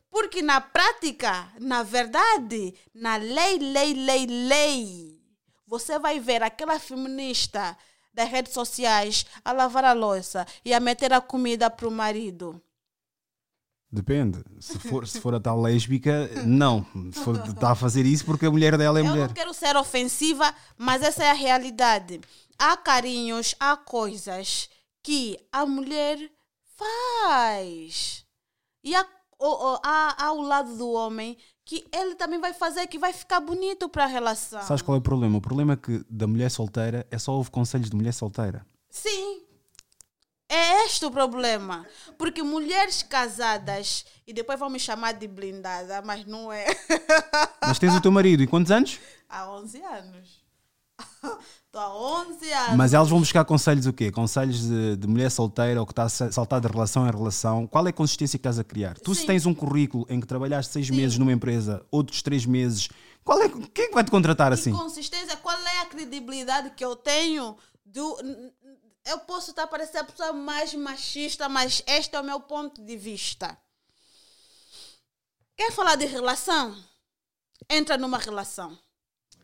Porque na prática, na verdade, na lei, lei, lei, lei, você vai ver aquela feminista das redes sociais a lavar a louça e a meter a comida para o marido? Depende. Se for, se for a tal lésbica, não. Está a fazer isso porque a mulher dela é Eu mulher. não quero ser ofensiva, mas essa é a realidade. Há carinhos, há coisas que a mulher faz. E há, há, há o lado do homem que ele também vai fazer, que vai ficar bonito para a relação. Sabes qual é o problema? O problema é que da mulher solteira é só houve conselhos de mulher solteira. Sim. É este o problema. Porque mulheres casadas, e depois vão me chamar de blindada, mas não é. Mas tens o teu marido e quantos anos? Há 11 anos. Estou há 11 anos. Mas elas vão buscar conselhos o quê? Conselhos de, de mulher solteira ou que está a sa- saltar de relação em relação. Qual é a consistência que estás a criar? Tu, se Sim. tens um currículo em que trabalhaste seis meses numa empresa, outros três meses, qual é, quem é que vai te contratar assim? consistência, qual é a credibilidade que eu tenho? Do, eu posso estar parecendo a pessoa mais machista, mas este é o meu ponto de vista. Quer falar de relação? Entra numa relação.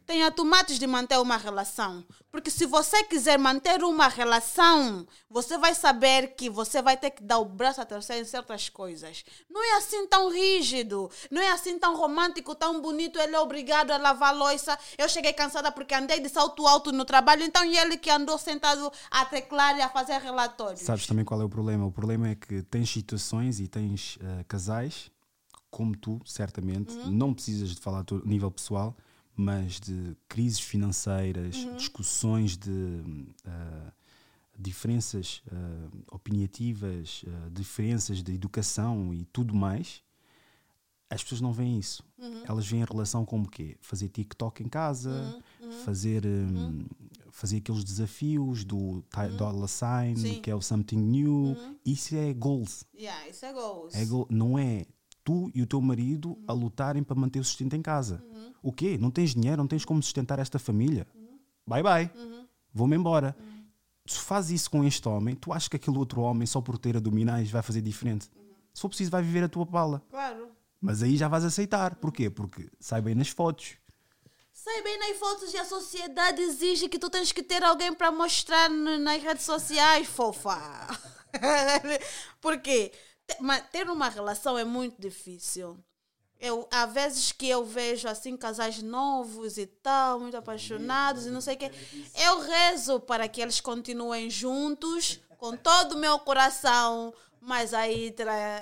Tenha tomates de manter uma relação. Porque se você quiser manter uma relação, você vai saber que você vai ter que dar o braço a torcer em certas coisas. Não é assim tão rígido, não é assim tão romântico, tão bonito. Ele é obrigado a lavar a louça. Eu cheguei cansada porque andei de salto alto no trabalho, então ele que andou sentado a teclar e a fazer relatórios. Sabes também qual é o problema? O problema é que tens situações e tens eh, casais, como tu, certamente, Uhum. não precisas de falar a nível pessoal, mas de crises financeiras, Uhum. discussões de eh, diferenças eh, opiniativas, eh, diferenças de educação e tudo mais. As pessoas não veem isso. Uhum. Elas veem a relação como quê? Fazer TikTok em casa, Uhum. fazer, hum, fazer aqueles desafios do ti- dollar sign, Uhum. Sim. Uhum. que é o something new. Isso é goals. Yeah, isso é goals. É goal- Não é tu e o teu marido a lutarem para manter o sustento em casa. O quê? Não tens dinheiro, não tens como sustentar esta família. Bye bye. Vou-me embora. Se fazes isso com este homem, tu achas que aquele outro homem, só por ter abdominais, vai fazer diferente? Se for preciso, vai viver a tua bala. Claro. Mas aí já vais aceitar. Porquê? Porque sai bem nas fotos. Sei bem nas fotos e a sociedade exige que tu tens que ter alguém para mostrar nas redes sociais, fofa. Ma- ter uma relação é muito difícil. Eu, há vezes que eu vejo assim casais novos e tal, muito apaixonados e não sei o quê. Eu rezo para que eles continuem juntos com todo o meu coração, mas aí terá,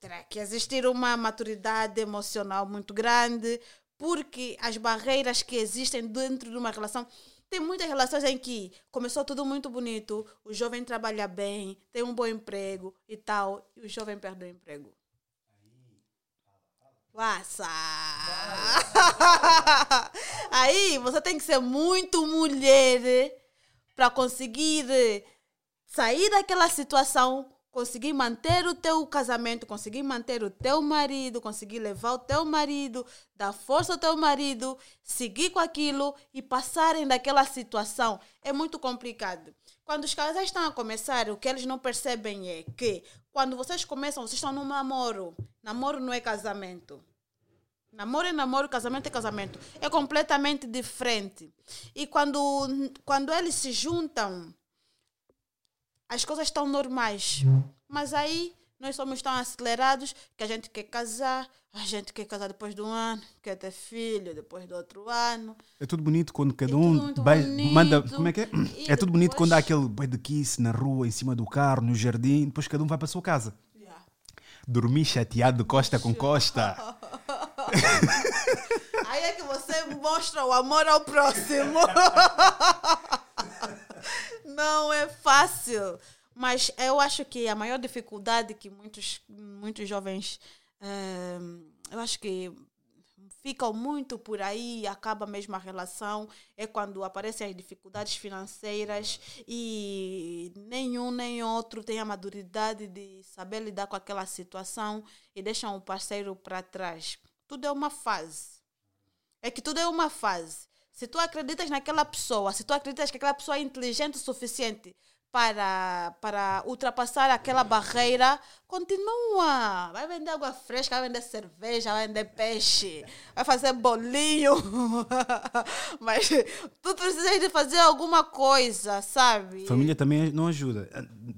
terá que existir uma maturidade emocional muito grande, porque as barreiras que existem dentro de uma relação. Tem muitas relações em que começou tudo muito bonito, o jovem trabalha bem, tem um bom emprego e tal, e o jovem perde o emprego. Passa! Aí você tem que ser muito mulher para conseguir sair daquela situação, conseguir manter o teu casamento, conseguir manter o teu marido, conseguir levar o teu marido, dar força ao teu marido, seguir com aquilo e passarem daquela situação. É muito complicado. Quando os casais estão a começar, o que eles não percebem é que quando vocês começam, vocês estão num namoro. Namoro não é casamento. Namoro é namoro, casamento é casamento. É completamente diferente. E quando, quando eles se juntam, as coisas estão normais. Mas aí nós somos tão acelerados que a gente quer casar, a gente quer casar depois de um ano, quer ter filho depois do outro ano. É tudo bonito quando cada tudo um vai- manda. Como é que é? E É tudo bonito depois- quando há aquele boi de kiss na rua, em cima do carro, no jardim, depois cada um vai para a sua casa. Dormir chateado, costa com costa. Aí é que você mostra o amor ao próximo. Não é fácil. Mas eu acho que a maior dificuldade que muitos, muitos jovens, eh, eu acho que ficam muito por aí acaba mesmo a relação é quando aparecem as dificuldades financeiras e nenhum nem outro tem a maturidade de saber lidar com aquela situação e deixam o parceiro para trás. Tudo é uma fase. É que tudo é uma fase. Se tu acreditas naquela pessoa, se tu acreditas que aquela pessoa é inteligente o suficiente para, para ultrapassar aquela barreira, continua. Vai vender água fresca, vai vender cerveja, vai vender peixe, vai fazer bolinho. Mas tu precisas de fazer alguma coisa, sabe? Família também não ajuda.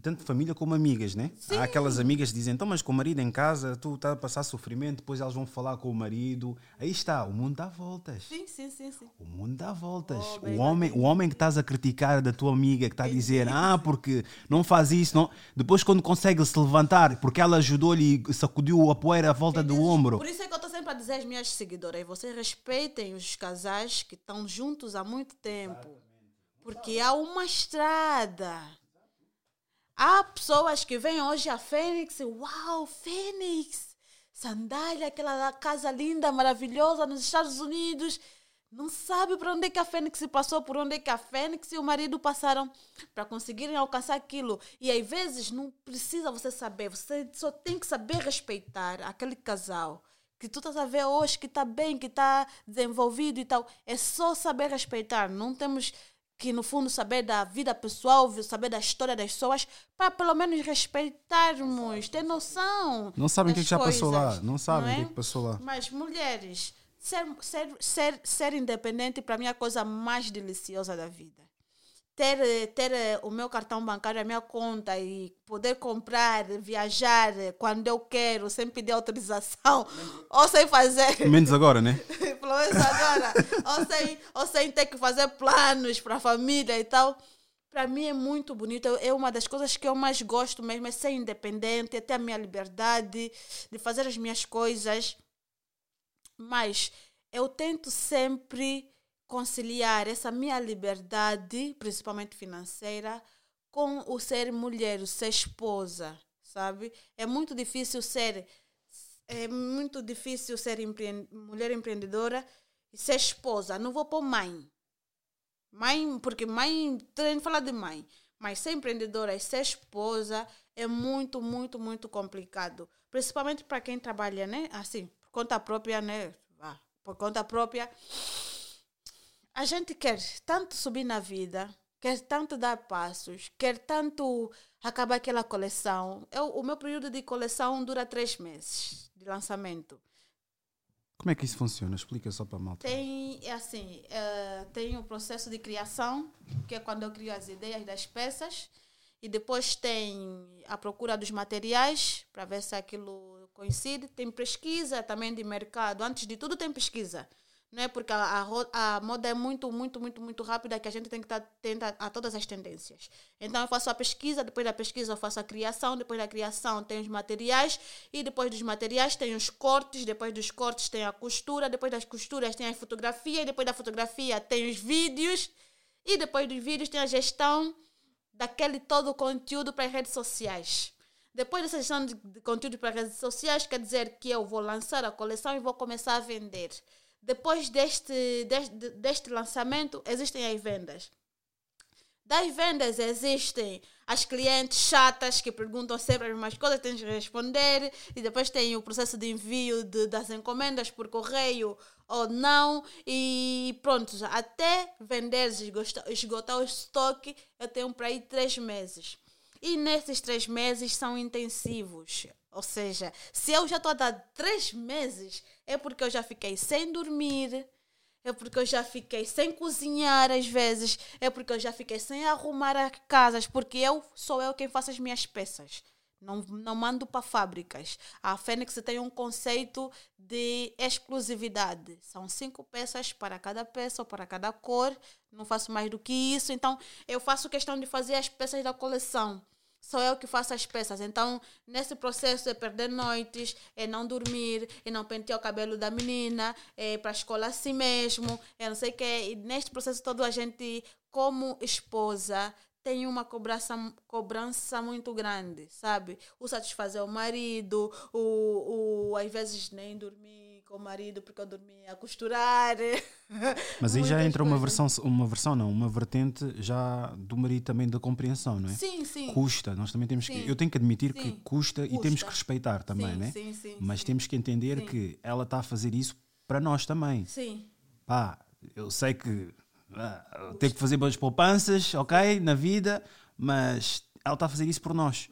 Tanto família como amigas, né? Sim. Há aquelas amigas que dizem, então, mas com o marido em casa, tu estás a passar sofrimento, depois elas vão falar com o marido. Aí está, o mundo dá voltas. Sim, sim, sim. sim. O mundo dá voltas. Oh, o, homem, o homem que estás a criticar da tua amiga, que está a dizer, ah, porque não faz isso. Não. Depois, quando consegue se levantar, porque ela ajudou-lhe e sacudiu a poeira à volta do ombro. Por isso é que eu estou sempre a dizer às minhas seguidoras: vocês respeitem os casais que estão juntos há muito tempo. Porque há uma estrada. Há pessoas que vêm hoje a Fênix, uau, Fênix, sandália, aquela casa linda, maravilhosa nos Estados Unidos não sabe para onde é que a Fênix passou, por onde é que a Fênix e o marido passaram para conseguirem alcançar aquilo. E às vezes não precisa você saber, você só tem que saber respeitar aquele casal que tu estás a ver hoje, que está bem, que está desenvolvido e tal. É só saber respeitar. Não temos que, no fundo, saber da vida pessoal, saber da história das pessoas, para pelo menos respeitarmos, ter noção. Não sabem o que, que já passou lá. Não sabem o é? que, que passou lá. Mas mulheres Ser, ser, ser, ser independente, para mim, é a coisa mais deliciosa da vida. Ter, ter eh, o meu cartão bancário, a minha conta e poder comprar, viajar quando eu quero, sem pedir autorização, ou sem fazer. Menos agora, né? Pelo menos agora. ou, sem, ou sem ter que fazer planos para a família e tal para mim é muito bonito. É uma das coisas que eu mais gosto mesmo, é ser independente, é ter a minha liberdade de fazer as minhas coisas. Mas eu tento sempre conciliar essa minha liberdade, principalmente financeira, com o ser mulher, o ser esposa, sabe? É muito difícil ser é muito difícil ser empre mulher empreendedora e ser esposa. Não vou pôr mãe. Mãe, porque mãe, que falar de mãe. Mas ser empreendedora e ser esposa é muito, muito, muito complicado. Principalmente para quem trabalha, né? Assim, conta própria, né? Ah, por conta própria. A gente quer tanto subir na vida, quer tanto dar passos, quer tanto acabar aquela coleção. Eu, o meu período de coleção dura três meses de lançamento. Como é que isso funciona? Explica só para a malta. Tem, é assim, uh, tem o processo de criação, que é quando eu crio as ideias das peças. E depois tem a procura dos materiais, para ver se aquilo coincide. Tem pesquisa também de mercado. Antes de tudo, tem pesquisa. Não é porque a, a, a, moda é muito, muito, muito, muito rápida que a gente tem que estar atento a, a todas as tendências. Então, eu faço a pesquisa, depois da pesquisa, eu faço a criação, depois da criação, tem os materiais, e depois dos materiais, tem os cortes, depois dos cortes, tem a costura, depois das costuras, tem a fotografia, e depois da fotografia, tem os vídeos, e depois dos vídeos, tem a gestão daquele todo o conteúdo para as redes sociais. Depois dessa gestão de, de conteúdo para redes sociais, quer dizer que eu vou lançar a coleção e vou começar a vender. Depois deste, deste, deste lançamento, existem as vendas. Das vendas existem as clientes chatas que perguntam sempre as mesmas coisas, tens que responder. E depois tem o processo de envio de, das encomendas por correio ou não. E pronto, até vender, esgotar, esgotar o estoque, eu tenho para ir três meses. E nesses três meses são intensivos. Ou seja, se eu já estou a dar três meses, é porque eu já fiquei sem dormir, é porque eu já fiquei sem cozinhar às vezes, é porque eu já fiquei sem arrumar as casas, porque eu sou eu quem faço as minhas peças. Não, não mando para fábricas. A Fênix tem um conceito de exclusividade. São cinco peças para cada peça ou para cada cor. Não faço mais do que isso. Então, eu faço questão de fazer as peças da coleção sou eu que faço as peças. Então, nesse processo é perder noites, é não dormir, é não pentear o cabelo da menina, é para a escola assim mesmo, é não sei o quê. E neste processo todo a gente, como esposa, tem uma cobrança, cobrança muito grande, sabe? O satisfazer o marido, o, o às vezes nem dormir com o marido porque eu dormia a costurar. Mas aí já entra uma versão, uma versão não, uma vertente já do marido também da compreensão, não é? Sim, sim. Custa, nós também temos sim. que, eu tenho que admitir sim. que custa, custa, e temos que respeitar também, sim, né? Sim, sim. Mas temos que entender que ela está a fazer isso para nós também. Sim. Pá, eu sei que ah, tenho que fazer boas poupanças, ok, na vida, mas ela está a fazer isso por nós.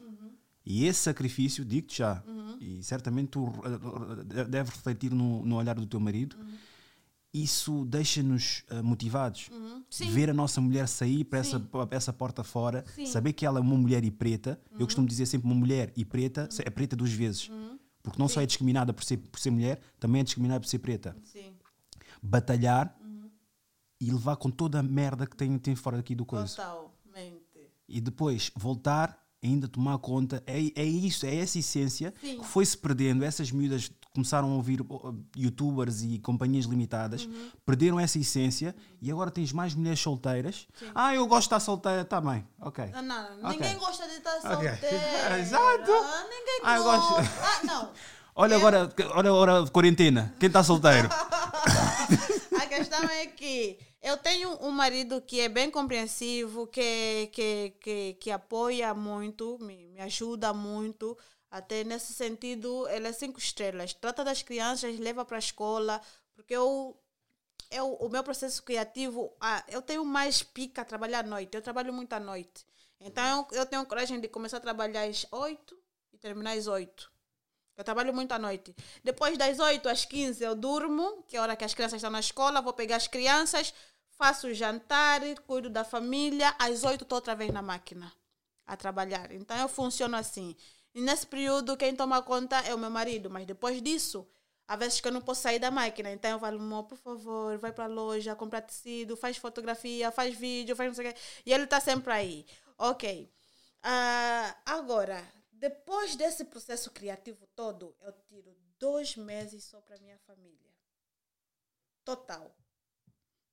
E esse sacrifício, digo-te já, e certamente tu uh, uh, deve refletir no, no olhar do teu marido, isso deixa-nos uh, motivados. Sim. Ver a nossa mulher sair para essa, para essa porta fora, saber que ela é uma mulher e preta. Eu costumo dizer sempre uma mulher e preta é preta duas vezes. Porque não só é discriminada por ser, por ser mulher, também é discriminada por ser preta. Sim. Batalhar e levar com toda a merda que tem, tem fora aqui do coisa. Totalmente. E depois voltar, ainda tomar conta. É, é isso, é essa essência Sim. que foi-se perdendo. Essas miúdas começaram a ouvir uh, youtubers e companhias limitadas, Uhum. perderam essa essência e agora tens mais mulheres solteiras. Ah, eu gosto de estar solteira, está bem, ok. Não, não, Ok. ninguém gosta de estar solteira. Exato. Ninguém Ah, eu gosta. gosto. Ah, não. Olha agora, olha agora quarentena. Quem está solteiro? A questão é que eu tenho um marido que é bem compreensivo, que, que, que, que apoia muito, me, me ajuda muito. Até nesse sentido, ele é cinco estrelas. Trata das crianças, leva para a escola, porque eu, eu, o meu processo criativo, ah, eu tenho mais pica a trabalhar à noite. Eu trabalho muito à noite. Então, eu, eu tenho coragem de começar a trabalhar às 8 e terminar às 8. Eu trabalho muito à noite. Depois das 8 às 15 eu durmo, que é a hora que as crianças estão na escola, vou pegar as crianças, faço o jantar, cuido da família, às 8 estou outra vez na máquina a trabalhar. Então eu funciono assim. E nesse período quem toma conta é o meu marido, mas depois disso, há vezes que eu não posso sair da máquina, então eu falo, amor, por favor, vai para a loja, compra tecido, faz fotografia, faz vídeo, faz não sei o quê. E ele está sempre aí. Ok. Ah, agora, depois desse processo criativo todo, eu tiro dois meses só para minha família. Total.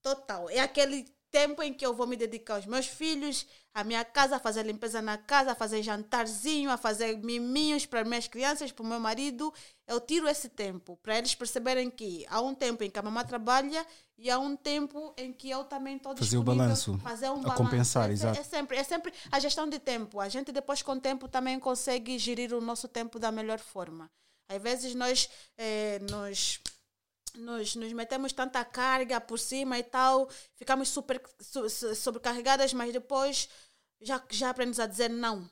Total. É aquele tempo em que eu vou me dedicar aos meus filhos, à minha casa, a fazer limpeza na casa, a fazer jantarzinho, a fazer miminhos para minhas crianças, para o meu marido. Eu tiro esse tempo para eles perceberem que há um tempo em que a mamãe trabalha e há um tempo em que eu também estou Fazer o balanço, fazer um balanço. compensar, é, exato. É sempre, é sempre a gestão de tempo. A gente depois com o tempo também consegue gerir o nosso tempo da melhor forma. Às vezes nós eh, nos nos, nos metemos tanta carga por cima e tal, ficamos super so- so- sobrecarregadas, mas depois já, já aprendemos a dizer não.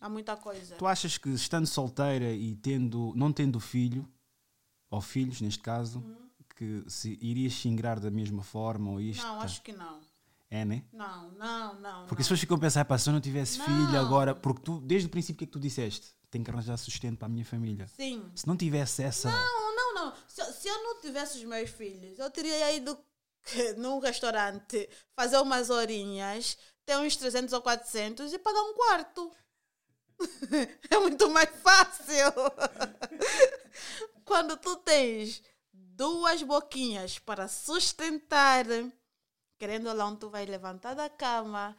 Há muita coisa. Tu achas que estando solteira e tendo, não tendo filho, ou filhos neste caso, que se irias se ingrar da mesma forma ou isto? Não, acho que não. É, né? Não, não, não. Porque as pessoas ficam a pensar, pá, se eu não tivesse filho Não. agora, porque tu, desde o princípio, o que é que tu disseste? Tenho que arranjar sustento para a minha família. Sim. Se não tivesse essa. Não, não, não. Se, eu- se eu não tivesse os meus filhos, eu teria ido num restaurante fazer umas horinhas, ter uns 300 ou 400 e pagar um quarto. É muito mais fácil. Quando tu tens duas boquinhas para sustentar, querendo ou não, tu vais levantar da cama,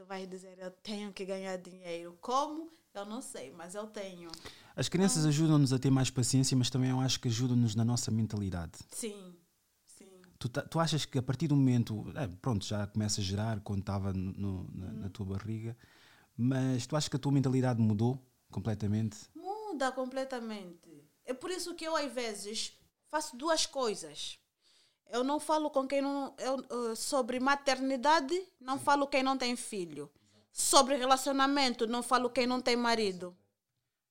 tu vais dizer: Eu tenho que ganhar dinheiro. Como? Eu não sei, mas eu tenho. As crianças ajudam-nos a ter mais paciência, mas também eu acho que ajudam-nos na nossa mentalidade. Sim, sim. Tu, tu achas que a partir do momento. é, pronto, já começa a gerar quando estava no- no- na, na tua barriga, mas tu achas que a tua mentalidade mudou completamente? Muda completamente. É por isso que eu, às vezes, faço duas coisas. Eu não falo com quem não. Eu, sobre maternidade, não falo quem não tem filho. Sobre relacionamento, não falo quem não tem marido.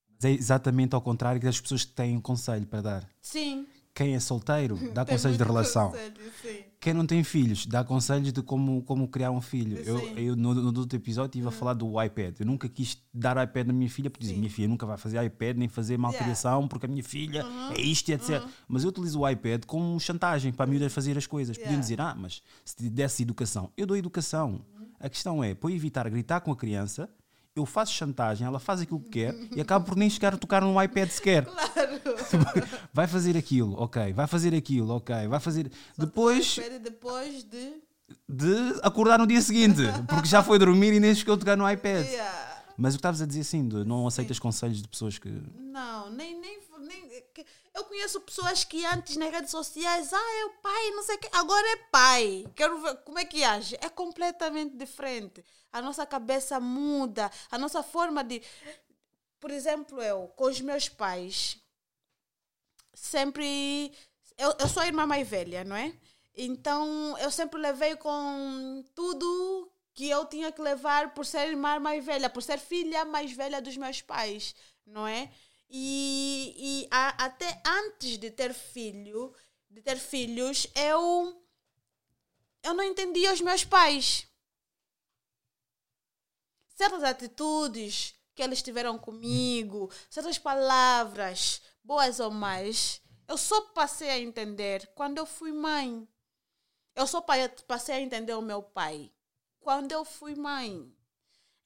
Mas é exatamente ao contrário das pessoas que têm um conselho para dar. Sim. Quem é solteiro dá conselhos de relação. conselho. Quem não tem filhos dá conselhos de como, como criar um filho. Eu, Sim. eu no, no outro episódio estive a falar do iPad. Eu nunca quis dar iPad à minha filha porque dizia: minha filha nunca vai fazer iPad nem fazer malcriação porque a minha filha é isto e etc. Mas eu utilizo o iPad como chantagem para a miúda fazer as coisas. Podiam Yeah. dizer: ah, mas se desse educação, eu dou educação. A questão é: para eu evitar gritar com a criança, eu faço chantagem, ela faz aquilo que quer e acabo por nem chegar a tocar num iPad sequer. vai fazer aquilo, ok. Vai fazer aquilo, ok. Vai fazer. Depois Espere depois de. de acordar no dia seguinte, porque já foi dormir e nem chegou a tocar no iPad. Yeah. Mas o que estavas a dizer assim, de não aceitas conselhos de pessoas que. Não, nem, nem, nem. Eu conheço pessoas que antes nas redes sociais, ah, é o pai, não sei o quê, agora é pai. Quero ver como é que age. É completamente diferente. A nossa cabeça muda, a nossa forma de. Por exemplo, eu, com os meus pais, sempre. Eu, eu sou a irmã mais velha, não é? Então, eu sempre levei com tudo que eu tinha que levar por ser irmã mais velha, por ser filha mais velha dos meus pais, não é? E, e a, até antes de ter filho, de ter filhos, eu eu não entendia os meus pais. Certas atitudes que eles tiveram comigo, certas palavras, boas ou mais, eu só passei a entender quando eu fui mãe. Eu só passei a entender o meu pai quando eu fui mãe.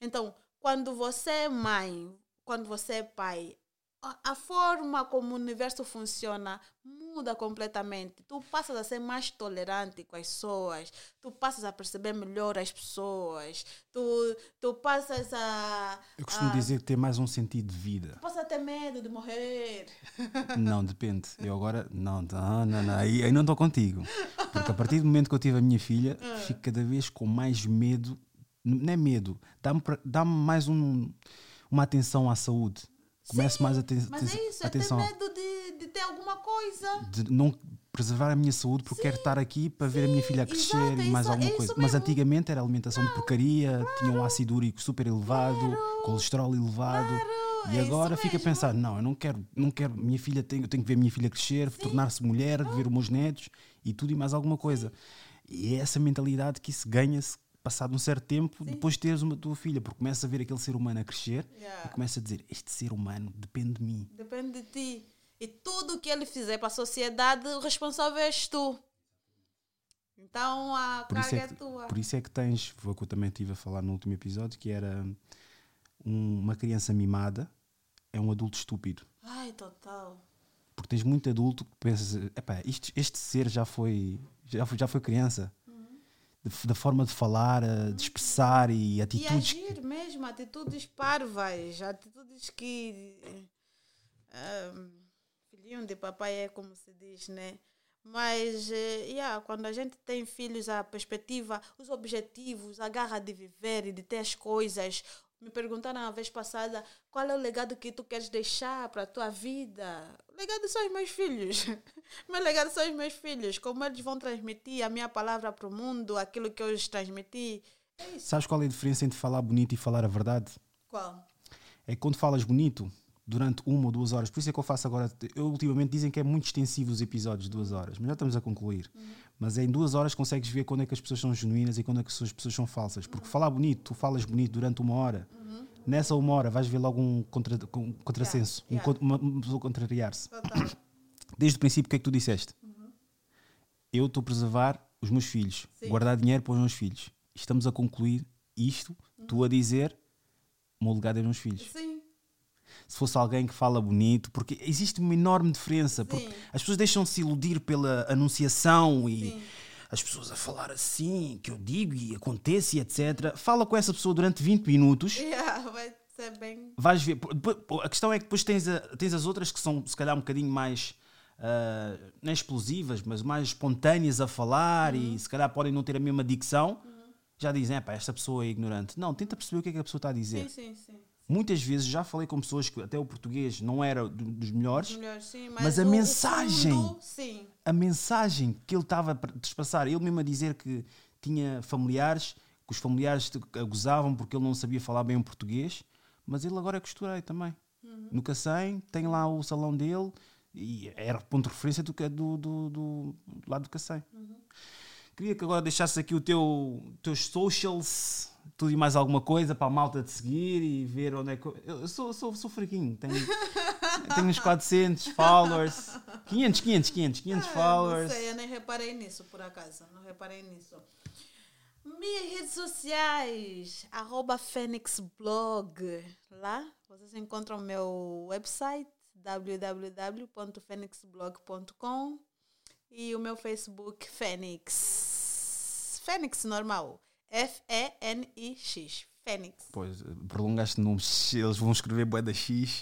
Então, quando você é mãe, quando você é pai, a forma como o universo funciona muda completamente. Tu passas a ser mais tolerante com as pessoas, tu passas a perceber melhor as pessoas, tu, tu passas a. Eu costumo a, dizer que tem mais um sentido de vida. Tu passas a ter medo de morrer. Não, depende. Eu agora. Não, não, não, não. Aí, aí não estou contigo. Porque a partir do momento que eu tive a minha filha, Ah. fico cada vez com mais medo. Não é medo, dá-me dá mais um, uma atenção à saúde. Começo mais a ter Mas é isso, é atenção medo de, de ter alguma coisa. de não preservar a minha saúde porque quero estar aqui para ver a minha filha crescer exato, e mais isso- alguma é coisa. Mas antigamente era alimentação de porcaria, tinha um ácido úrico super elevado, colesterol elevado. Claro, e é agora fica a pensar, não, eu não quero, não quero, minha filha tem, eu tenho que ver a minha filha crescer, tornar-se mulher, ver os meus netos e tudo e mais alguma coisa. E é essa mentalidade que isso ganha-se passado um certo tempo depois de teres uma tua filha, porque começa a ver aquele ser humano a crescer Yeah. e começa a dizer, este ser humano depende de mim. Depende de ti. E tudo o que ele fizer para a sociedade, o responsável és tu. Então a Por isso, carga é é, que, tua. por isso é que tens, foi o que eu também estive a falar no último episódio, que era um- uma criança mimada é um adulto estúpido. Ai, total. Porque tens muito adulto que pensas, epá, isto, este ser já foi, já foi, já foi criança. Da forma de falar, de expressar e E atitudes. que- agir mesmo, atitudes parvas, atitudes que. ah, filhinho de papai é como se diz, né? Mas, eh, yeah, quando a gente tem filhos, a perspectiva, os objetivos, a garra de viver e de ter as coisas. Me perguntaram a vez passada qual é o legado que tu queres deixar para a tua vida. Legado são os meus filhos. Meu legado são os meus filhos. Como eles vão transmitir a minha palavra para o mundo, aquilo que eu lhes transmiti. É isso. Sabes qual é a diferença entre falar bonito e falar a verdade? Qual? É que quando falas bonito, durante uma ou duas horas, por isso é que eu faço agora. Eu ultimamente dizem que é muito extensivo os episódios, duas horas, mas já estamos a concluir. Mas em duas horas consegues ver quando é que as pessoas são genuínas e quando é que as pessoas são falsas. Porque falar bonito, tu falas bonito durante uma hora, nessa uma hora vais ver logo um, contra, um contrassenso, um Yeah, con- uma, uma pessoa contrariar-se. Desde o princípio, o que é que tu disseste? Eu estou a preservar os meus filhos, Sim. guardar dinheiro para os meus filhos. Estamos a concluir isto, tu a dizer, o meu legado é os meus filhos Sim. se fosse alguém que fala bonito, porque existe uma enorme diferença. Porque Sim. as pessoas deixam-se iludir pela anunciação e Sim. As pessoas a falar assim, que eu digo e acontece e etc. Fala com essa pessoa durante 20 minutos, Yeah, vai ser bem. vais ver. A questão é que depois tens, a- tens as outras que são, se calhar, um bocadinho mais. ah, não explosivas, mas mais espontâneas a falar Uhum. e se calhar podem não ter a mesma dicção. Já dizem, esta pessoa é ignorante. Não, tenta perceber o que é que a pessoa está a dizer. Sim, sim, sim. Muitas vezes já falei com pessoas que até o português não era do- dos melhores, Melhor, sim, mas, Mas a mensagem- fundo, a mensagem que ele estava a despassar, ele mesmo a dizer que tinha familiares, que os familiares gozavam porque ele não sabia falar bem o português, mas ele agora é costureiro também. No Cacém, tem lá o salão dele e era ponto de referência do, do, do, do, do lado do Cacém. Queria que agora deixasse aqui o teu teus socials, tudo e mais alguma coisa para a malta te seguir e ver onde é que. Eu, eu sou, sou, sou fraquinho, tenho, tenho uns 400 followers, 500, 500, 500, 500 Ah, followers. Não sei, eu nem reparei nisso, por acaso. Não reparei nisso. Minhas redes sociais, arroba Fênix Blog. Lá vocês encontram meu website, www.fenixblog.com e o meu Facebook, Fênix. Fênix normal. F-E-N-I-X. Fênix. Pois, prolongaste o nome, eles vão escrever bué da X.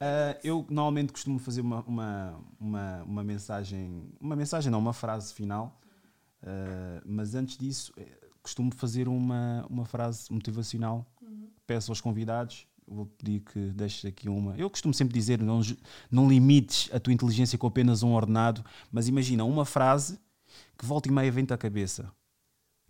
Ah, eu normalmente costumo fazer uma, uma, uma, uma mensagem, uma mensagem não, uma frase final, Ah, mas antes disso eh, costumo fazer uma, uma frase motivacional. Peço aos convidados, vou pedir que deixes aqui uma. Eu costumo sempre dizer, não, não limites a tua inteligência com apenas um ordenado, mas imagina uma frase que volta e meia vem-te à cabeça.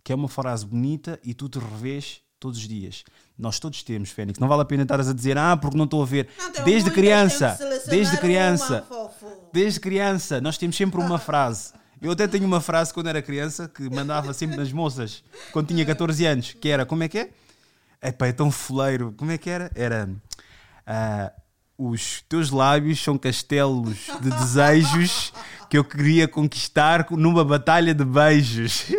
que é uma frase bonita e tu te revês todos os dias. Nós todos temos, Fênix. Não vale a pena estares a dizer, ah, porque não estou a ver. Não, desde criança, desde criança, uma, desde criança, nós temos sempre uma frase. Eu até tenho uma frase quando era criança que mandava sempre nas moças, quando tinha 14 anos, que era, como é que é? Epá, é tão foleiro. Como é que era? Era. ah, os teus lábios são castelos de desejos que eu queria conquistar numa batalha de beijos.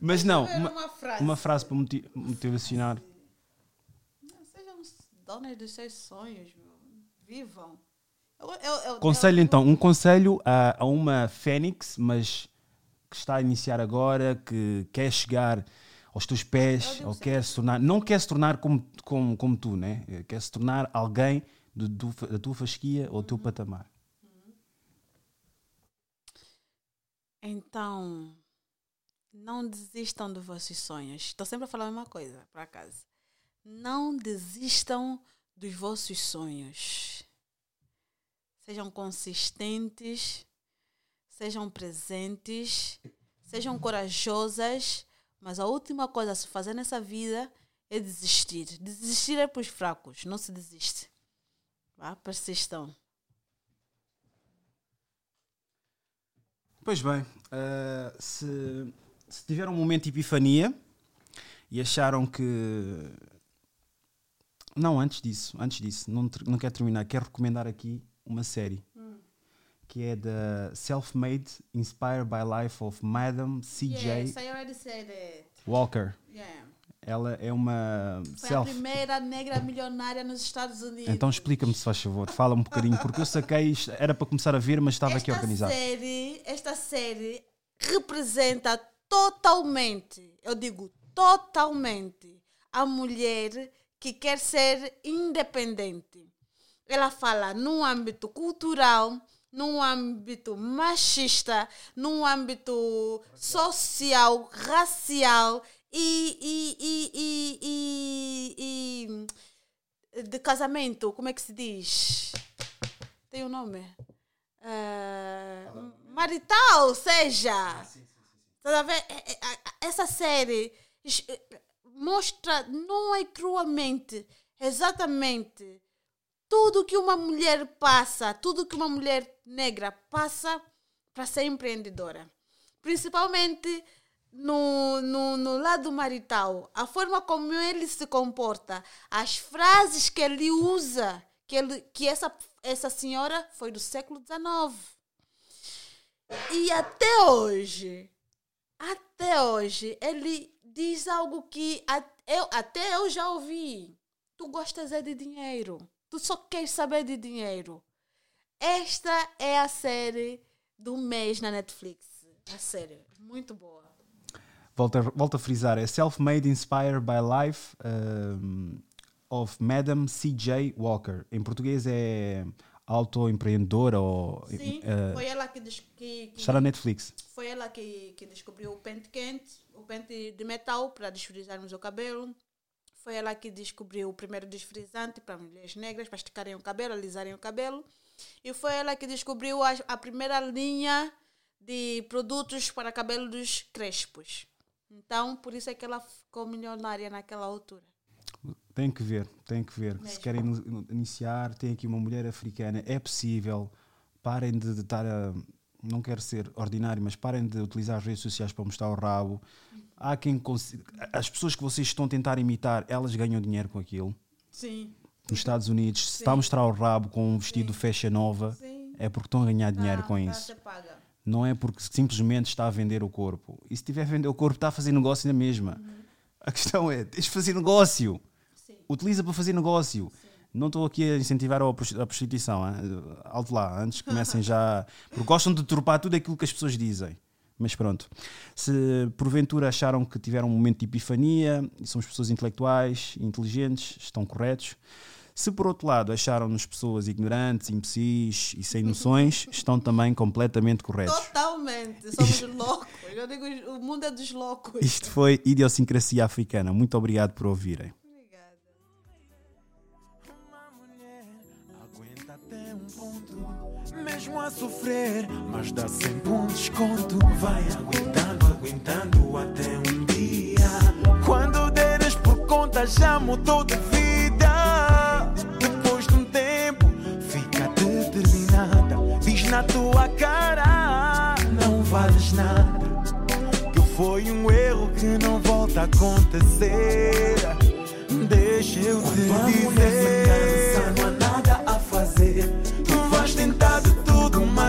Mas não, uma, uma frase. uma frase para moti- motivacionar. Sejam donas dos seus sonhos, meu. Vivam. Eu, eu, eu, Conselho então, um conselho a, a uma Fênix, mas que está a iniciar agora, que quer chegar aos teus pés, ou quer se tornar, não quer se tornar como, como, como tu, né? Quer se tornar alguém do, do- da tua fasquia ou do teu patamar. Então, não desistam dos vossos sonhos. Estou sempre a falar a mesma coisa, por acaso. Não desistam dos vossos sonhos. Sejam consistentes, sejam presentes, sejam corajosas, mas a última coisa a se fazer nessa vida é desistir. Desistir é para os fracos, não se desiste. Vá, persistam. Pois bem, eh, se, se tiveram um momento de epifania e acharam que. Não, antes disso, antes disso, não, não quero terminar, quero recomendar aqui uma série que é da Self-Made Inspired by Life of Madam C.J. Yes, I already said it. Walker. Yeah. Ela é uma Foi a self. primeira negra milionária nos Estados Unidos. Então explica-me, se faz favor, fala um bocadinho, porque eu saquei, era para começar a ver, mas estava aqui esta organizado. série, esta série representa totalmente, eu digo totalmente, a mulher que quer ser independente. Ela fala num âmbito cultural, num âmbito machista, num âmbito social, racial e, e, e, e, de casamento, como é que se diz? Tem um nome? Ah, marital, seja. É- é- Essa série es- mostra nua e cruamente exatamente tudo que uma mulher passa, tudo que uma mulher negra passa para ser empreendedora. Principalmente no, no, no lado marital, a forma como ele se comporta, as frases que ele usa, que, ele, que essa, essa senhora foi do século XIX. E até hoje, até hoje, ele diz algo que eu, até eu já ouvi. Tu gostas é de dinheiro. Tu só queres saber de dinheiro. Esta é a série do mês na Netflix. A série. Muito boa. Volto a, volto a frisar, é Self-Made Inspired by Life um, of Madam C.J. Walker. Em português é autoempreendedora ou. Sim, eh, foi ela que, que, que- está na Netflix. foi ela que, que descobriu o pente quente, o pente de metal para desfrizarmos o cabelo. Foi ela que descobriu o primeiro desfrizante para mulheres negras, para esticarem o cabelo, alisarem o cabelo. E foi ela que descobriu a, a primeira linha de produtos para cabelos crespos. Então, por isso é que ela ficou milionária naquela altura. Tem que ver, tem que ver. Se Mesmo. querem in- iniciar, tem aqui uma mulher africana, é possível. Parem de estar a. Não quero ser ordinário, mas parem de utilizar as redes sociais para mostrar o rabo. Há quem consi- As pessoas que vocês estão a tentar imitar, elas ganham dinheiro com aquilo. Sim. Nos Estados Unidos, se está a mostrar o rabo com um vestido fashion nova, Sim. é porque estão a ganhar dinheiro Tá, com isso. paga. Não é porque simplesmente está a vender o corpo. E se estiver a vender o corpo, está a fazer negócio na mesma. A questão é, tens de fazer negócio. Sim. Utiliza para fazer negócio. Não estou aqui a incentivar a prosti- a prostituição. hein? Alto lá, antes comecem já. Porque gostam de tropar tudo aquilo que as pessoas dizem. Mas pronto. Se porventura acharam que tiveram um momento de epifania, somos pessoas intelectuais, inteligentes, estão corretos. Se por outro lado acharam-nos pessoas ignorantes, imbecis e sem noções, estão também completamente corretos. Totalmente. Somos loucos. Eu digo, o mundo é dos loucos. Isto foi Idiosincrasia Africana. Muito obrigado por ouvirem. Mesmo a sofrer, mas dá sempre um desconto. Vai aguentando, aguentando até um dia. Quando deres por conta, já mudou de vida. Depois de um tempo, fica determinada. Diz na tua cara: Não vales nada. Que foi um erro que não volta a acontecer. Deixa eu te dizer. Não há nada a fazer. Tu vais tentar de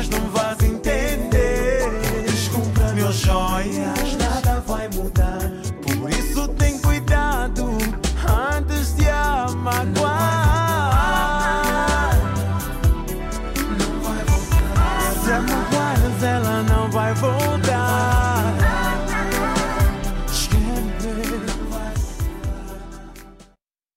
mas não vais entender. Desculpa, meus joias,